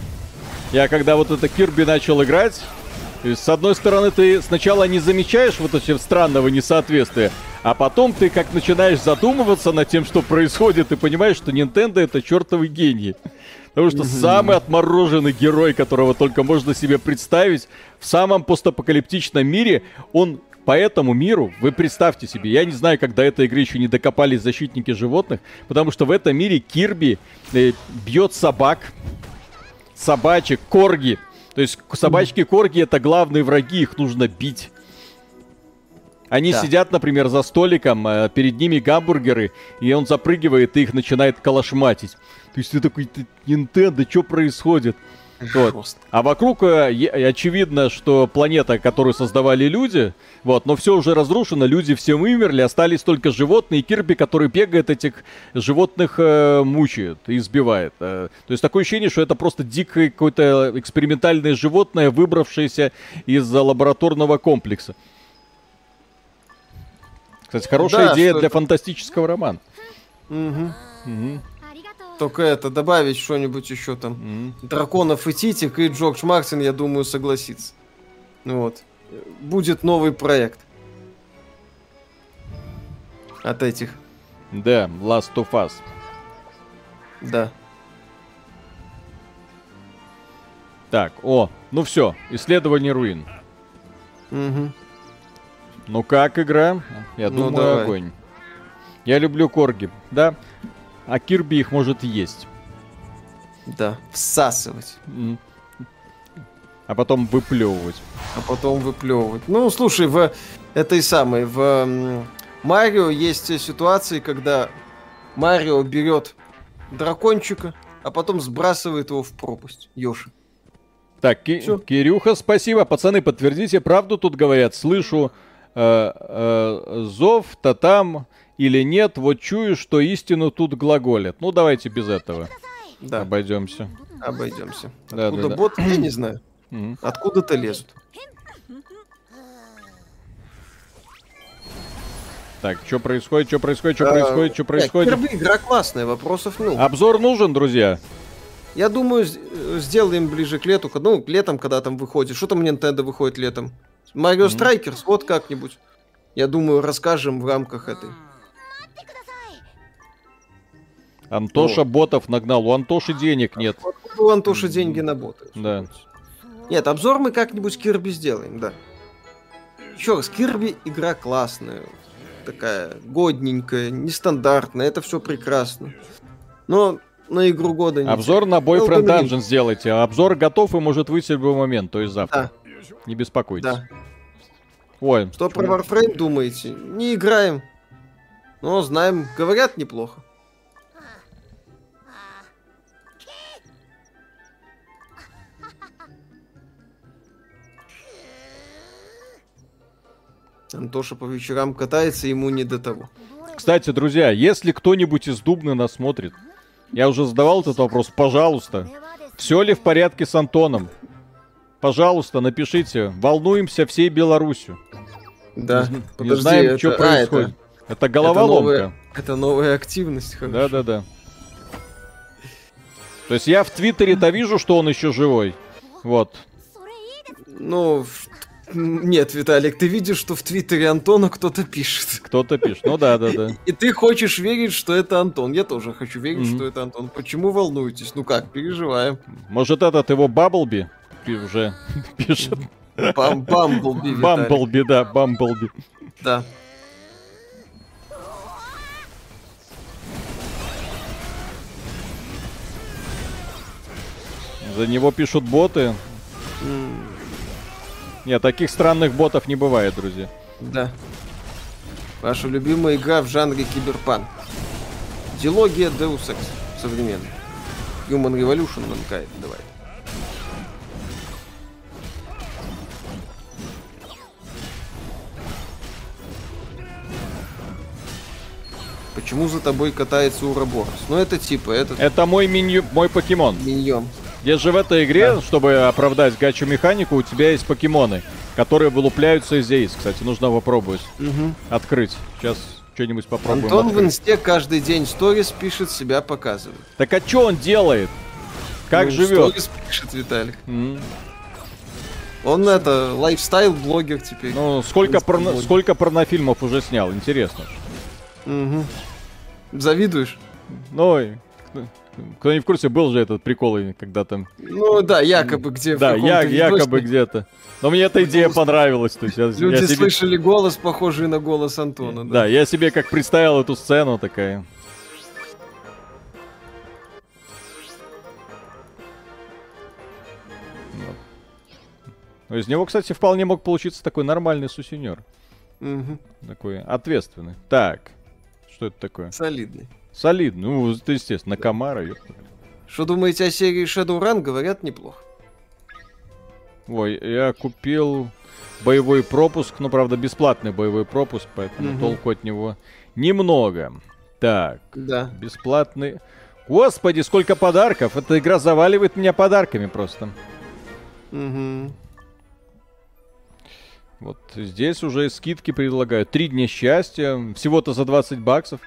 я когда вот это Кирби начал играть, с одной стороны, ты сначала не замечаешь вот этого странного несоответствия, а потом ты как начинаешь задумываться над тем, что происходит, и понимаешь, что Nintendo это чертовый гений. Потому что самый отмороженный герой, которого только можно себе представить, в самом постапокалиптичном мире, он по этому миру, вы представьте себе, я не знаю, как до этой игры еще не докопались защитники животных, потому что в этом мире Кирби э, бьет собак, собачек, корги. То есть собачки-корги это главные враги, их нужно бить. Они да. сидят, например, за столиком, э, перед ними гамбургеры, и он запрыгивает и их начинает калашматить. То есть ты такой, Nintendo, что происходит? Вот. А вокруг э, очевидно, что планета, которую создавали люди, вот, но все уже разрушено, люди все умерли, остались только животные, и Кирби, который бегает этих животных, э, мучает и избивает. Э, то есть такое ощущение, что это просто дикое какое-то экспериментальное животное, выбравшееся из лабораторного комплекса. Кстати, хорошая да, идея для это... фантастического романа. Угу. Угу. Только это, добавить что-нибудь еще там. Mm-hmm. Драконов и Титик, и Джордж Мартин, я думаю, согласится. Вот. Будет новый проект. От этих. Да, Last of Us. Да. Так, о, ну все, исследование руин. Угу. Ну как игра? Я ну, думаю, давай. огонь. Я люблю корги, да? а Кирби их может есть. Да, всасывать. А потом выплевывать. А потом выплевывать. Ну, слушай, в этой самой, в Марио есть ситуации, когда Марио берет дракончика, а потом сбрасывает его в пропасть. Йоши. Так, Ки- Кирюха, спасибо. Пацаны, подтвердите, правду тут говорят. Слышу э, э, зов-то там или нет, вот чую, что истину тут глаголят. Ну, давайте без этого. Да. Обойдемся. Обойдемся. Да, Откуда да, бот, да. я не знаю. Откуда-то лезут. Так, что происходит, что происходит, что происходит, что происходит? Первая игра классная, вопросов ну. Обзор нужен, друзья. Я думаю, сделаем ближе к лету, ну, летом, когда там выходит. Что там Nintendo выходит летом? Mario Strikers, вот как-нибудь. Я думаю, расскажем в рамках этой. Антоша вот. ботов нагнал. У Антоши денег нет. У Антоши деньги на боты. Да. Нет, обзор мы как-нибудь Кирби сделаем, да. Еще раз, Кирби игра классная. Такая годненькая, нестандартная. Это все прекрасно. Но на игру года не Обзор на Boyfriend Dungeon сделайте. Обзор готов и может выйти в любой момент, то есть завтра. Да. Не беспокойтесь. Да. Ой. Что про Warframe думаете? Не играем. Но знаем, говорят неплохо. Антоша по вечерам катается, ему не до того. Кстати, друзья, если кто-нибудь из Дубны нас смотрит, я уже задавал этот вопрос, пожалуйста, все ли в порядке с Антоном? Пожалуйста, напишите. Волнуемся всей Беларусью. Да. Не, Подожди, не знаем, это... что происходит. А, это... это головоломка. Это новая, это новая активность. Да, да, да. То есть я в Твиттере-то вижу, что он еще живой. Вот. Ну, нет, Виталик, ты видишь, что в Твиттере Антона кто-то пишет. Кто-то пишет, ну да, да, да. И ты хочешь верить, что это Антон. Я тоже хочу верить, mm-hmm. что это Антон. Почему волнуетесь? Ну как, переживаем. Может, этот его Баблби уже пишет? Бам Бамблби, Бамблби, да, Бамблби. Да. За него пишут боты. Нет, таких странных ботов не бывает, друзья. Да. Ваша любимая игра в жанре киберпанк. Дилогия Deus Ex современная. Human Revolution Mankind, давай. Почему за тобой катается Ураборос? Ну это типа, это... Это мой минью... мой покемон. Миньон. Здесь же в этой игре, да. чтобы оправдать гачу механику, у тебя есть покемоны, которые вылупляются из яиц. Кстати, нужно попробовать угу. открыть. Сейчас что-нибудь попробуем. Антон открыть. в инсте каждый день сторис пишет, себя показывает. Так а что он делает? Как ну, живет? Сторис пишет Виталик. Mm. Он это, лайфстайл-блогер теперь. Ну, сколько, порно, сколько порнофильмов уже снял, интересно. Угу. Завидуешь? Ну, кто не в курсе, был же этот прикол, когда там... Ну да, якобы где Да, я, якобы где-то. Но мне эта идея понравилась. То есть я, Люди я себе... слышали голос, похожий на голос Антона. Да. да, я себе как представил эту сцену такая. Но из него, кстати, вполне мог получиться такой нормальный сусенер. Угу. Такой ответственный. Так, что это такое? Солидный. Солидный. Ну, это естественно, Камара. Что думаете о серии Shadowrun? Говорят, неплохо. Ой, я купил боевой пропуск, ну, правда, бесплатный боевой пропуск, поэтому угу. толку от него немного. Так, да. бесплатный. Господи, сколько подарков! Эта игра заваливает меня подарками просто. Угу. Вот здесь уже скидки предлагают. Три дня счастья, всего-то за 20 баксов.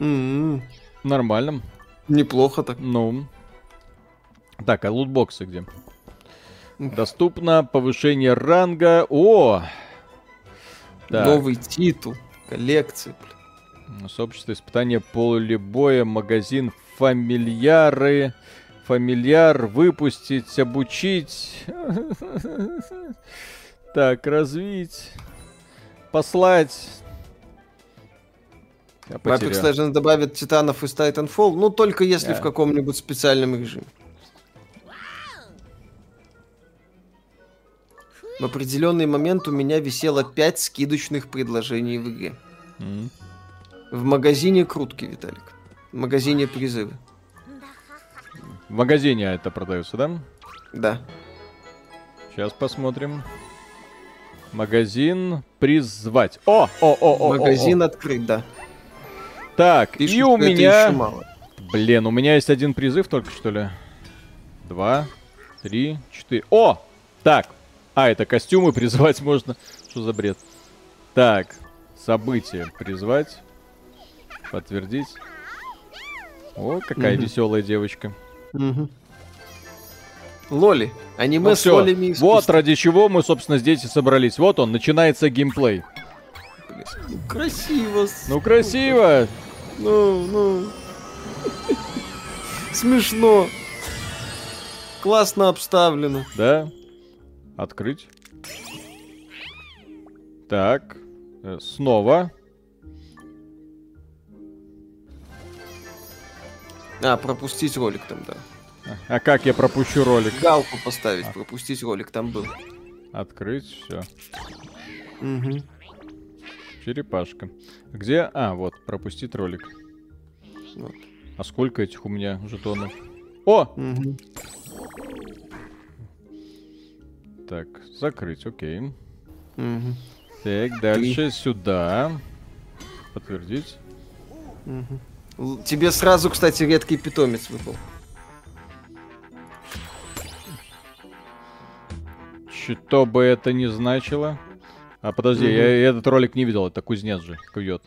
Mm-hmm. Нормально. Неплохо так. Ну. Так, а лутбоксы где? Доступно повышение ранга. О! Так. Новый титул. Коллекции. Сообщество испытания поле боя, магазин фамильяры. Фамильяр выпустить, обучить. Так, развить. Послать. Apex Legends добавят титанов из Titanfall, ну только если yeah. в каком-нибудь специальном режиме. В определенный момент у меня висело 5 скидочных предложений в игре. Mm. В магазине крутки, Виталик. В магазине призывы. В магазине это продается, да? Да. Сейчас посмотрим. Магазин призвать. О, о, о, о. Магазин о, о. открыт, да. Так, Пишут, и у меня... Блин, у меня есть один призыв только, что ли? Два, три, четыре. О! Так. А, это костюмы призвать можно. Что за бред? Так. События призвать. Подтвердить. О, какая угу. веселая девочка. Угу. Лоли. Аниме ну, с все. лолями Вот ради чего мы, собственно, здесь и собрались. Вот он, начинается геймплей. Ну, красиво. Ну, красиво. Ну, ну. Смешно. Классно обставлено. Да. Открыть. Так. Э, снова. А, пропустить ролик там, да. А как я пропущу ролик? Галку поставить, а. пропустить ролик там был. Открыть, все. Угу. Черепашка. Где? А, вот, пропустить ролик. Вот. А сколько этих у меня жетонов? О! Угу. Так, закрыть, окей. Угу. Так, дальше Три. сюда. Подтвердить. Угу. Тебе сразу, кстати, редкий питомец выпал. Что бы это ни значило. А подожди, угу. я этот ролик не видел, это кузнец же кует.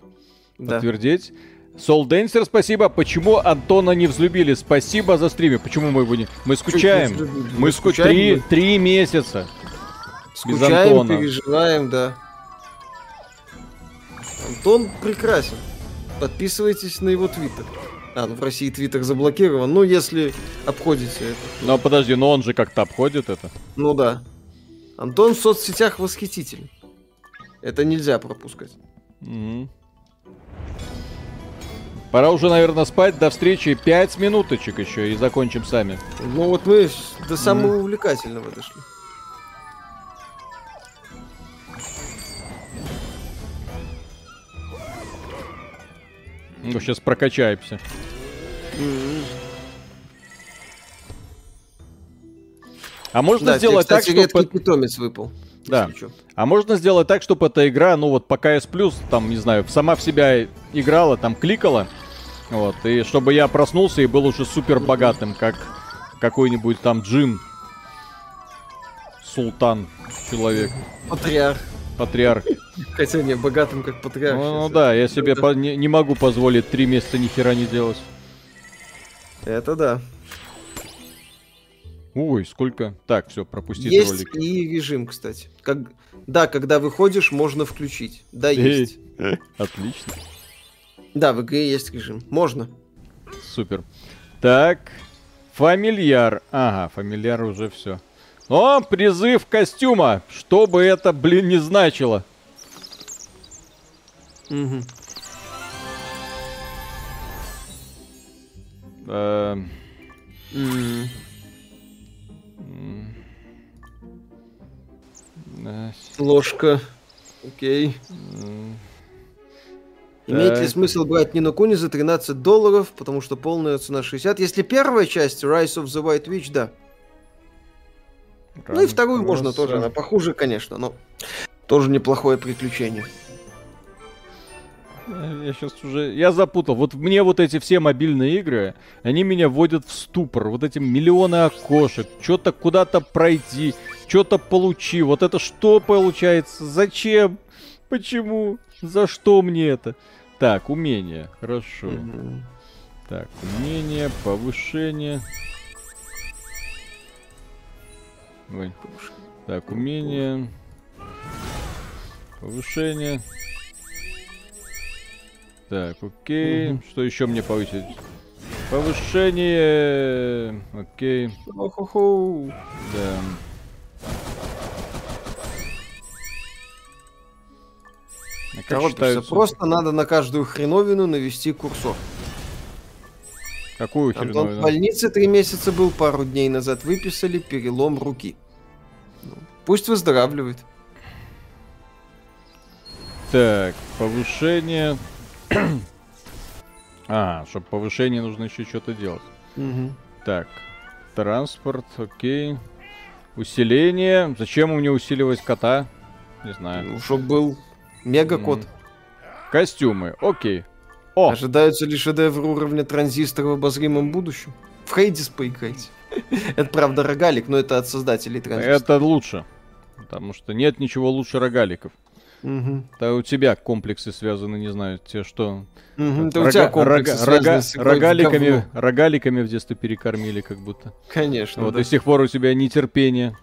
Да. Подтвердить. Soul Dancer, спасибо. Почему Антона не взлюбили? Спасибо за стриме. Почему мы его не... Мы скучаем. Мы скучаем. Три, три месяца. Скучаем, без Антона. переживаем, да. Антон прекрасен. Подписывайтесь на его твиттер. А, ну в России твиттер заблокирован. Ну, если обходите это. Ну, подожди, но он же как-то обходит это. Ну да. Антон в соцсетях восхититель. Это нельзя пропускать. Угу. Пора уже, наверное, спать. До встречи. Пять минуточек еще и закончим сами. Ну вот мы до самого mm. увлекательного дошли. Ну, сейчас прокачаемся. Mm-hmm. А можно да, сделать тебе, кстати, так, чтобы... питомец выпал. Да. А можно сделать так, чтобы эта игра, ну вот по КС Плюс, там, не знаю, сама в себя играла, там кликала, вот, и чтобы я проснулся и был уже супер богатым, как какой-нибудь там джин, султан, человек. Патриарх. Патриарх. Хотя не богатым, как патриарх. Ну, ну да, я себе по- не, не могу позволить три месяца ни хера не делать. Это да. Ой, сколько. Так, все, пропустить есть ролик. и режим, кстати. Как... Да, когда выходишь, можно включить. Да, есть. Отлично. Да, в игре есть режим. Можно. Супер. Так, фамильяр. Ага, фамильяр уже все. О, призыв костюма. Что бы это, блин, не значило. Угу. Эм... Mm. Ложка. Окей. Имеет ли смысл брать Нину Куни за 13 долларов, потому что полная цена 60? Если первая часть Rise of the White Witch, да. Ран ну и вторую можно тоже, она похуже, конечно, но тоже неплохое приключение. Я сейчас уже... Я запутал. Вот мне вот эти все мобильные игры, они меня вводят в ступор. Вот эти миллионы окошек. Что-то куда-то пройти. Что-то получи. Вот это что получается? Зачем? Почему? За что мне это? Так, умение. Хорошо. Угу. Так, умение, повышение. Ой. Так, умение. Повышение. Так, окей. Угу. Что еще мне повысить? Повышение. Окей. О-хо-хо. Да. Короче, просто надо на каждую хреновину навести курсор. Какую хреновину? Антон в больнице три месяца был, пару дней назад выписали перелом руки. Ну, пусть выздоравливает. Так, повышение. а, чтобы повышение нужно еще что-то делать. Угу. Так, транспорт, окей. Усиление. Зачем мне усиливать кота? Не знаю. Ну, чтобы был мега-кот. Костюмы, окей. О! Ожидаются ли шедевры уровня транзистора в обозримом будущем? В Хейдис поиграйте. это правда рогалик, но это от создателей транзистора. Это лучше. Потому что нет ничего лучше рогаликов. Угу. Да у тебя комплексы связаны, не знаю, те что. Угу, это у тебя комплексы рога, рога, с рогаликами, в рогаликами в детстве перекормили, как будто. Конечно. Вот да. до сих пор у тебя нетерпение.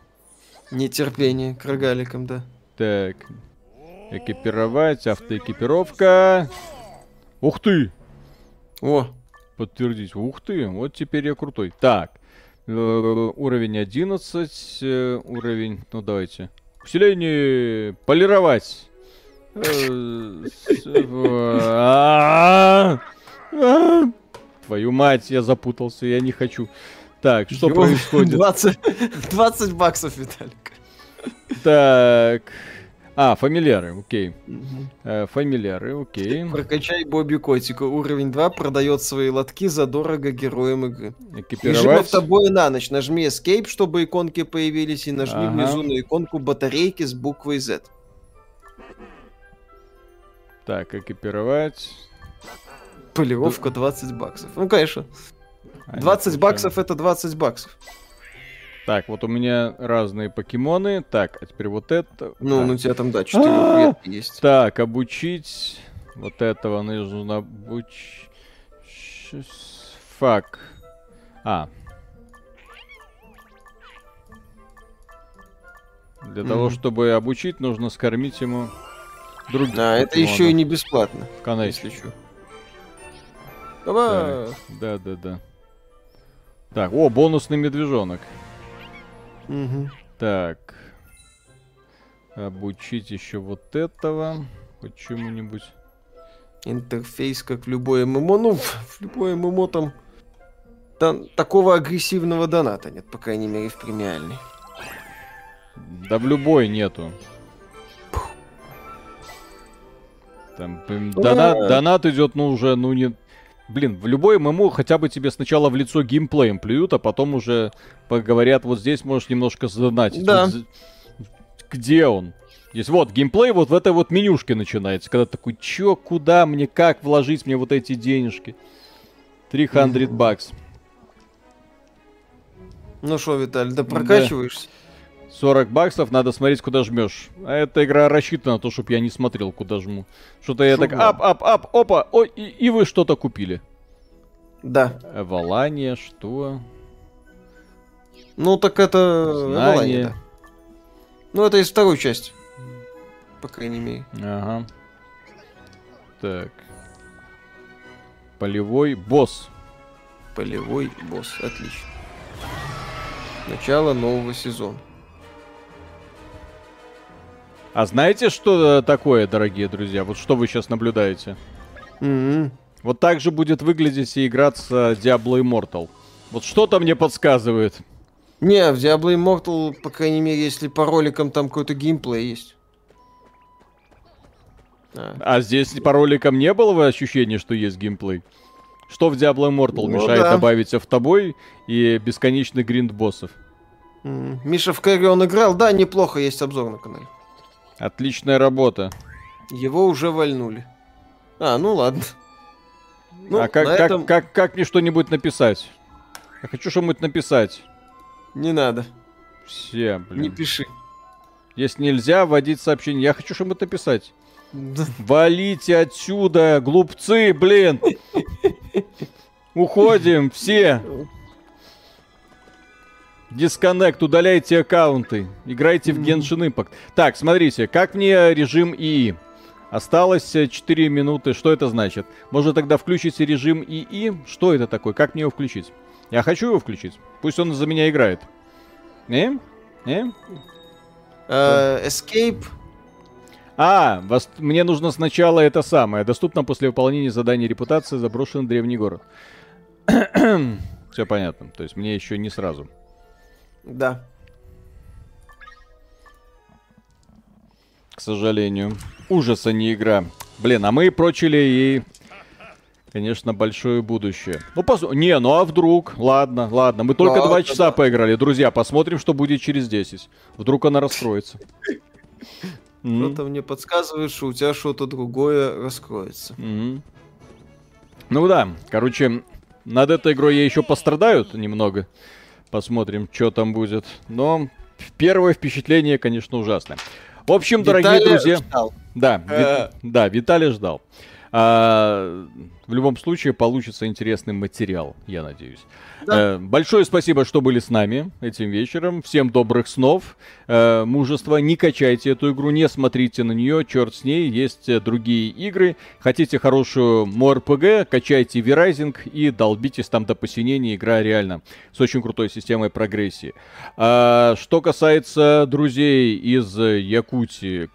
Нетерпение к рогаликам, да. Так. Экипировать, автоэкипировка. Ух ты! О, Подтвердить. Ух ты, вот теперь я крутой. Так, э, уровень 11, э, уровень, ну давайте. Усиление, полировать. Твою мать, я запутался, я не хочу. Так, что происходит? 20, 20 баксов, Виталик. Так. А, фамильяры, окей. Угу. фамильяры, окей. Прокачай Бобби Котика. Уровень 2 продает свои лотки задорого героям игры. Экипировать. Автобоя на ночь. Нажми Escape, чтобы иконки появились, и нажми ага. внизу на иконку батарейки с буквой Z. Так, экипировать. Полировка 20 баксов. Ну, конечно. 20 а баксов это 20 баксов. Так, вот у меня разные покемоны. Так, а теперь вот это. Ну, ну у тебя там, да, 4 ветки есть. Так, обучить. Вот этого нужно обучить. Фак. А. Для mm того, чтобы обучить, нужно скормить ему других. А, это еще и не бесплатно. Конечно. Если что. Давай. Да, да, да. Так, о, бонусный медвежонок. Угу. Так. Обучить еще вот этого. Почему-нибудь. Интерфейс, как в любое ММО. Ну, в любое ММО там, там такого агрессивного доната нет, по крайней мере, в премиальной. Да в любой нету. Там донат, донат идет, ну, уже, ну, не... Блин, в любой ММО хотя бы тебе сначала в лицо геймплеем плюют, а потом уже поговорят, вот здесь можешь немножко задонатить. Да. Вот, где он? Здесь вот геймплей вот в этой вот менюшке начинается, когда такой, чё, куда мне, как вложить мне вот эти денежки? 300 mm-hmm. бакс. Ну что, Виталий, да прокачиваешься? 40 баксов, надо смотреть, куда жмешь. А эта игра рассчитана на то, чтобы я не смотрел, куда жму. Что-то я так, ап, ап, ап, опа, ой, и, и вы что-то купили. Да. Валание, что? Ну, так это. Валание, да. Ну, это из второй части. По крайней мере. Ага. Так. Полевой босс. Полевой босс, отлично. Начало нового сезона. А знаете, что такое, дорогие друзья? Вот что вы сейчас наблюдаете? Mm-hmm. Вот так же будет выглядеть и играться Diablo Immortal. Вот что-то мне подсказывает. Не, в Diablo Immortal, по крайней мере, если по роликам там какой-то геймплей есть. А. а здесь по роликам не было ощущения, что есть геймплей? Что в Diablo Immortal ну, мешает да. добавить автобой и бесконечный гринд боссов? Миша в Кэрри он играл, да, неплохо, есть обзор на канале. Отличная работа. Его уже вальнули. А, ну ладно. Ну, а как, этом... как, как, как мне что-нибудь написать? Я хочу что-нибудь написать. Не надо. Все, блин. Не пиши. Если нельзя вводить сообщение, я хочу что-нибудь написать. Валите отсюда, глупцы, блин. Уходим, все. Дисконнект, удаляйте аккаунты. Играйте в Genshin Impact. Так, смотрите, как мне режим ИИ? Осталось 4 минуты. Что это значит? Может тогда включите режим ИИ? Что это такое? Как мне его включить? Я хочу его включить. Пусть он за меня играет. Не? Не? Uh, escape. А, вас... мне нужно сначала это самое. Доступно после выполнения задания репутации заброшенный древний город. Все понятно. То есть мне еще не сразу. Да. К сожалению. Ужаса не игра. Блин, а мы прочили и конечно, большое будущее. Ну, пос... Не, ну а вдруг? Ладно, ладно. Мы только два часа да. поиграли. Друзья, посмотрим, что будет через 10. Вдруг она раскроется. Что-то мне подсказывает, что у тебя что-то другое раскроется. Ну да, короче, над этой игрой я еще пострадают немного. Посмотрим, что там будет. Но первое впечатление, конечно, ужасное. В общем, Виталий дорогие друзья... Ждал. Да, ви... да, Виталий ждал. А, в любом случае получится интересный материал, я надеюсь. Да. Э, большое спасибо, что были с нами этим вечером. Всем добрых снов, э, мужества. Не качайте эту игру, не смотрите на нее, черт с ней. Есть э, другие игры. Хотите хорошую МОРПГ, качайте Verizing и долбитесь там до посинения. Игра реально с очень крутой системой прогрессии. А, что касается друзей из Якутии,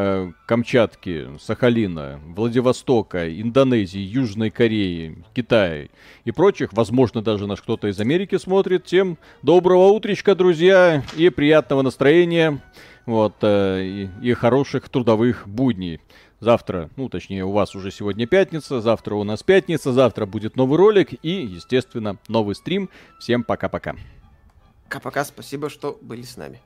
Э, Камчатки, Сахалина, Владивостока, Индонезии, Южной Кореи, Китая и прочих, возможно, даже наш кто-то из Америки смотрит, тем доброго утречка, друзья, и приятного настроения, вот, э, и, и хороших трудовых будней. Завтра, ну, точнее, у вас уже сегодня пятница, завтра у нас пятница, завтра будет новый ролик и, естественно, новый стрим. Всем пока-пока. Пока-пока, спасибо, что были с нами.